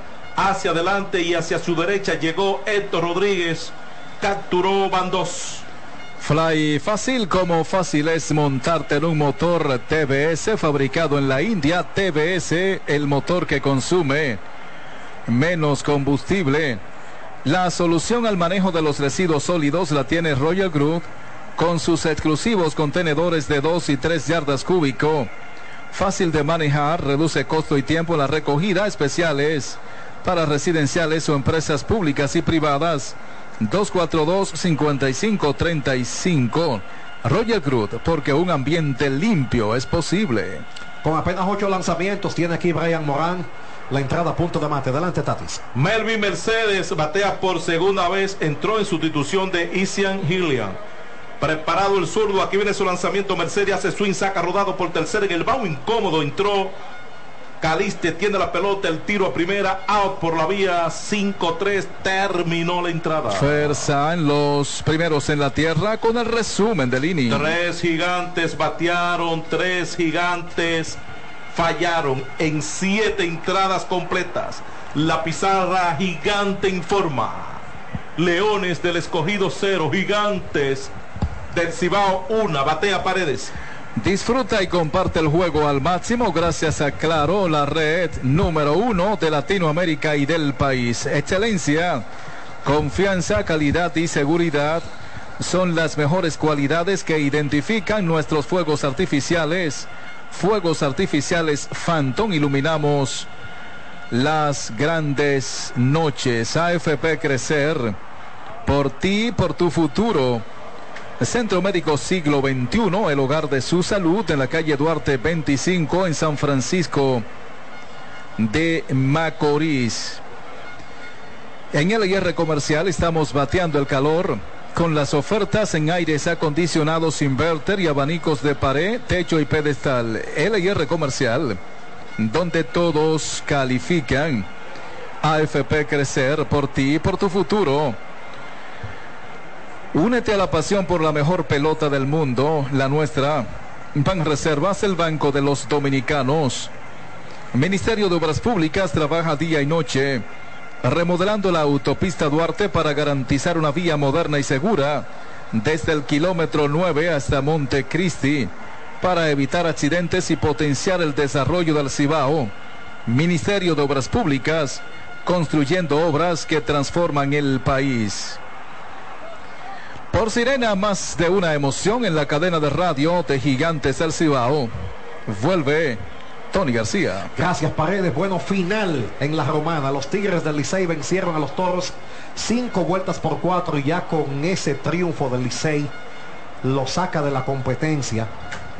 hacia adelante y hacia su derecha llegó Héctor Rodríguez, capturó van Fly fácil como fácil es montarte en un motor TBS fabricado en la India. TBS, el motor que consume menos combustible. La solución al manejo de los residuos sólidos la tiene Royal Group con sus exclusivos contenedores de 2 y 3 yardas cúbico. Fácil de manejar, reduce costo y tiempo la recogida, especiales para residenciales o empresas públicas y privadas. 242-5535. Roger Cruz, porque un ambiente limpio es posible. Con apenas ocho lanzamientos tiene aquí Brian Morán. La entrada a punto de mate. Adelante, Tatis. Melvin Mercedes batea por segunda vez. Entró en sustitución de Isian Hillian. Preparado el zurdo. Aquí viene su lanzamiento. Mercedes hace swing, saca rodado por tercero en el bajo incómodo. Entró Caliste tiene la pelota, el tiro a primera, out por la vía 5-3, terminó la entrada. Fuerza en los primeros en la tierra con el resumen del inning. Tres gigantes batearon, tres gigantes fallaron en siete entradas completas. La pizarra gigante informa. Leones del escogido cero, gigantes del Cibao una, batea paredes. Disfruta y comparte el juego al máximo gracias a Claro, la red número uno de Latinoamérica y del país. Excelencia, confianza, calidad y seguridad son las mejores cualidades que identifican nuestros fuegos artificiales. Fuegos artificiales Phantom iluminamos las grandes noches. AFP Crecer, por ti, por tu futuro. Centro Médico Siglo XXI, el hogar de su salud en la calle Duarte 25 en San Francisco de Macorís. En el IR comercial estamos bateando el calor con las ofertas en aires acondicionados inverter y abanicos de pared, techo y pedestal. LIR comercial, donde todos califican. AFP Crecer por ti y por tu futuro. Únete a la pasión por la mejor pelota del mundo, la nuestra. Ban Reservas, el Banco de los Dominicanos. Ministerio de Obras Públicas trabaja día y noche, remodelando la autopista Duarte para garantizar una vía moderna y segura desde el kilómetro 9 hasta Montecristi para evitar accidentes y potenciar el desarrollo del Cibao. Ministerio de Obras Públicas, construyendo obras que transforman el país. Por Sirena, más de una emoción en la cadena de radio de Gigantes del Cibao. Vuelve Tony García. Gracias, Paredes. Bueno, final en la romana. Los Tigres del Licey vencieron a los Toros cinco vueltas por cuatro y ya con ese triunfo del Licey lo saca de la competencia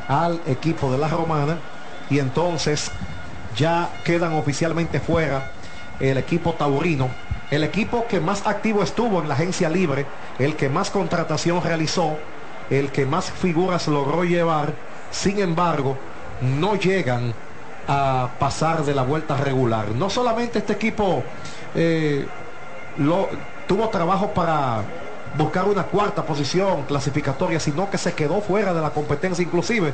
al equipo de la romana y entonces ya quedan oficialmente fuera el equipo taurino el equipo que más activo estuvo en la agencia libre, el que más contratación realizó, el que más figuras logró llevar, sin embargo, no llegan a pasar de la vuelta regular. No solamente este equipo eh, tuvo trabajo para buscar una cuarta posición clasificatoria, sino que se quedó fuera de la competencia, inclusive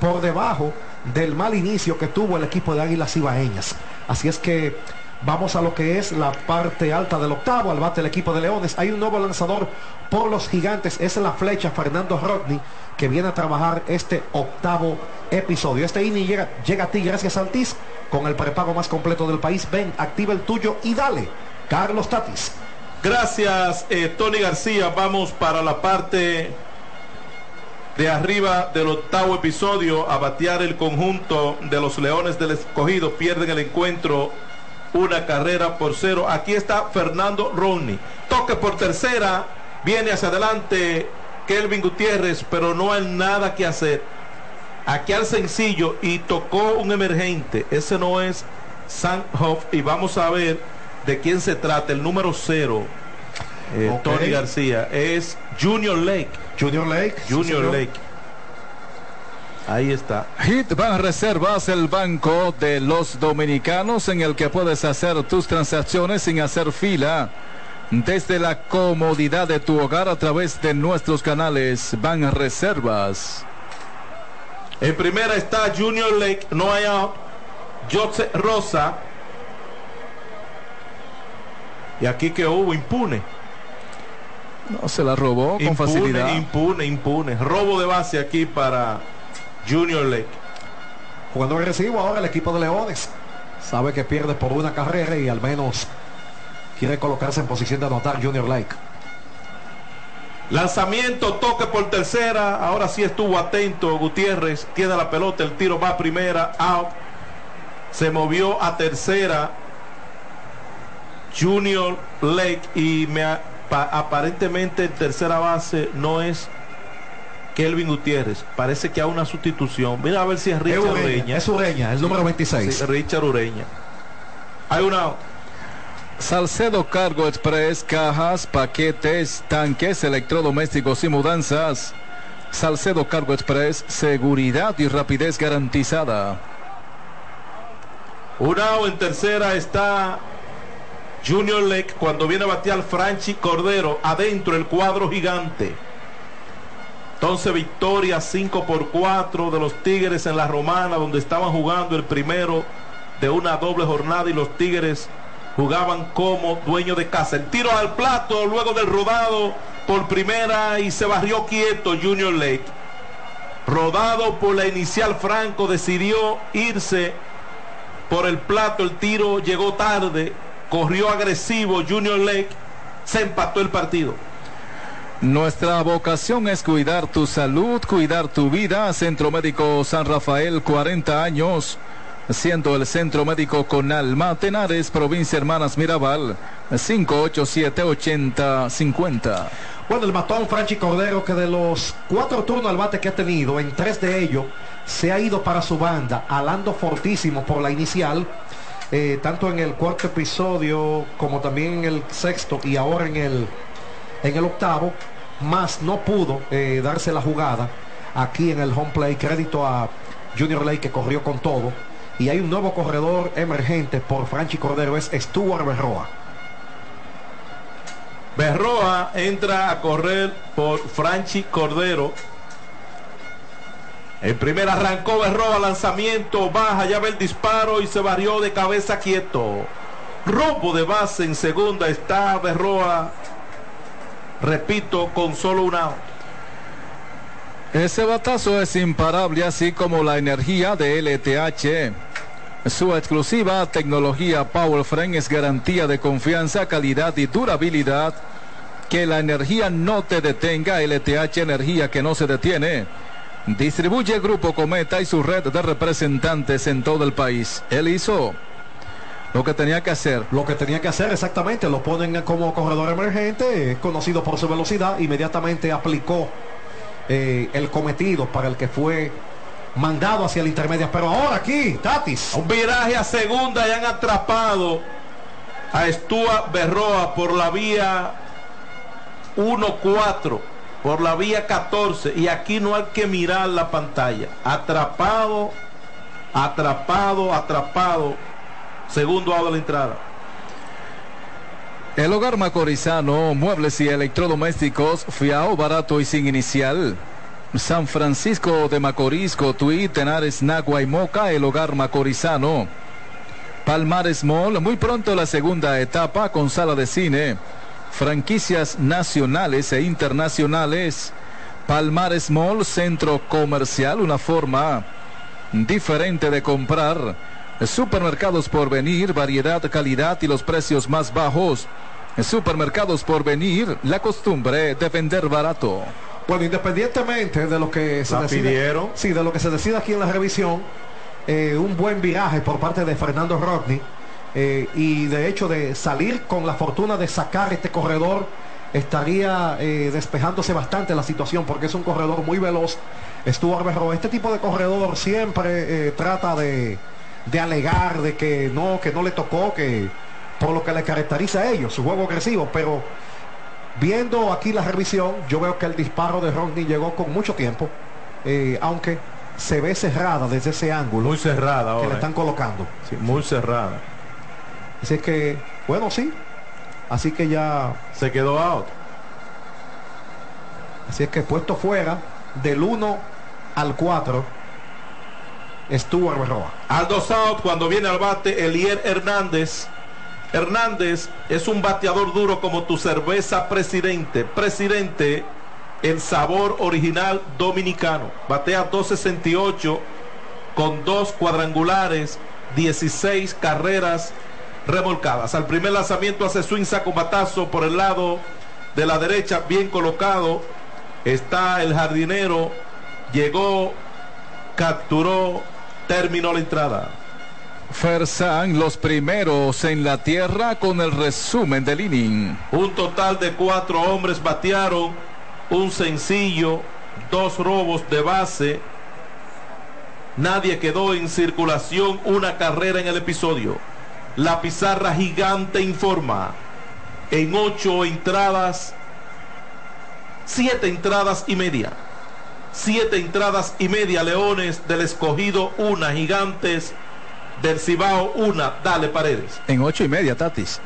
por debajo del mal inicio que tuvo el equipo de Águilas Ibaeñas. Así es que Vamos a lo que es la parte alta del octavo, al bate el equipo de Leones. Hay un nuevo lanzador por los gigantes, es la flecha Fernando Rodney, que viene a trabajar este octavo episodio. Este inning llega, llega a ti gracias a Altis, con el prepago más completo del país. Ven, activa el tuyo y dale. Carlos Tatis. Gracias, eh, Tony García. Vamos para la parte de arriba del octavo episodio a batear el conjunto de los Leones del Escogido. Pierden el encuentro una carrera por cero. Aquí está Fernando Rodney. Toque por tercera. Viene hacia adelante Kelvin Gutiérrez, pero no hay nada que hacer. Aquí al sencillo y tocó un emergente. Ese no es Hoff Y vamos a ver de quién se trata. El número cero. Eh, Tony García. Es Junior Lake. Junior Lake. Junior Lake. Ahí está. Hitban Reservas, el banco de los dominicanos en el que puedes hacer tus transacciones sin hacer fila. Desde la comodidad de tu hogar a través de nuestros canales Van Reservas. En primera está Junior Lake, no hay out. Jose Rosa. Y aquí que hubo impune. No se la robó con facilidad. Impune, impune. Robo de base aquí para Junior Lake. Jugando agresivo ahora el equipo de Leones. Sabe que pierde por una carrera y al menos quiere colocarse en posición de anotar Junior Lake. Lanzamiento, toque por tercera. Ahora sí estuvo atento Gutiérrez. Tiene la pelota, el tiro va a primera, out. Se movió a tercera. Junior Lake y me, aparentemente en tercera base no es Kelvin Gutiérrez. Parece que hay una sustitución. Mira a ver si es Richard Ureña. Es Ureña, el número 26. Richard Ureña. Hay una. Salcedo Cargo Express, cajas, paquetes, tanques, electrodomésticos y mudanzas. Salcedo Cargo Express, seguridad y rapidez garantizada. Unao en tercera está Junior Lake cuando viene a batear Franchi Cordero adentro el cuadro gigante. Entonces victoria 5 por 4 de los Tigres en la Romana, donde estaban jugando el primero de una doble jornada y los Tigres jugaban como dueño de casa. El tiro al plato luego del rodado por primera y se barrió quieto Junior Lake. Rodado por la inicial Franco, decidió irse por el plato. El tiro llegó tarde, corrió agresivo Junior Lake, se empató el partido. Nuestra vocación es cuidar tu salud, cuidar tu vida. Centro Médico San Rafael, 40 años. Siendo el Centro Médico con Alma, Tenares, Provincia Hermanas Mirabal, 587-8050. Bueno, el matón Franchi Cordero, que de los cuatro turnos al bate que ha tenido, en tres de ellos se ha ido para su banda, alando fortísimo por la inicial. Eh, tanto en el cuarto episodio como también en el sexto y ahora en el en el octavo, más no pudo eh, darse la jugada aquí en el home play. Crédito a Junior Lake que corrió con todo. Y hay un nuevo corredor emergente por Franchi Cordero, es Stuart Berroa. Berroa entra a correr por Franchi Cordero. El primer arrancó Berroa, lanzamiento, baja, ya ve el disparo y se varió de cabeza quieto. Robo de base en segunda está Berroa. Repito, con solo un out. Ese batazo es imparable, así como la energía de LTH. Su exclusiva tecnología Power Frame es garantía de confianza, calidad y durabilidad. Que la energía no te detenga, LTH Energía que no se detiene. Distribuye el Grupo Cometa y su red de representantes en todo el país. Él hizo lo que tenía que hacer. Lo que tenía que hacer exactamente, lo ponen como corredor emergente, conocido por su velocidad, inmediatamente aplicó eh, el cometido para el que fue mandado hacia el intermedio. Pero ahora aquí, Tatis. Un viraje a segunda y han atrapado a Stuart Berroa por la vía 1-4, por la vía 14. Y aquí no hay que mirar la pantalla. Atrapado, atrapado, atrapado. Segundo lado de la entrada. El hogar macorizano, muebles y electrodomésticos, fiao, barato y sin inicial. San Francisco de Macorís, Cotuí, Tenares, Nagua y Moca, el hogar macorizano. Palmares Mall, muy pronto la segunda etapa con sala de cine. Franquicias nacionales e internacionales. Palmares Mall, centro comercial, una forma diferente de comprar. Supermercados por venir, variedad, calidad y los precios más bajos. Supermercados por venir, la costumbre de vender barato. Bueno, independientemente de lo que se La decide, pidieron. sí, de lo que se decida aquí en la revisión, eh, un buen viraje por parte de Fernando Rodney eh, y de hecho de salir con la fortuna de sacar este corredor estaría eh, despejándose bastante la situación porque es un corredor muy veloz. Stuart Berro, este tipo de corredor siempre eh, trata de, de alegar de que no, que no le tocó, que por lo que le caracteriza a ellos, su juego agresivo, pero viendo aquí la revisión, yo veo que el disparo de Rodney llegó con mucho tiempo, eh, aunque se ve cerrada desde ese ángulo Muy cerrada que ahora. le están colocando. Sí, muy cerrada. Así que, bueno, sí. Así que ya, Se quedó out. así es que puesto fuera del 1 al 4, Stuart Berroa. Al dos out cuando viene al bate Elier Hernández. Hernández es un bateador duro como tu cerveza presidente. Presidente, el sabor original dominicano. Batea 268 con dos cuadrangulares, 16 carreras remolcadas. Al primer lanzamiento hace swing saco batazo por el lado de la derecha, bien colocado. Está el jardinero, llegó, capturó, terminó la entrada. Fersan, los primeros en la tierra con el resumen del inning. Un total de cuatro hombres batearon, un sencillo, dos robos de base. Nadie quedó en circulación, una carrera en el episodio. La pizarra gigante informa. En ocho entradas, siete entradas y media. Siete entradas y media, Leones del escogido, una, Gigantes del Cibao, una. Dale, Paredes. En ocho y media, Tatis.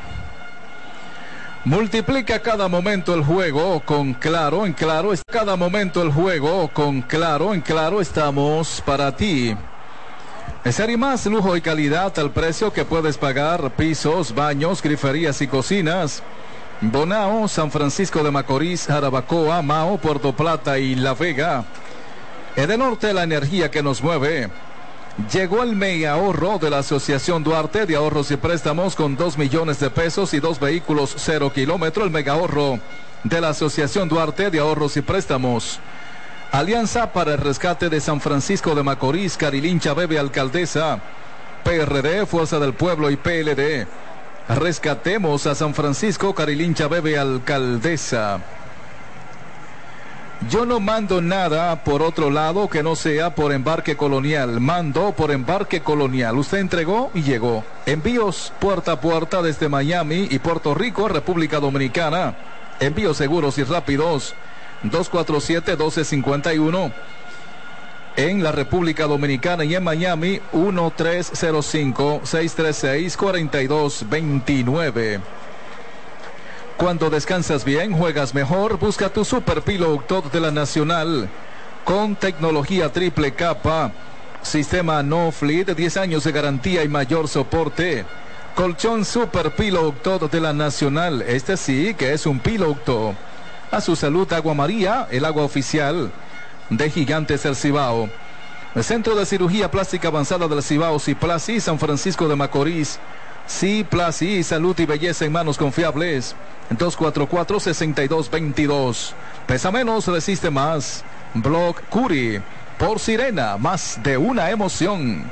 Multiplica cada momento el juego con Claro, en Claro cada momento el juego con Claro, en Claro estamos para ti. Ser y más lujo y calidad al precio que puedes pagar, pisos, baños, griferías y cocinas. Bonao, San Francisco de Macorís, Jarabacoa, Mao, Puerto Plata y La Vega. Edenorte, la energía que nos mueve. Llegó el mega ahorro de la Asociación Duarte de Ahorros y Préstamos con 2 millones de pesos y dos vehículos cero kilómetro. El mega ahorro de la Asociación Duarte de Ahorros y Préstamos. Alianza para el rescate de San Francisco de Macorís, Carilincha Bebe Alcaldesa, PRD, Fuerza del Pueblo y PLD. Rescatemos a San Francisco, Carilincha Bebe Alcaldesa. Yo no mando nada por otro lado que no sea por embarque colonial. Mando por embarque colonial. Usted entregó y llegó. Envíos puerta a puerta desde Miami y Puerto Rico, República Dominicana. Envíos seguros y rápidos. 247-1251. En la República Dominicana y en Miami, 1305-636-4229. Cuando descansas bien, juegas mejor. Busca tu Super Pillow Top de la Nacional con tecnología triple capa, sistema no fleet, 10 años de garantía y mayor soporte. Colchón Super Pillow Top de la Nacional. Este sí que es un piloto. A su salud, Agua María, el agua oficial de Gigantes del Cibao. El Centro de Cirugía Plástica Avanzada del Cibao, Ciplasi, San Francisco de Macorís. Ciplasi, salud y belleza en manos confiables. 244-6222. Pesa menos, resiste más. Block Curi. Por Sirena, más de una emoción.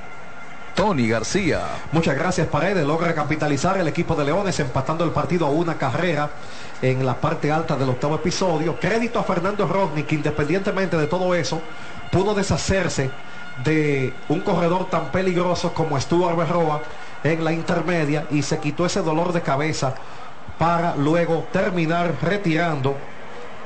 Tony García. Muchas gracias, Paredes. Logra capitalizar el equipo de Leones empatando el partido a una carrera en la parte alta del octavo episodio. Crédito a Fernando que independientemente de todo eso, pudo deshacerse de un corredor tan peligroso como Stuart Berroa en la intermedia y se quitó ese dolor de cabeza para luego terminar retirando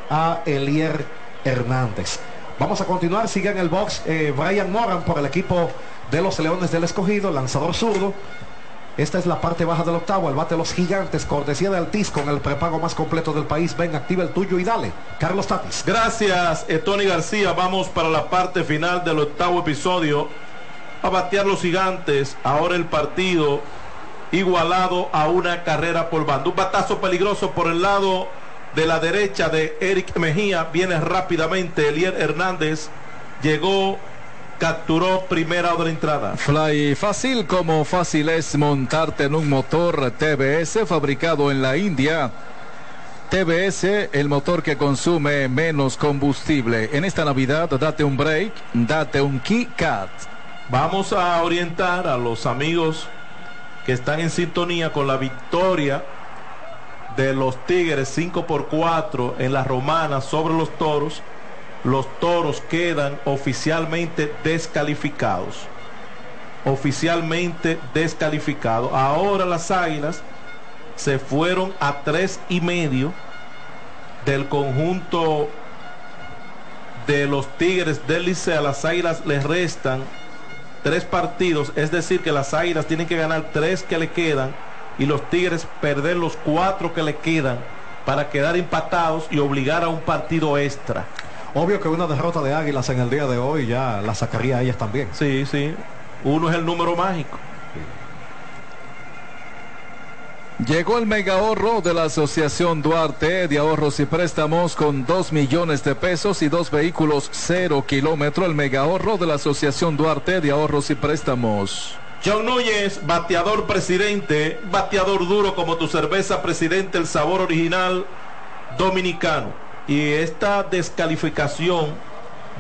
a Elier Hernández. Vamos a continuar, sigue en el box eh, Brian Moran por el equipo de los Leones del Escogido, lanzador zurdo. Esta es la parte baja del octavo, el bate de los gigantes, cortesía de Altiz con el prepago más completo del país. Ven, activa el tuyo y dale. Carlos Tatis. Gracias, eh, Tony García. Vamos para la parte final del octavo episodio. A batear los gigantes. Ahora el partido igualado a una carrera por bando. Un batazo peligroso por el lado de la derecha de Eric Mejía. Viene rápidamente Elier Hernández. Llegó capturó primera de la entrada. Fly fácil como fácil es montarte en un motor TBS fabricado en la India. TBS, el motor que consume menos combustible. En esta Navidad, date un break, date un KeyCat. Vamos a orientar a los amigos que están en sintonía con la victoria de los Tigres 5 por 4 en la Romana sobre los Toros los toros quedan oficialmente descalificados. Oficialmente descalificados. Ahora las águilas se fueron a tres y medio del conjunto de los Tigres del Liceo. A las águilas les restan tres partidos. Es decir, que las águilas tienen que ganar tres que le quedan y los Tigres perder los cuatro que le quedan para quedar empatados y obligar a un partido extra. Obvio que una derrota de Águilas en el día de hoy ya la sacaría a ellas también. Sí, sí. Uno es el número mágico. Llegó el mega ahorro de la Asociación Duarte de Ahorros y Préstamos con 2 millones de pesos y dos vehículos cero kilómetro. El mega ahorro de la Asociación Duarte de Ahorros y Préstamos. John Núñez, bateador presidente, bateador duro como tu cerveza presidente, el sabor original dominicano. Y esta descalificación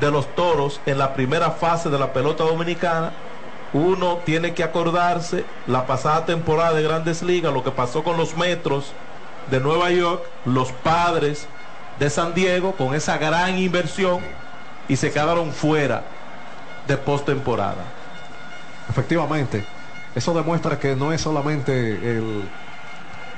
de los toros en la primera fase de la pelota dominicana, uno tiene que acordarse la pasada temporada de Grandes Ligas, lo que pasó con los Metros de Nueva York, los padres de San Diego con esa gran inversión y se quedaron fuera de postemporada. Efectivamente, eso demuestra que no es solamente el,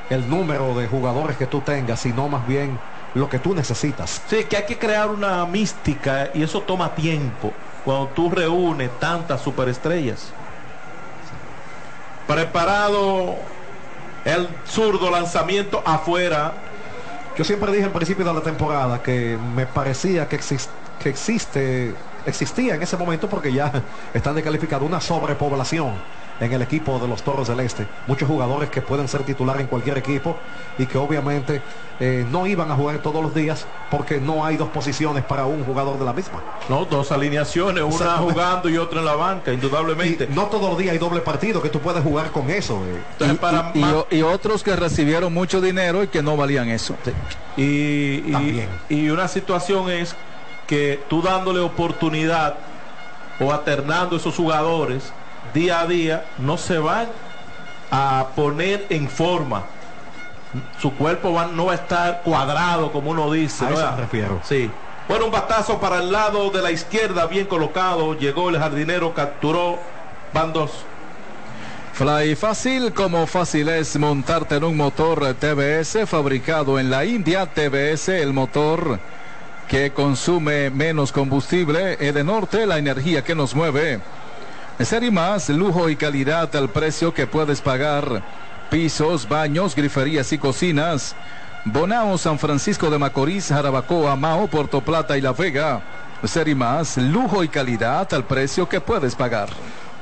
el número de jugadores que tú tengas, sino más bien lo que tú necesitas. Sí, que hay que crear una mística y eso toma tiempo cuando tú reúnes tantas superestrellas. Preparado el zurdo lanzamiento afuera. Yo siempre dije al principio de la temporada que me parecía que, que existe, existía en ese momento porque ya están descalificados una sobrepoblación en el equipo de los Toros del Este. Muchos jugadores que pueden ser titular en cualquier equipo y que obviamente eh, no iban a jugar todos los días porque no hay dos posiciones para un jugador de la misma. No, dos alineaciones, una jugando y otra en la banca, indudablemente. no todos los días hay doble partido que tú puedes jugar con eso. Eh. y, otros que recibieron mucho dinero y que no valían eso. Y, y una situación es que tú dándole oportunidad o alternando esos jugadores día a día no se van a poner en forma. Su cuerpo no va a estar cuadrado, como uno dice. A eso me refiero. Sí. Bueno, un batazo para el lado de la izquierda, bien colocado. Llegó el jardinero, capturó. Van dos. Fly fácil como fácil es montarte en un motor TBS fabricado en la India. TBS, el motor que consume menos combustible. Edenorte, la energía que nos mueve. Ser más, lujo y calidad al precio que puedes pagar. Pisos, baños, griferías y cocinas. Bonao, San Francisco de Macorís, Jarabacoa, Mao, Puerto Plata y La Vega. Ser más, lujo y calidad al precio que puedes pagar.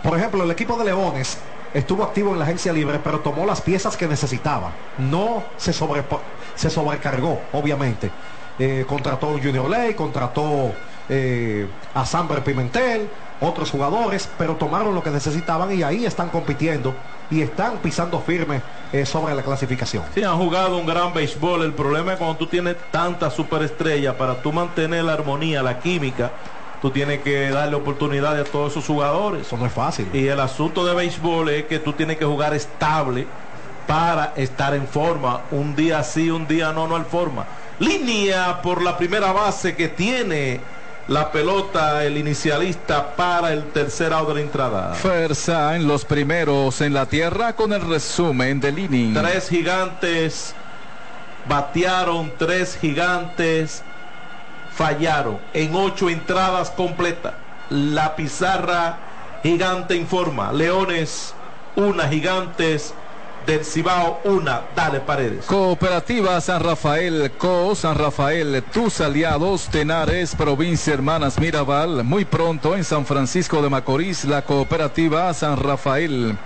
Por ejemplo, el equipo de Leones estuvo activo en la agencia libre, pero tomó las piezas que necesitaba. No se sobrecargó, obviamente. Eh, contrató a Junior Ley, contrató eh, a Samber Pimentel, otros jugadores, pero tomaron lo que necesitaban y ahí están compitiendo y están pisando firme eh, sobre la clasificación. Sí, han jugado un gran béisbol. El problema es cuando tú tienes tanta superestrella para tú mantener la armonía, la química tú tienes que darle oportunidad a todos esos jugadores. Eso no es fácil. Y el asunto de béisbol es que tú tienes que jugar estable para estar en forma. Un día sí, un día no, no hay forma. Línea por la primera base que tiene la pelota el inicialista para el tercer out de la entrada. Fuerza en los primeros en la tierra con el resumen del inning. Tres gigantes batearon, tres gigantes fallaron en ocho entradas completas. La pizarra gigante informa. Leones, una gigantes del Cibao, una. Dale paredes. Cooperativa San Rafael, Co San Rafael, tus aliados, Tenares, provincia Hermanas Mirabal. Muy pronto en San Francisco de Macorís, la cooperativa San Rafael.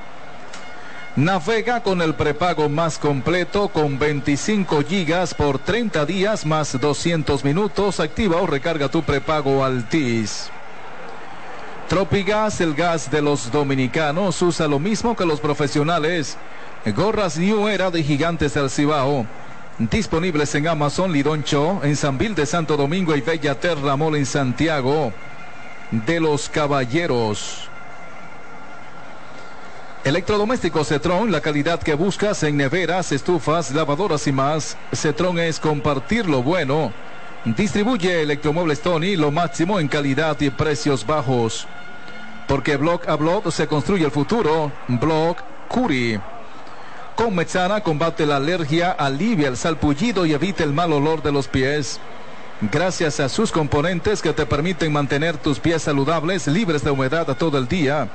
Navega con el prepago más completo con 25 gigas por 30 días más 200 minutos. Activa o recarga tu prepago Altis. Tropigas, el gas de los dominicanos, usa lo mismo que los profesionales. Gorras New Era de Gigantes del Cibao. Disponibles en Amazon Lidoncho, en San Vil de Santo Domingo y Bella Terra Mall en Santiago. De los Caballeros. Electrodomésticos Cetron, la calidad que buscas en neveras, estufas, lavadoras y más. Cetron es compartir lo bueno. Distribuye Electromuebles Tony, lo máximo en calidad y precios bajos. Porque Block a Block se construye el futuro. Block Curi. Con Mexana combate la alergia, alivia el salpullido y evita el mal olor de los pies. Gracias a sus componentes que te permiten mantener tus pies saludables, libres de humedad todo el día.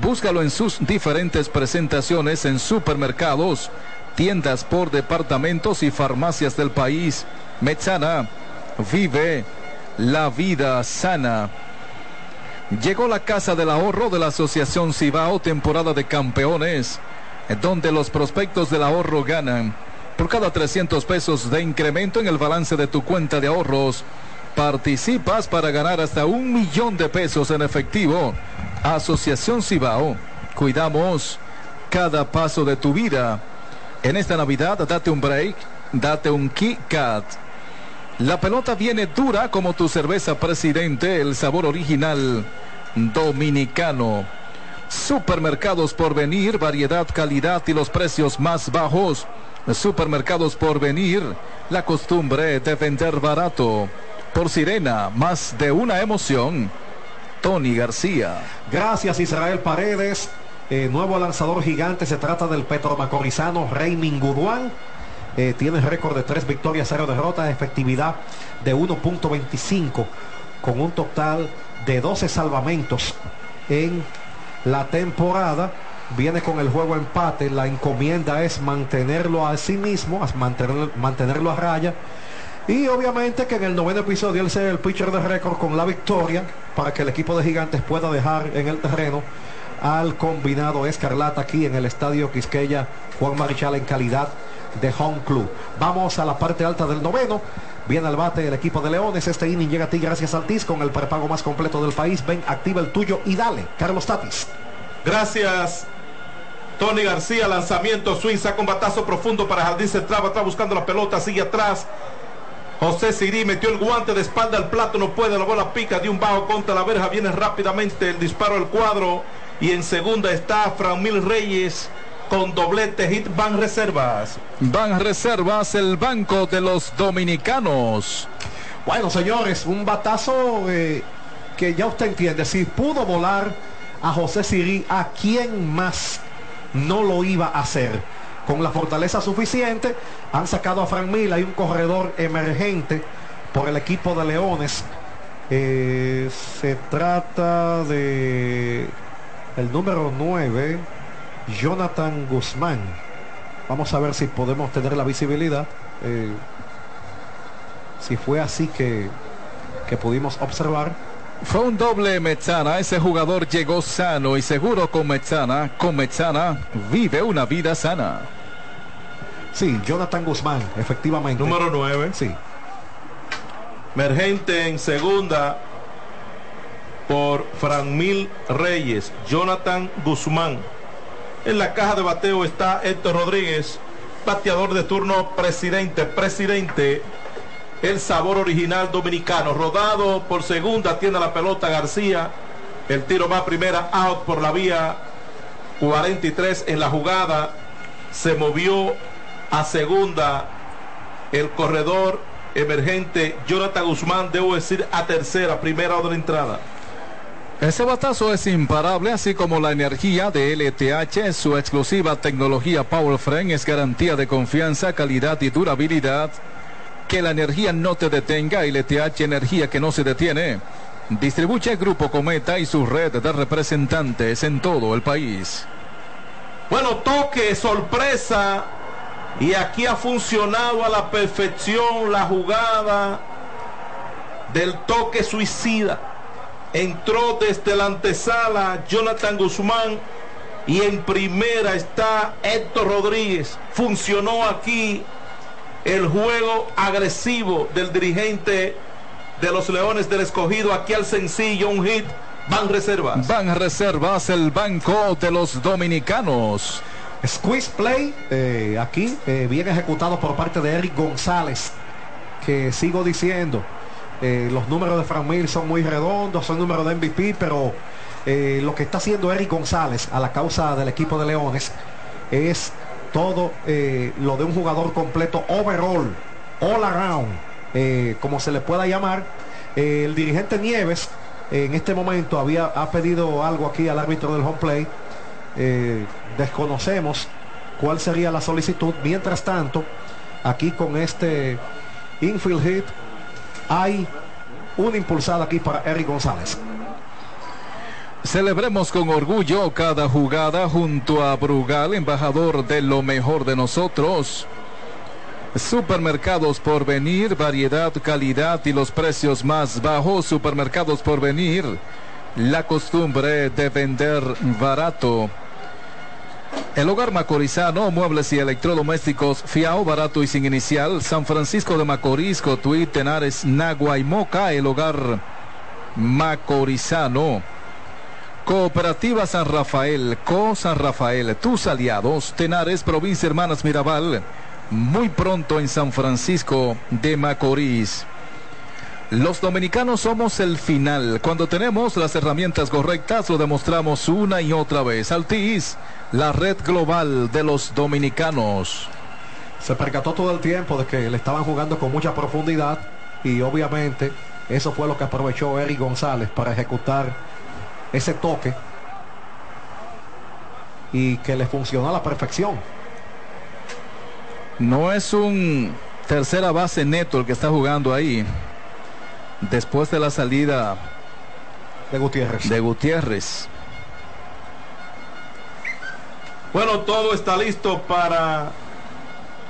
Búscalo en sus diferentes presentaciones en supermercados, tiendas por departamentos y farmacias del país. Metzana, vive la vida sana. Llegó la Casa del Ahorro de la Asociación Cibao, temporada de campeones, donde los prospectos del ahorro ganan. Por cada 300 pesos de incremento en el balance de tu cuenta de ahorros, participas para ganar hasta un millón de pesos en efectivo. Asociación Cibao, cuidamos cada paso de tu vida. En esta Navidad, date un break, date un Kit Kat. La pelota viene dura como tu cerveza presidente, el sabor original dominicano. Supermercados por venir, variedad, calidad y los precios más bajos. Supermercados por venir, la costumbre de vender barato. Por Sirena, más de una emoción. Tony García. Gracias Israel Paredes. Eh, nuevo lanzador gigante, se trata del petromacorizano Raymond Guduán. Eh, tiene récord de tres victorias, cero derrotas, efectividad de 1.25 con un total de 12 salvamentos en la temporada. Viene con el juego empate. La encomienda es mantenerlo a sí mismo, mantenerlo a raya y obviamente que en el noveno episodio él sea el pitcher de récord con la victoria para que el equipo de gigantes pueda dejar en el terreno al combinado Escarlata aquí en el estadio Quisqueya Juan Marichal en calidad de home club. Vamos a la parte alta del noveno. Viene al bate el equipo de Leones. Este inning llega a ti gracias al TIS con el prepago más completo del país. Ven, activa el tuyo y dale. Carlos Tatis. Gracias. Tony García, lanzamiento, swing, saca un batazo profundo para Jardín Central, está buscando la pelota, sigue atrás, José Sirí metió el guante de espalda al plato, no puede, la bola pica de un bajo contra la verja, viene rápidamente el disparo al cuadro y en segunda está Mil Reyes con doblete hit van reservas. Van reservas el banco de los dominicanos. Bueno, señores, un batazo eh, que ya usted entiende, si pudo volar a José Sirí, ¿a quién más no lo iba a hacer? con la fortaleza suficiente. Han sacado a Frank Mil, hay un corredor emergente por el equipo de Leones. Eh, se trata de el número 9, Jonathan Guzmán. Vamos a ver si podemos tener la visibilidad. eh, si fue así que, que pudimos observar. Fue un doble Metzana, ese jugador llegó sano y seguro con Metzana, con Metzana vive una vida sana. Sí, Jonathan Guzmán, efectivamente. Número 9. Sí. Emergente en segunda por Franmil Reyes, Jonathan Guzmán. En la caja de bateo está Héctor Rodríguez, bateador de turno presidente, presidente. El sabor original dominicano, rodado por segunda, tiene la pelota García. El tiro va primera, out por la vía 43 en la jugada. Se movió a segunda el corredor emergente Jonathan Guzmán, debo decir a tercera, primera o de la entrada. Ese batazo es imparable, así como la energía de LTH, su exclusiva tecnología Power Frame es garantía de confianza, calidad y durabilidad. Que la energía no te detenga, LTH energía que no se detiene. Distribuye Grupo Cometa y su red de representantes en todo el país. Bueno, toque, sorpresa. Y aquí ha funcionado a la perfección la jugada del toque suicida entró desde la antesala Jonathan Guzmán y en primera está Héctor Rodríguez. Funcionó aquí el juego agresivo del dirigente de los Leones del Escogido. Aquí al sencillo, un hit. Van reservas. Van reservas el banco de los dominicanos. Squeeze play eh, aquí, eh, bien ejecutado por parte de Eric González. Que sigo diciendo, eh, los números de Frank Mil son muy redondos, son números de MVP, pero eh, lo que está haciendo Eric González a la causa del equipo de Leones es todo eh, lo de un jugador completo overall, all around, como se le pueda llamar. el dirigente Nieves en este momento había ha pedido algo aquí al árbitro del home play. desconocemos cuál sería la solicitud. Mientras tanto, aquí con este infield hit hay una impulsada aquí para Eric González. Celebremos con orgullo cada jugada junto a Brugal, embajador de lo mejor de nosotros. Supermercados por venir, variedad, calidad y los precios más bajos. Supermercados por venir, la costumbre de vender barato. El hogar macorizano, muebles y electrodomésticos, fiao, barato y sin inicial, San Francisco de Macorís, Cotuí, Tenares, Nagua y Moca, el hogar macorizano. Cooperativa San Rafael, Co San Rafael, tus aliados, Tenares, Provincia Hermanas Mirabal, muy pronto en San Francisco de Macorís. Los dominicanos somos el final. Cuando tenemos las herramientas correctas, lo demostramos una y otra vez. Altis, la red global de los dominicanos. Se percató todo el tiempo de que le estaban jugando con mucha profundidad y obviamente eso fue lo que aprovechó Eric González para ejecutar ese toque y que le funcionó a la perfección. No es un tercera base neto el que está jugando ahí después de la salida de Gutiérrez. De Gutiérrez. Bueno, todo está listo para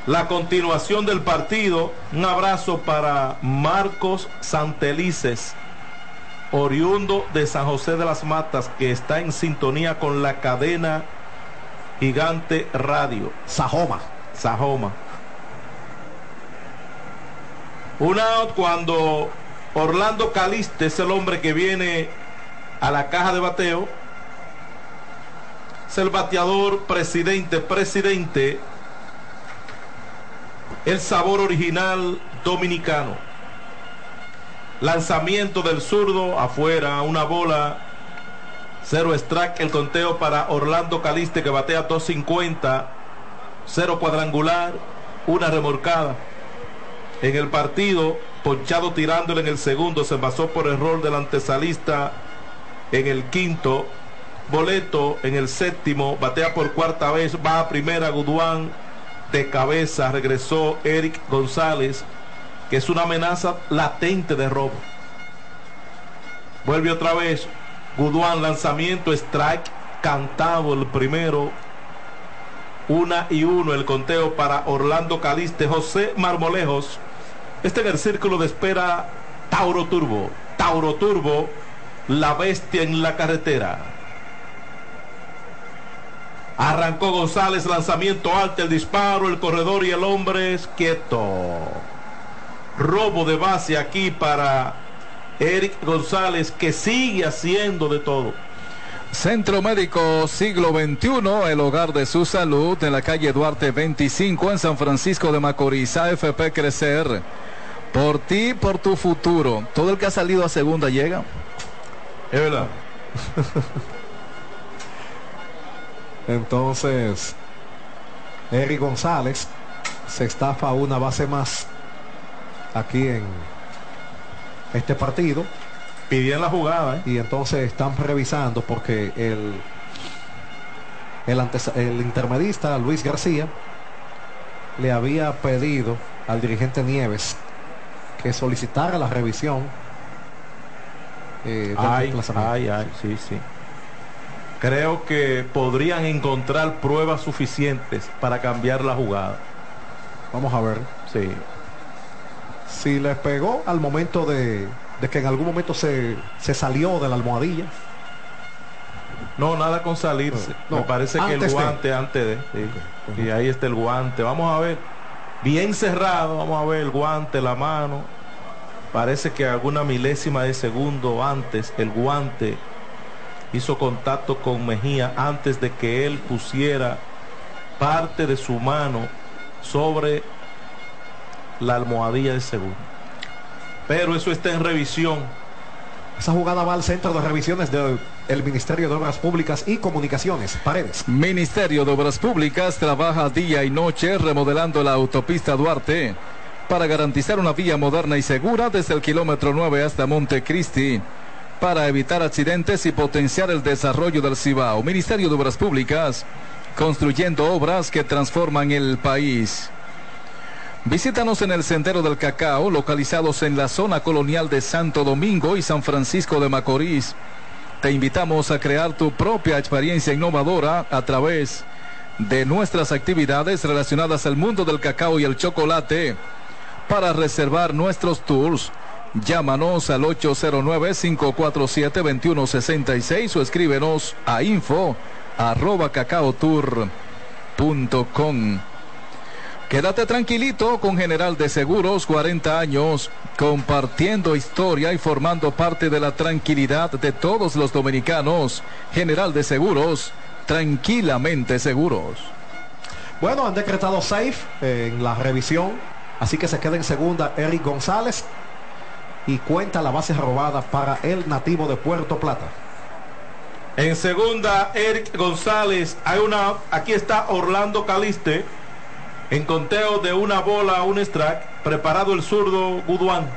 la continuación del partido. Un abrazo para Marcos Santelices, oriundo de San José de las Matas, que está en sintonía con la cadena Gigante Radio. Sajoma. Sajoma. Un out cuando Orlando Caliste es el hombre que viene a la caja de bateo. Es el bateador presidente, presidente. El sabor original dominicano. Lanzamiento del zurdo afuera, una bola. Cero strike, el conteo para Orlando Caliste que batea 250. Cero cuadrangular, una remorcada. En el partido Ponchado tirándole en el segundo, se basó por error del antesalista en el quinto. Boleto en el séptimo, batea por cuarta vez, va a primera Guduán de cabeza, regresó Eric González, que es una amenaza latente de robo. Vuelve otra vez Guduán, lanzamiento, strike, cantado el primero. Una y uno el conteo para Orlando Caliste, José Marmolejos. Este en el círculo de espera Tauro Turbo. Tauro Turbo, la bestia en la carretera. Arrancó González, lanzamiento alto, el disparo, el corredor y el hombre es quieto. Robo de base aquí para Eric González que sigue haciendo de todo. Centro Médico Siglo XXI, el hogar de su salud en la calle Duarte 25 en San Francisco de Macorís, AFP Crecer. Por ti, por tu futuro. Todo el que ha salido a segunda llega. Es verdad. Entonces, Eric González se estafa una base más aquí en este partido. Pidían la jugada. ¿eh? Y entonces están revisando porque el, el, antes, el intermedista Luis García le había pedido al dirigente Nieves que solicitara la revisión. Eh, ay, ay, ay, sí, sí. Creo que podrían encontrar pruebas suficientes para cambiar la jugada. Vamos a ver. Sí. Si le pegó al momento de, de que en algún momento se, se, salió de la almohadilla. No, nada con salirse. No, Me parece que el guante de... antes de. Sí. Y ahí está el guante. Vamos a ver. Bien cerrado. Vamos a ver el guante, la mano. Parece que alguna milésima de segundo antes el guante hizo contacto con Mejía antes de que él pusiera parte de su mano sobre la almohadilla de segundo. Pero eso está en revisión. Esa jugada va al centro de revisiones del Ministerio de Obras Públicas y Comunicaciones. Paredes. Ministerio de Obras Públicas trabaja día y noche remodelando la autopista Duarte para garantizar una vía moderna y segura desde el kilómetro 9 hasta Montecristi para evitar accidentes y potenciar el desarrollo del Cibao. Ministerio de Obras Públicas, construyendo obras que transforman el país. Visítanos en el Sendero del Cacao, localizados en la zona colonial de Santo Domingo y San Francisco de Macorís. Te invitamos a crear tu propia experiencia innovadora a través de nuestras actividades relacionadas al mundo del cacao y el chocolate. Para reservar nuestros tours, Llámanos al 809-547-2166 o escríbenos a info. Quédate tranquilito con General de Seguros, 40 años, compartiendo historia y formando parte de la tranquilidad de todos los dominicanos. General de Seguros, tranquilamente seguros. Bueno, han decretado safe en la revisión, así que se queda en segunda Eric González, y cuenta la base robada para el nativo de Puerto Plata. En segunda, Eric González. Hay una, aquí está Orlando Caliste. En conteo de una bola, un strike. Preparado el zurdo Guduán.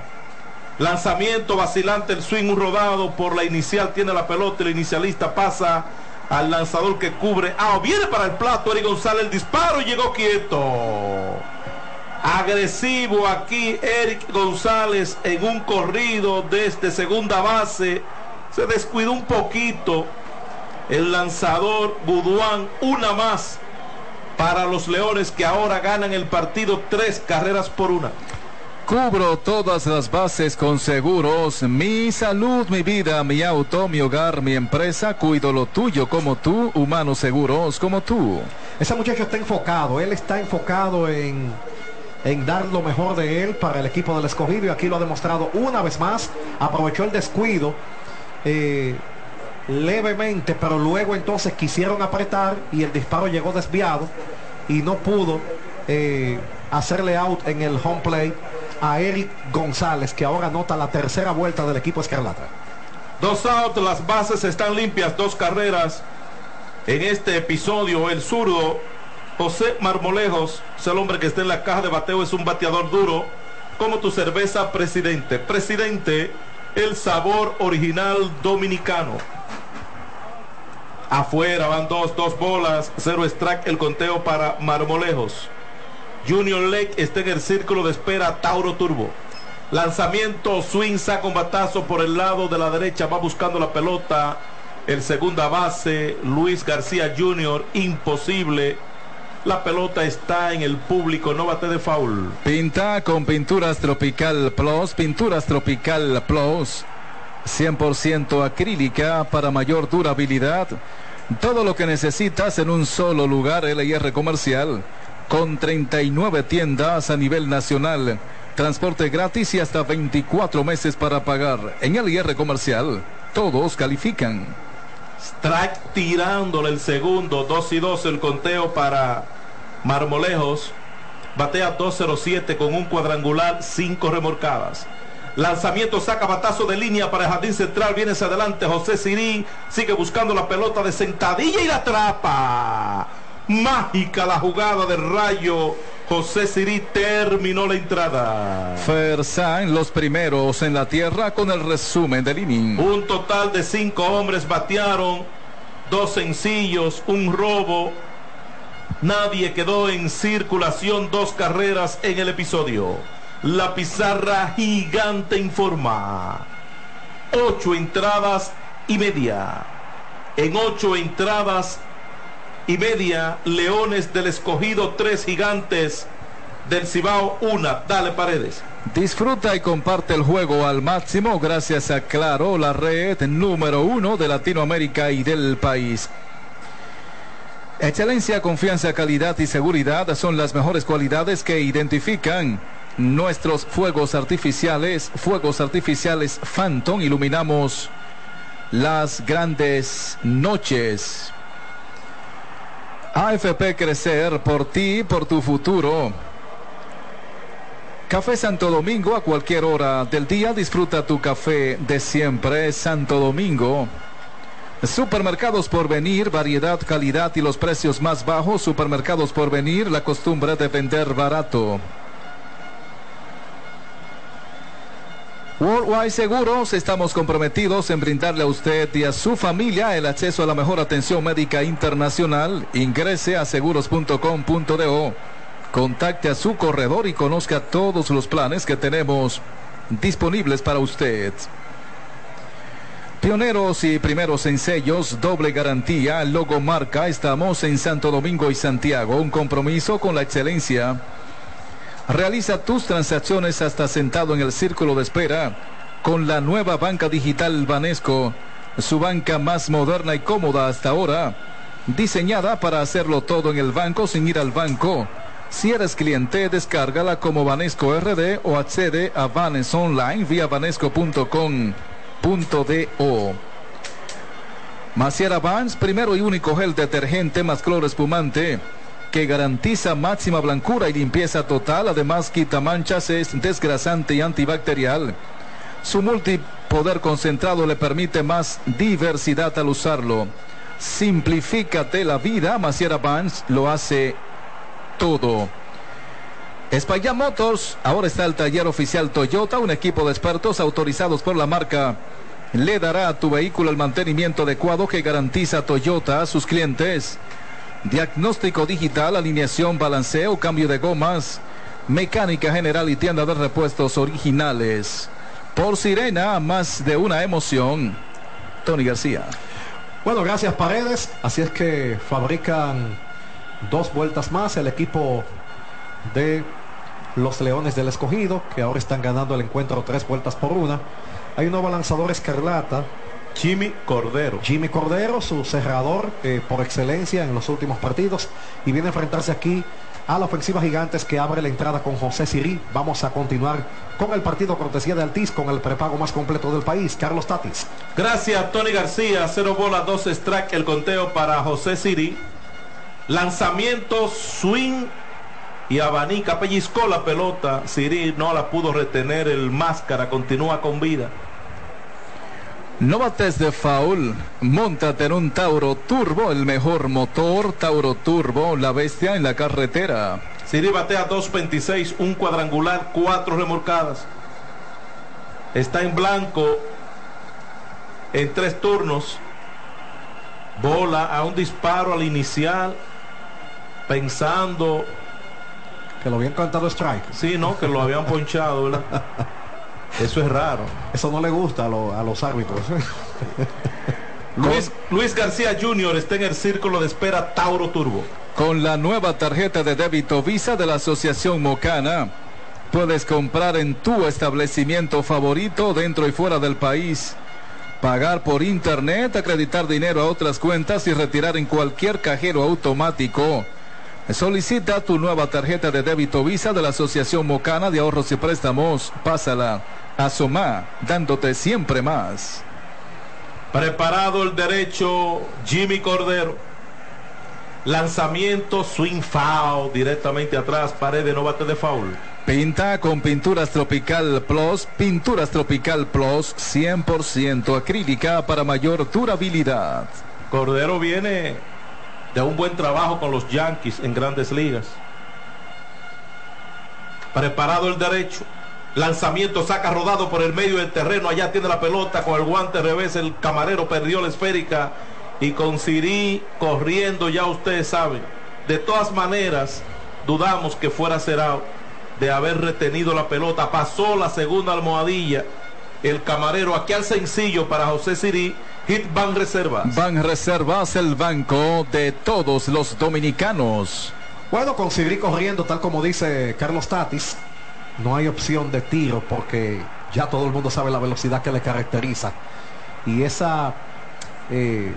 Lanzamiento vacilante, el swing rodado por la inicial. Tiene la pelota, el inicialista pasa al lanzador que cubre. Ah, viene para el plato Eric González. El disparo llegó quieto. Agresivo aquí Eric González en un corrido desde segunda base. Se descuidó un poquito el lanzador Buduán. Una más para los Leones que ahora ganan el partido tres carreras por una. Cubro todas las bases con seguros. Mi salud, mi vida, mi auto, mi hogar, mi empresa. Cuido lo tuyo como tú. Humanos seguros como tú. Ese muchacho está enfocado. Él está enfocado en en dar lo mejor de él para el equipo del escogido y aquí lo ha demostrado una vez más. Aprovechó el descuido eh, levemente, pero luego entonces quisieron apretar y el disparo llegó desviado y no pudo eh, hacerle out en el home play a Eric González, que ahora nota la tercera vuelta del equipo Escarlata. Dos outs, las bases están limpias, dos carreras. En este episodio, el zurdo José Marmolejos es el hombre que está en la caja de bateo, es un bateador duro, como tu cerveza presidente. Presidente, el sabor original dominicano. Afuera van dos, dos bolas, cero strike, el conteo para Marmolejos. Junior Lake está en el círculo de espera Tauro Turbo. Lanzamiento, swing, saca un batazo por el lado de la derecha, va buscando la pelota. El segunda base, Luis García Jr., imposible La pelota está en el público, no bate de foul. Pinta con Pinturas Tropical Plus, Pinturas Tropical Plus, 100% acrílica para mayor durabilidad. Todo lo que necesitas en un solo lugar, LIR Comercial, con 39 tiendas a nivel nacional. Transporte gratis y hasta 24 meses para pagar. En LIR Comercial, todos califican. Strike tirándole el segundo, 2 y 2 el conteo para Marmolejos. Batea 207 con un cuadrangular, 5 remorcadas. Lanzamiento saca batazo de línea para el jardín central. Viene hacia adelante José Sirí. Sigue buscando la pelota de sentadilla y la atrapa. Mágica la jugada de rayo. José Sirí terminó la entrada. Fersan, los primeros en la tierra con el resumen del inning. Un total de cinco hombres batearon. Dos sencillos, un robo. Nadie quedó en circulación. Dos carreras en el episodio. La pizarra gigante informa. Ocho entradas y media. En ocho entradas y media, Leones del Escogido, tres gigantes del Cibao, una. Dale paredes. Disfruta y comparte el juego al máximo gracias a Claro, la red número uno de Latinoamérica y del país. Excelencia, confianza, calidad y seguridad son las mejores cualidades que identifican nuestros fuegos artificiales, fuegos artificiales Phantom, iluminamos las grandes noches. AFP Crecer por ti, por tu futuro. Café Santo Domingo a cualquier hora del día. Disfruta tu café de siempre, Santo Domingo. Supermercados por venir, variedad, calidad y los precios más bajos. Supermercados por venir, la costumbre de vender barato. Worldwide Seguros, estamos comprometidos en brindarle a usted y a su familia el acceso a la mejor atención médica internacional. Ingrese a seguros.com.do, contacte a su corredor y conozca todos los planes que tenemos disponibles para usted. Pioneros y primeros en sellos, doble garantía, logo marca, estamos en Santo Domingo y Santiago, un compromiso con la excelencia. Realiza tus transacciones hasta sentado en el círculo de espera con la nueva banca digital Banesco, su banca más moderna y cómoda hasta ahora, diseñada para hacerlo todo en el banco sin ir al banco. Si eres cliente, descárgala como Banesco RD o accede a Banes online vía banesco.com.do. Maciera Vans, primero y único gel detergente más cloro espumante que garantiza máxima blancura y limpieza total, además quita manchas, es desgrasante y antibacterial. Su multipoder concentrado le permite más diversidad al usarlo. Simplifícate la vida, Maciera Vans lo hace todo. España Motors, ahora está el taller oficial Toyota, un equipo de expertos autorizados por la marca. Le dará a tu vehículo el mantenimiento adecuado que garantiza Toyota a sus clientes. Diagnóstico digital, alineación, balanceo, cambio de gomas, mecánica general y tienda de repuestos originales. Por Sirena, más de una emoción. Tony García. Bueno, gracias Paredes. Así es que fabrican dos vueltas más el equipo de los Leones del Escogido, que ahora están ganando el encuentro tres vueltas por una. Hay un nuevo lanzador escarlata Jimmy Cordero. Jimmy Cordero, su cerrador eh, por excelencia en los últimos partidos. Y viene a enfrentarse aquí a la ofensiva Gigantes que abre la entrada con José Sirí. Vamos a continuar con el partido cortesía de Altiz con el prepago más completo del país, Carlos Tatis. Gracias, Tony García. Cero bola, dos strike, el conteo para José Sirí. Lanzamiento, swing y abanica, pellizcó la pelota. Sirí no la pudo retener, el máscara continúa con vida. No bates de foul, montate en un Tauro Turbo, el mejor motor, Tauro Turbo, la bestia en la carretera. Siri batea 2.26, un cuadrangular, cuatro remolcadas. Está en blanco en tres turnos. Bola a un disparo al inicial, pensando. Que lo habían cantado strike. Sí, no, que lo habían ponchado, ¿verdad? Eso es raro. Eso no le gusta a, lo, a los árbitros. Luis, Luis García Jr. está en el círculo de espera Tauro Turbo. Con la nueva tarjeta de débito Visa de la Asociación Mocana, puedes comprar en tu establecimiento favorito dentro y fuera del país, pagar por internet, acreditar dinero a otras cuentas y retirar en cualquier cajero automático. Solicita tu nueva tarjeta de débito Visa de la Asociación Mocana de Ahorros y Préstamos. Pásala. Asoma, dándote siempre más. Preparado el derecho Jimmy Cordero. Lanzamiento swing foul directamente atrás, pared no bate de foul. Pinta con Pinturas Tropical Plus, Pinturas Tropical Plus 100% acrílica para mayor durabilidad. Cordero viene de un buen trabajo con los Yankees en grandes ligas. Preparado el derecho. Lanzamiento saca rodado por el medio del terreno. Allá tiene la pelota con el guante revés. El camarero perdió la esférica. Y con Siri corriendo, ya ustedes saben. De todas maneras, dudamos que fuera cerrado de haber retenido la pelota. Pasó la segunda almohadilla. El camarero aquí al sencillo para José Siri. Hit Van Reservas. Van Reservas, el banco de todos los dominicanos. Bueno, con corriendo, tal como dice Carlos Tatis, no hay opción de tiro porque ya todo el mundo sabe la velocidad que le caracteriza. Y esa eh,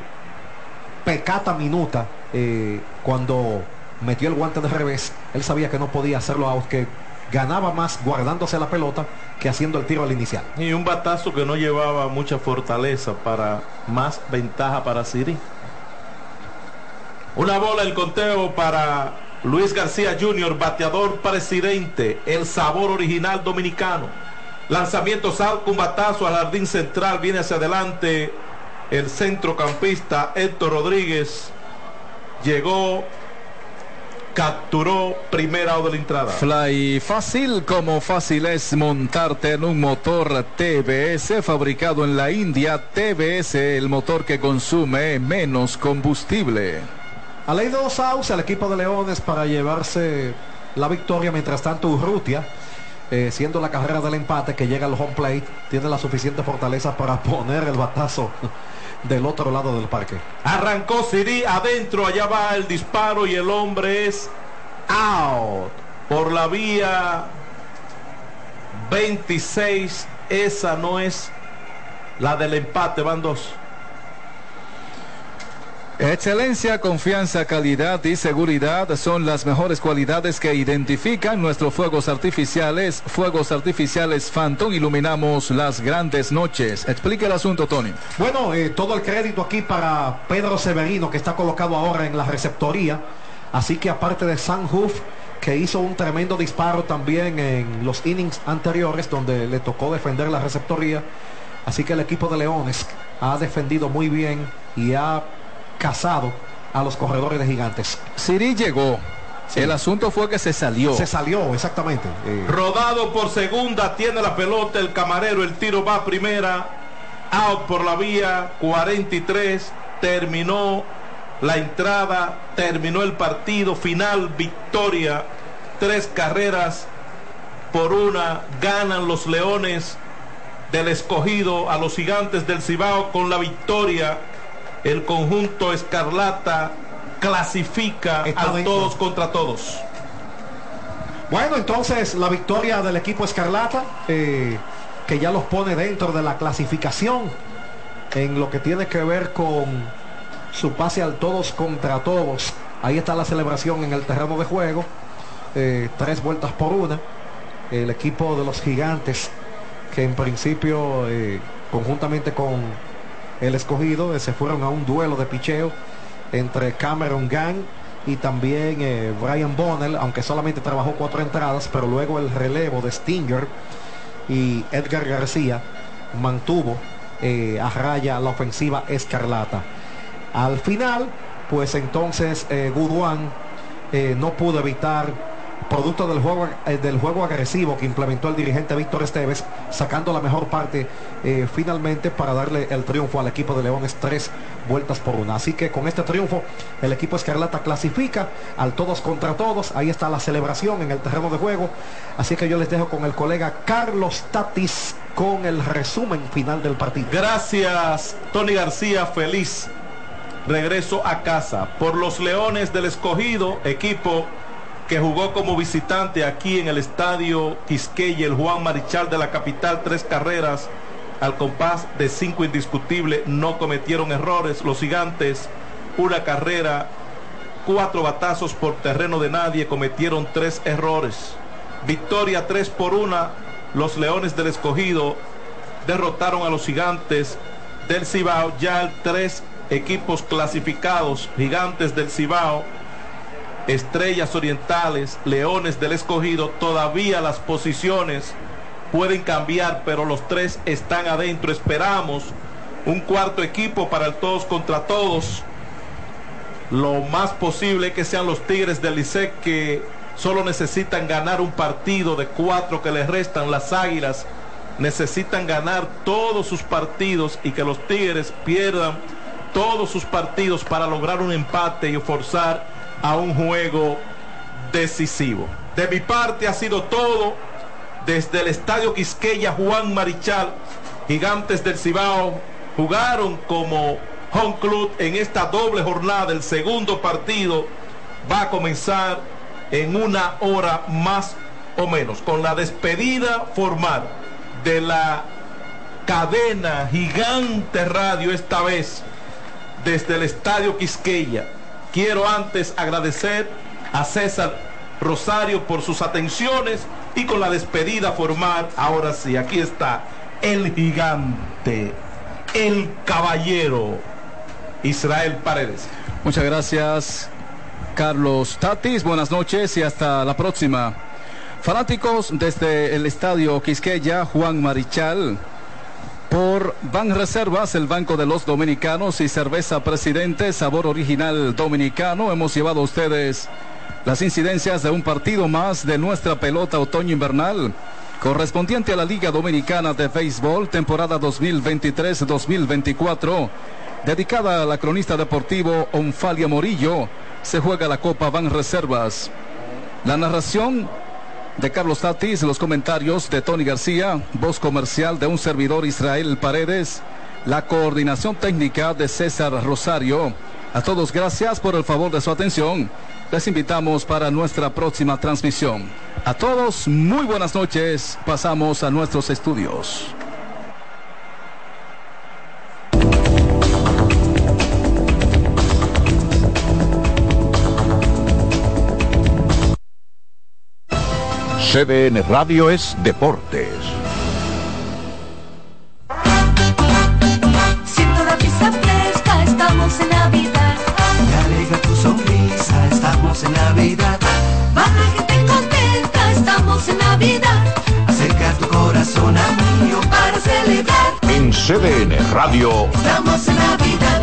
pecata minuta, eh, cuando metió el guante de revés, él sabía que no podía hacerlo, aunque ganaba más guardándose la pelota que haciendo el tiro al inicial. Y un batazo que no llevaba mucha fortaleza para más ventaja para Siri. Una bola el conteo para Luis García Jr., bateador presidente, el sabor original dominicano. Lanzamiento salto, un batazo al jardín central, viene hacia adelante el centrocampista Héctor Rodríguez. Llegó capturó primera o de la entrada. Fly fácil como fácil es montarte en un motor TBS fabricado en la India. TBS, el motor que consume menos combustible. A ley de dos outs al equipo de Leones para llevarse la victoria. Mientras tanto, Urrutia, eh, siendo la carrera del empate que llega al home plate, tiene la suficiente fortaleza para poner el batazo del otro lado del parque. Arrancó Siri adentro, allá va el disparo y el hombre es out por la vía 26. Esa no es la del empate, van dos. Excelencia, confianza, calidad y seguridad son las mejores cualidades que identifican nuestros fuegos artificiales. Fuegos artificiales Phantom iluminamos las grandes noches. Explique el asunto, Tony. Bueno, eh, todo el crédito aquí para Pedro Severino, que está colocado ahora en la receptoría. Así que aparte de San Hoof, que hizo un tremendo disparo también en los innings anteriores, donde le tocó defender la receptoría. Así que el equipo de Leones ha defendido muy bien y ha casado a los corredores de gigantes. Siri llegó. Sí. El asunto fue que se salió. Se salió, exactamente. Eh, Rodado por segunda, tiene la pelota el camarero, el tiro va a primera, out por la vía 43, terminó la entrada, terminó el partido, final, victoria, tres carreras por una, ganan los Leones del escogido a los gigantes del Cibao con la victoria. El conjunto Escarlata clasifica Está a dentro. todos contra todos. Bueno, entonces la victoria del equipo Escarlata, eh, que ya los pone dentro de la clasificación en lo que tiene que ver con su pase al todos contra todos. Ahí está la celebración en el terreno de juego. eh, tres vueltas por una. El equipo de los gigantes, que en principio, eh, conjuntamente con el escogido, eh, se fueron a un duelo de picheo entre Cameron Gang y también eh, Brian Bonnell, aunque solamente trabajó cuatro entradas, pero luego el relevo de Stinger y Edgar García mantuvo eh, a raya la ofensiva escarlata. Al final, pues entonces eh, no pudo evitar producto del juego eh, del juego agresivo que implementó el dirigente Víctor Esteves, sacando la mejor parte eh, finalmente para darle el triunfo al equipo de Leones tres vueltas por una. Así que con este triunfo el equipo Escarlata clasifica al todos contra todos. Ahí está la celebración en el terreno de juego. Así que yo les dejo con el colega Carlos Tatis con el resumen final del partido. Gracias, Tony García, feliz regreso a casa por los Leones del Escogido, equipo que jugó como visitante aquí en el estadio Quisqueya, el Juan Marichal de la capital, tres carreras al compás de cinco indiscutibles, no cometieron errores. Los gigantes, una carrera, cuatro batazos por terreno de nadie, cometieron tres errores. Victoria tres por una, los Leones del Escogido derrotaron a los gigantes del Cibao, ya tres equipos clasificados, gigantes del Cibao, estrellas orientales, leones del escogido, todavía las posiciones pueden cambiar, pero los tres están adentro. Esperamos un cuarto equipo para el todos contra todos. Lo más posible que sean los Tigres del Licey que solo necesitan ganar un partido de cuatro que les restan. Las Águilas necesitan ganar todos sus partidos y que los Tigres pierdan todos sus partidos para lograr un empate y forzar a un juego decisivo. De mi parte ha sido todo desde el Estadio Quisqueya Juan Marichal, Gigantes del Cibao, jugaron como home club en esta doble jornada. El segundo partido va a comenzar en una hora más o menos, con la despedida formal de la cadena gigante radio esta vez desde el Estadio Quisqueya. Quiero antes agradecer a César Rosario por sus atenciones y con la despedida formal, ahora sí, aquí está el gigante, el caballero, Israel Paredes. Muchas gracias, Carlos Tatis. Buenas noches y hasta la próxima. Fanáticos desde el estadio Quisqueya, Juan Marichal. Por Ban Reservas, el Banco de los Dominicanos y Cerveza Presidente, sabor original dominicano, hemos llevado a ustedes las incidencias de un partido más de nuestra pelota otoño-invernal, correspondiente a la Liga Dominicana de Béisbol, temporada 2023-2024, dedicada a la cronista deportivo Onfalia Morillo, se juega la Copa Van Reservas. La narración de Carlos Tatis, los comentarios de Tony García, voz comercial de un servidor Israel Paredes, la coordinación técnica de César Rosario. A todos gracias por el favor de su atención les invitamos para nuestra próxima transmisión. A todos, muy buenas noches. Pasamos a nuestros estudios. CDN Radio es Deportes. Siento la pista fresca, estamos en Navidad. Me alegra tu sonrisa, estamos en Navidad. Va la gente contenta, estamos en Navidad. Acerca tu corazón a mío para celebrar. En CDN Radio Estamos en Navidad.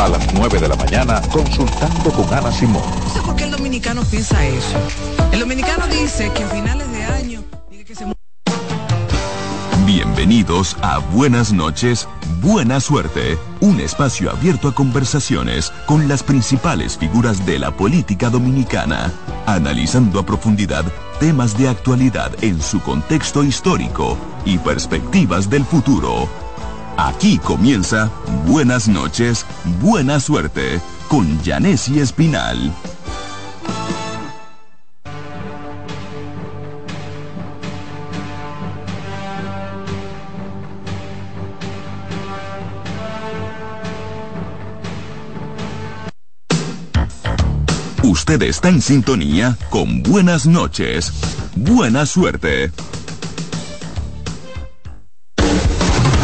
A las 9 de la mañana, consultando con Ana Simón. No sé por qué el dominicano piensa eso. El dominicano dice que en finales de año, dice que se Bienvenidos a Buenas noches, Buena Suerte, un espacio abierto a conversaciones con las principales figuras de la política dominicana, analizando a profundidad temas de actualidad en su contexto histórico y perspectivas del futuro. Aquí comienza Buenas noches, Buena Suerte con Janessi Espinal. Usted está en sintonía con Buenas noches. Buena suerte.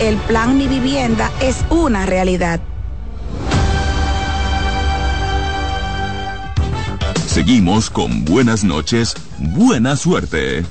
El plan Mi Vivienda es una realidad. Seguimos con buenas noches, buena suerte.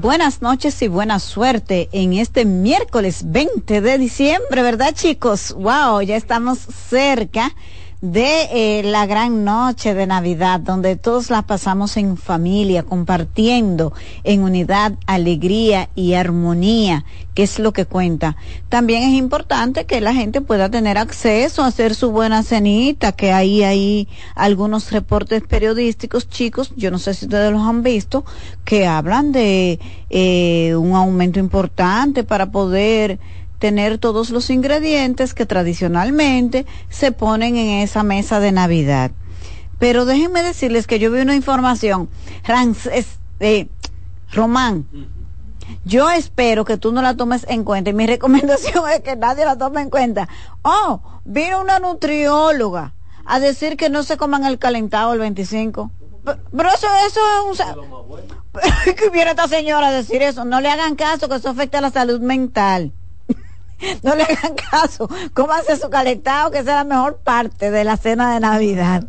Buenas noches y buena suerte en este miércoles 20 de diciembre, ¿verdad chicos? ¡Wow! Ya estamos cerca de eh, la gran noche de Navidad, donde todos la pasamos en familia, compartiendo en unidad, alegría y armonía, que es lo que cuenta. También es importante que la gente pueda tener acceso a hacer su buena cenita, que hay ahí algunos reportes periodísticos chicos, yo no sé si ustedes los han visto, que hablan de eh, un aumento importante para poder tener todos los ingredientes que tradicionalmente se ponen en esa mesa de Navidad. Pero déjenme decirles que yo vi una información, eh, Román, yo espero que tú no la tomes en cuenta y mi recomendación es que nadie la tome en cuenta. Oh, vino una nutrióloga a decir que no se coman el calentado el 25. Pero eso, eso es un... que viene esta señora a decir eso. No le hagan caso, que eso afecta a la salud mental. no le hagan caso. hace su calentado, que es la mejor parte de la cena de Navidad.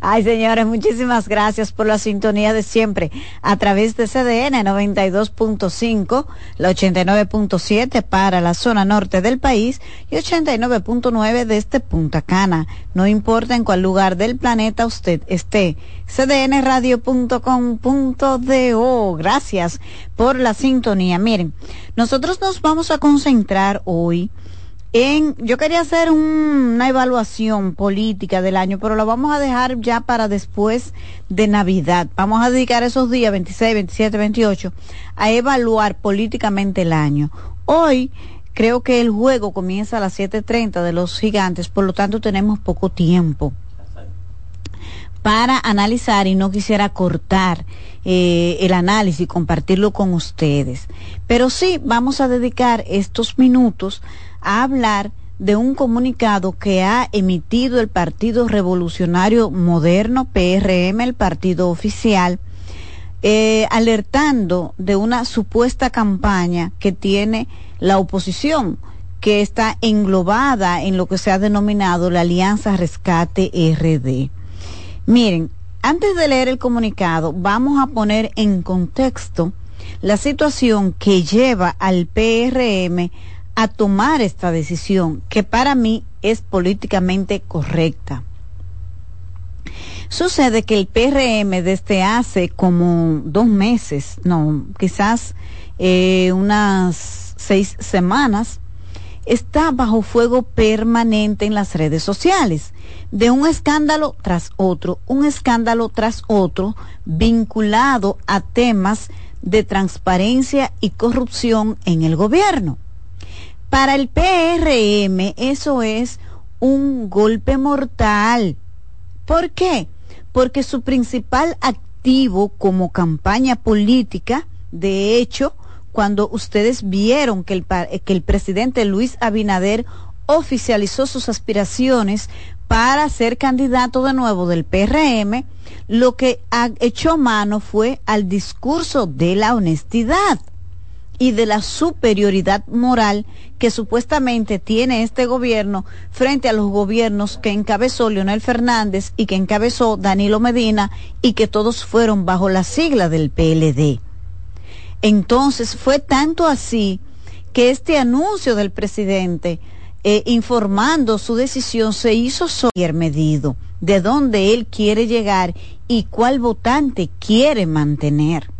Ay, señores, muchísimas gracias por la sintonía de siempre a través de CDN 92.5, la 89.7 para la zona norte del país y 89.9 desde Punta Cana. No importa en cuál lugar del planeta usted esté. cdnradio.com.do. Gracias por la sintonía. Miren, nosotros nos vamos a concentrar hoy en, yo quería hacer una evaluación política del año, pero lo vamos a dejar ya para después de Navidad. Vamos a dedicar esos días, 26, 27, 28, a evaluar políticamente el año. Hoy creo que el juego comienza a las 7.30 de los gigantes, por lo tanto tenemos poco tiempo para analizar y no quisiera cortar eh, el análisis y compartirlo con ustedes. Pero sí vamos a dedicar estos minutos a hablar de un comunicado que ha emitido el Partido Revolucionario Moderno, PRM, el partido oficial, eh, alertando de una supuesta campaña que tiene la oposición, que está englobada en lo que se ha denominado la Alianza Rescate RD. Miren, antes de leer el comunicado, vamos a poner en contexto la situación que lleva al PRM a tomar esta decisión, que para mí es políticamente correcta. Sucede que el PRM desde hace como dos meses, no, quizás eh, unas seis semanas, está bajo fuego permanente en las redes sociales, de un escándalo tras otro, un escándalo tras otro, vinculado a temas de transparencia y corrupción en el gobierno. Para el PRM eso es un golpe mortal. ¿Por qué? Porque su principal activo como campaña política, de hecho, cuando ustedes vieron que el, que el presidente Luis Abinader oficializó sus aspiraciones para ser candidato de nuevo del PRM, lo que echó mano fue al discurso de la honestidad y de la superioridad moral que supuestamente tiene este gobierno frente a los gobiernos que encabezó Leonel Fernández y que encabezó Danilo Medina y que todos fueron bajo la sigla del PLD. Entonces fue tanto así que este anuncio del presidente eh, informando su decisión se hizo sobre medido de dónde él quiere llegar y cuál votante quiere mantener.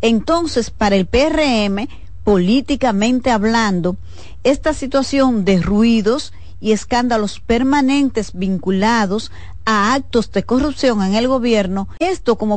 Entonces, para el PRM, políticamente hablando, esta situación de ruidos y escándalos permanentes vinculados a actos de corrupción en el gobierno, esto como